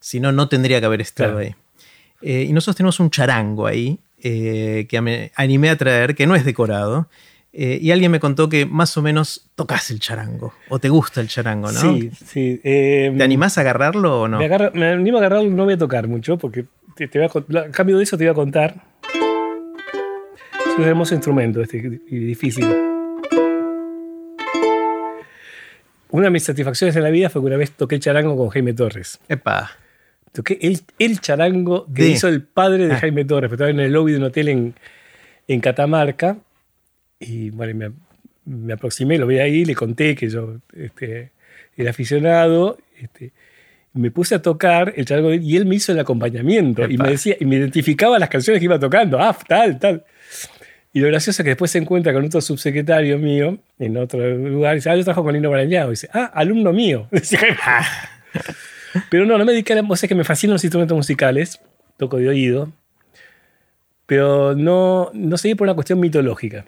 Si no, no tendría que haber estado ahí. Eh, y nosotros tenemos un charango ahí eh, que me animé a traer, que no es decorado. Eh, y alguien me contó que más o menos tocas el charango, o te gusta el charango, ¿no? Sí, sí. ¿Te animás a agarrarlo o no? Me, animo a agarrarlo, no voy a tocar mucho, porque te, voy a, cambio de eso te voy a contar es un hermoso instrumento este, y difícil. Una de mis satisfacciones en la vida fue que una vez toqué charango con Jaime Torres. Epa. Toqué el, el charango que hizo el padre de ah. Jaime Torres. Estaba en el lobby de un hotel en, en Catamarca. Y bueno, me, aproximé, lo vi ahí, le conté que yo este, era aficionado. Este, me puse a tocar el charango y él me hizo el acompañamiento. Y me decía, y me identificaba las canciones que iba tocando. Ah, tal, tal. Y lo gracioso es que después se encuentra con otro subsecretario mío en otro lugar y dice, ah, yo trabajo con Lino Barañao. Y dice, ah, alumno mío. pero no, no me dediqué a la que me fascinan los instrumentos musicales, toco de oído, pero no, no seguí por una cuestión mitológica.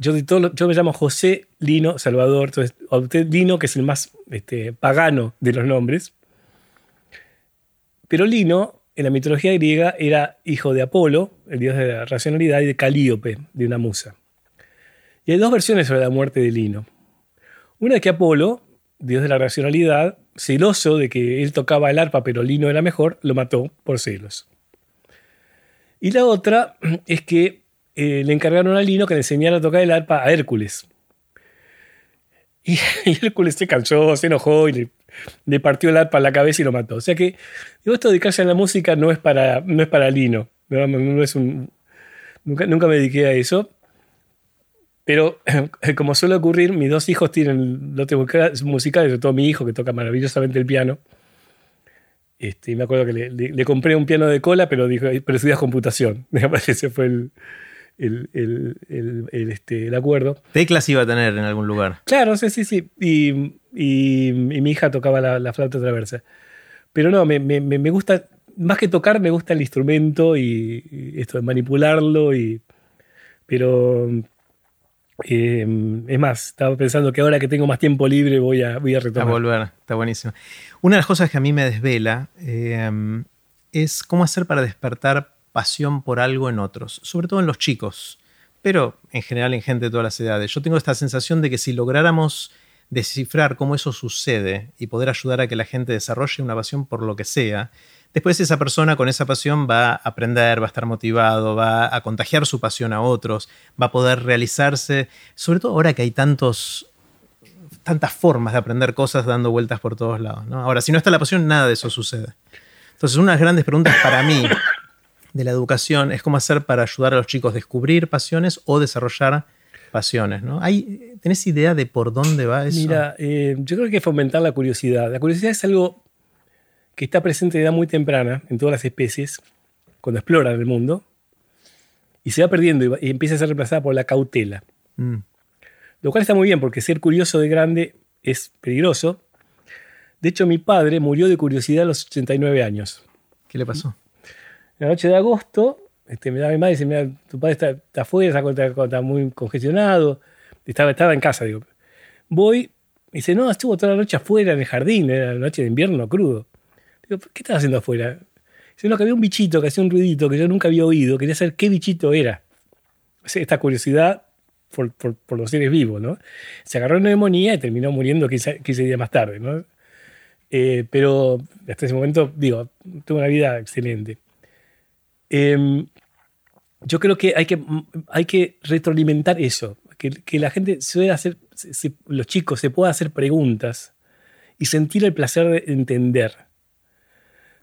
Yo, yo me llamo José Lino Salvador, entonces Lino, que es el más este, pagano de los nombres. Pero Lino en la mitología griega era hijo de Apolo, el dios de la racionalidad, y de Calíope, de una musa. Y hay dos versiones sobre la muerte de Lino. Una es que Apolo, dios de la racionalidad, celoso de que él tocaba el arpa pero Lino era mejor, lo mató por celos. Y la otra es que eh, le encargaron a Lino que le enseñara a tocar el arpa a Hércules. Y, Hércules se cansó, se enojó y le partió el arpa a la cabeza y lo mató. O sea que digo, esto de dedicarse a la música no es para, no es para Lino. No, es un, nunca, nunca me dediqué a eso. Pero como suele ocurrir, mis dos hijos tienen lotes musicales, sobre todo mi hijo que toca maravillosamente el piano. Este, y me acuerdo que le, compré un piano de cola, pero dijo, pero estudias computación. Ese fue el, el, el, el, este, el acuerdo. Teclas iba a tener en algún lugar. Claro, sí, sí, sí. Y, y, mi hija tocaba la, la, flauta traversa. Pero no, me, me, me, gusta, más que tocar, me gusta el instrumento y, esto de manipularlo. Y, pero eh, es más, estaba pensando que ahora que tengo más tiempo libre voy a, voy a retomar. A volver, está buenísimo. Una de las cosas que a mí me desvela eh, es cómo hacer para despertar pasión por algo en otros, sobre todo en los chicos, pero en general en gente de todas las edades. Yo tengo esta sensación de que si lográramos descifrar cómo eso sucede y poder ayudar a que la gente desarrolle una pasión por lo que sea, después esa persona con esa pasión va a aprender, va a estar motivado, va a contagiar su pasión a otros, va a poder realizarse, sobre todo ahora que hay tantos tantas formas de aprender cosas dando vueltas por todos lados. Ahora, si no está la pasión, nada de eso sucede. Entonces, una de las grandes preguntas para mí de la educación es cómo hacer para ayudar a los chicos a descubrir pasiones o desarrollar pasiones. ¿no? ¿Hay, ¿Tenés idea de por dónde va eso? Mira, eh, yo creo que fomentar la curiosidad. La curiosidad es algo que está presente de edad muy temprana en todas las especies, cuando exploran el mundo. y se va perdiendo y, empieza a ser reemplazada por la cautela. Mm. Lo cual está muy bien porque ser curioso de grande es peligroso. De hecho, mi padre murió de curiosidad a los 89 años. ¿Qué le pasó? En la noche de agosto, este, me da mi madre y dice, mira, tu padre está, está afuera, está, está, muy congestionado. Estaba, estaba en casa, digo. Voy, y dice, no, estuvo toda la noche afuera en el jardín, era la noche de invierno crudo. ¿Qué estás haciendo afuera? Dice, no, que había un bichito que hacía un ruidito que yo nunca había oído, quería saber qué bichito era. Esta curiosidad por, los seres vivos, ¿no? Se agarró neumonía y terminó muriendo 15, días más tarde, ¿no? Eh, pero hasta ese momento, digo, tuvo una vida excelente. Em, yo creo que hay que, retroalimentar eso, que, la gente suele hacer, los chicos se puedan hacer preguntas y sentir el placer de entender.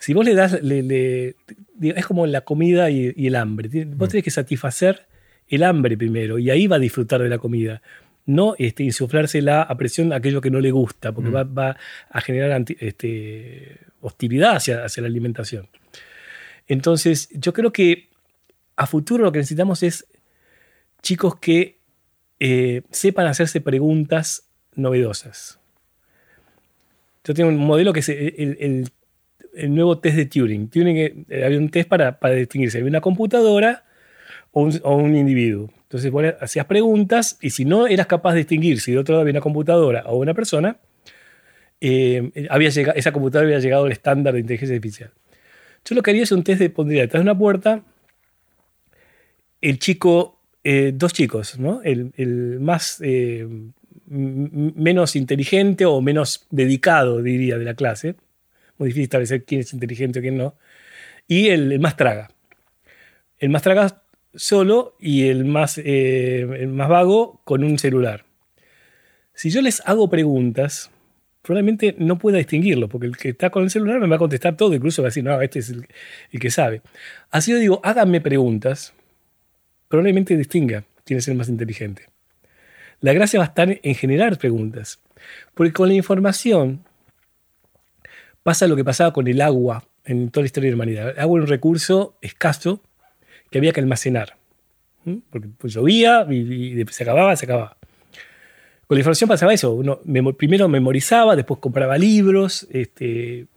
Si vos le das, es como la comida y, el hambre. Vos mm. tenés que satisfacer el hambre primero y ahí va a disfrutar de la comida. No este, insuflársela a presión a aquello que no le gusta, porque mm. va, a generar este, hostilidad hacia, hacia la alimentación. Entonces, yo creo que a futuro lo que necesitamos es chicos que eh, sepan hacerse preguntas novedosas. Yo tengo un modelo que es el, nuevo test de Turing. Eh, había un test para, para distinguir había una computadora o un, individuo. Entonces vos hacías preguntas y si no eras capaz de distinguir si de otro lado había una computadora o una persona, eh, había llegado, esa computadora había llegado al estándar de inteligencia artificial. Yo lo que haría es un test de pondría detrás de una puerta el chico, eh, dos chicos, ¿no? El, más menos inteligente o menos dedicado, diría, de la clase. Muy difícil establecer quién es inteligente o quién no. Y el más traga. El más traga solo y el más, eh, el más vago con un celular. Si yo les hago preguntas, probablemente no pueda distinguirlo, porque el que está con el celular me va a contestar todo, incluso va a decir, no, este es el, que sabe. Así yo digo, háganme preguntas, probablemente distinga quién es el más inteligente. La gracia va a estar en generar preguntas, porque con la información pasa lo que pasaba con el agua en toda la historia de la humanidad. El agua era un recurso escaso que había que almacenar. Porque pues, llovía y, se acababa, se acababa. Con la información pasaba eso. Uno primero memorizaba, después compraba libros. Este...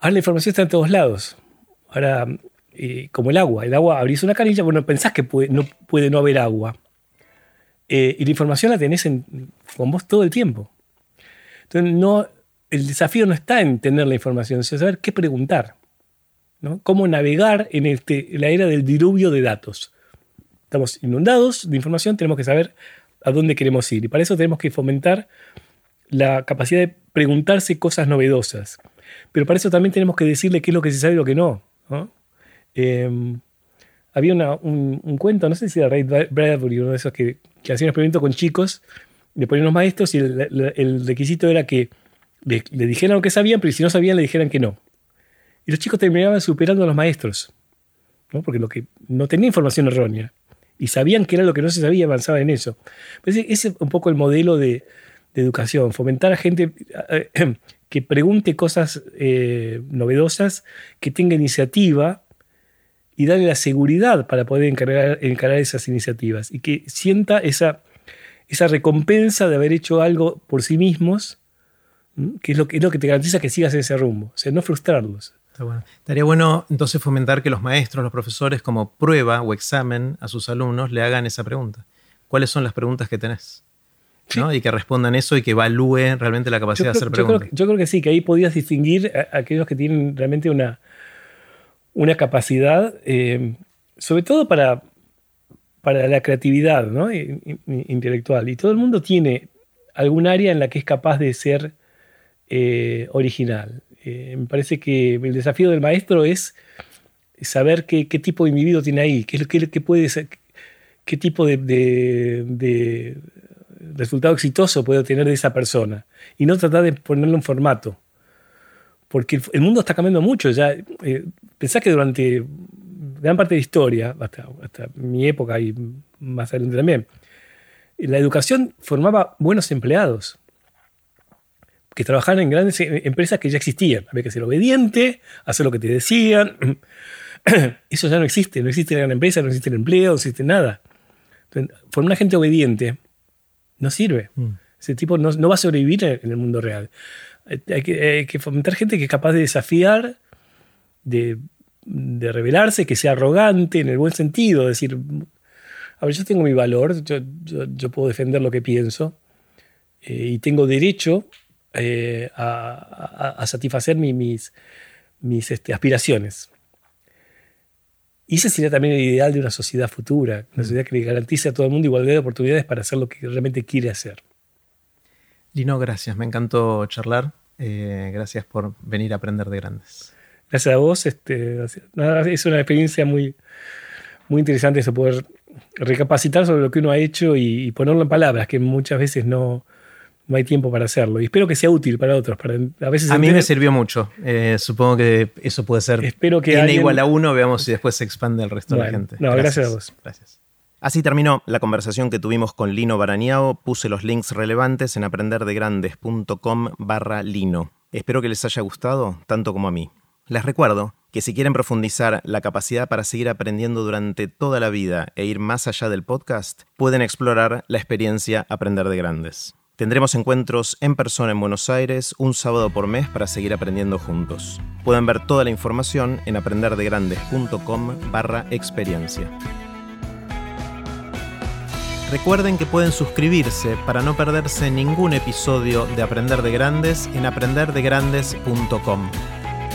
Ahora la información está en todos lados. Ahora, eh, como el agua. El agua, abrís una canilla, bueno, pensás que puede, no puede no haber agua. Eh, y la información la tenés con vos todo el tiempo. Entonces, no, el desafío no está en tener la información, sino saber qué preguntar cómo navegar en, este, la era del diluvio de datos. Estamos inundados de información, tenemos que saber a dónde queremos ir. Y para eso tenemos que fomentar la capacidad de preguntarse cosas novedosas. Pero para eso también tenemos que decirle qué es lo que se sabe y lo que no. Em, había un, cuento, no sé si era Ray Bradbury, uno de esos que, que hacía un experimento con chicos, le ponían unos maestros y el, requisito era que le, le, dijeran lo que sabían, pero si no sabían le dijeran que no. Y los chicos terminaban superando a los maestros, ¿no? porque lo que no tenía información errónea y sabían que era lo que no se sabía, avanzaba en eso. Pues ese es un poco el modelo de, educación, fomentar a gente que pregunte cosas eh, novedosas, que tenga iniciativa y darle la seguridad para poder encarar, encarar esas iniciativas y que sienta esa, esa recompensa de haber hecho algo por sí mismos, que es, lo, que es lo que te garantiza que sigas en ese rumbo, o sea, no frustrarlos. Estaría bueno entonces fomentar que los maestros, los profesores, como prueba o examen a sus alumnos, le hagan esa pregunta. ¿Cuáles son las preguntas que tenés? Y que respondan eso y que evalúen realmente la capacidad de hacer preguntas. Yo creo, que sí, que ahí podías distinguir a, aquellos que tienen realmente una, una capacidad, eh, sobre todo para, para la creatividad intelectual. Y todo el mundo tiene algún área en la que es capaz de ser eh, original. Eh, me parece que el desafío del maestro es saber qué, tipo de individuo tiene ahí, qué, tipo de, resultado exitoso puede obtener de esa persona. Y no tratar de ponerle un formato. Porque el mundo está cambiando mucho. Ya, eh, pensá que durante gran parte de la historia, hasta mi época y más adelante también, la educación formaba buenos empleados que trabajaban en grandes empresas que ya existían. Había que ser obediente, hacer lo que te decían. eso ya no existe. No existe la gran empresa, no existe el empleo, no existe nada. Entonces, formar una gente obediente no sirve. Mm. Ese tipo no, no, va a sobrevivir en el mundo real. Hay que, fomentar gente que es capaz de desafiar, de, de rebelarse, que sea arrogante en el buen sentido. Decir, a ver, yo tengo mi valor, yo, yo, puedo defender lo que pienso eh, y tengo derecho eh, a, satisfacer mis, mis este, aspiraciones. Y ese sería también el ideal de una sociedad futura, una mm. sociedad que le garantice a todo el mundo igualdad de oportunidades para hacer lo que realmente quiere hacer. Lino, gracias, me encantó charlar. Eh, gracias por venir a aprender de grandes. Gracias a vos. Este, es una experiencia muy, muy interesante eso, poder recapacitar sobre lo que uno ha hecho y ponerlo en palabras, que muchas veces no, no hay tiempo para hacerlo. Y espero que sea útil para otros. Para, a veces a mí me sirvió mucho. Eh, supongo que eso puede ser espero que n igual a uno, veamos si después se expande el resto de la gente. No, gracias. a vos. Gracias. Así terminó la conversación que tuvimos con Lino Baraniao. Puse los links relevantes en aprenderdegrandes.com barra Lino. Espero que les haya gustado, tanto como a mí. Les recuerdo que si quieren profundizar la capacidad para seguir aprendiendo durante toda la vida e ir más allá del podcast, pueden explorar la experiencia Aprender de Grandes. Tendremos encuentros en persona en Buenos Aires un sábado por mes para seguir aprendiendo juntos. Pueden ver toda la información en aprenderdegrandes.com barra experiencia. Recuerden que pueden suscribirse para no perderse ningún episodio de Aprender de Grandes en aprenderdegrandes.com.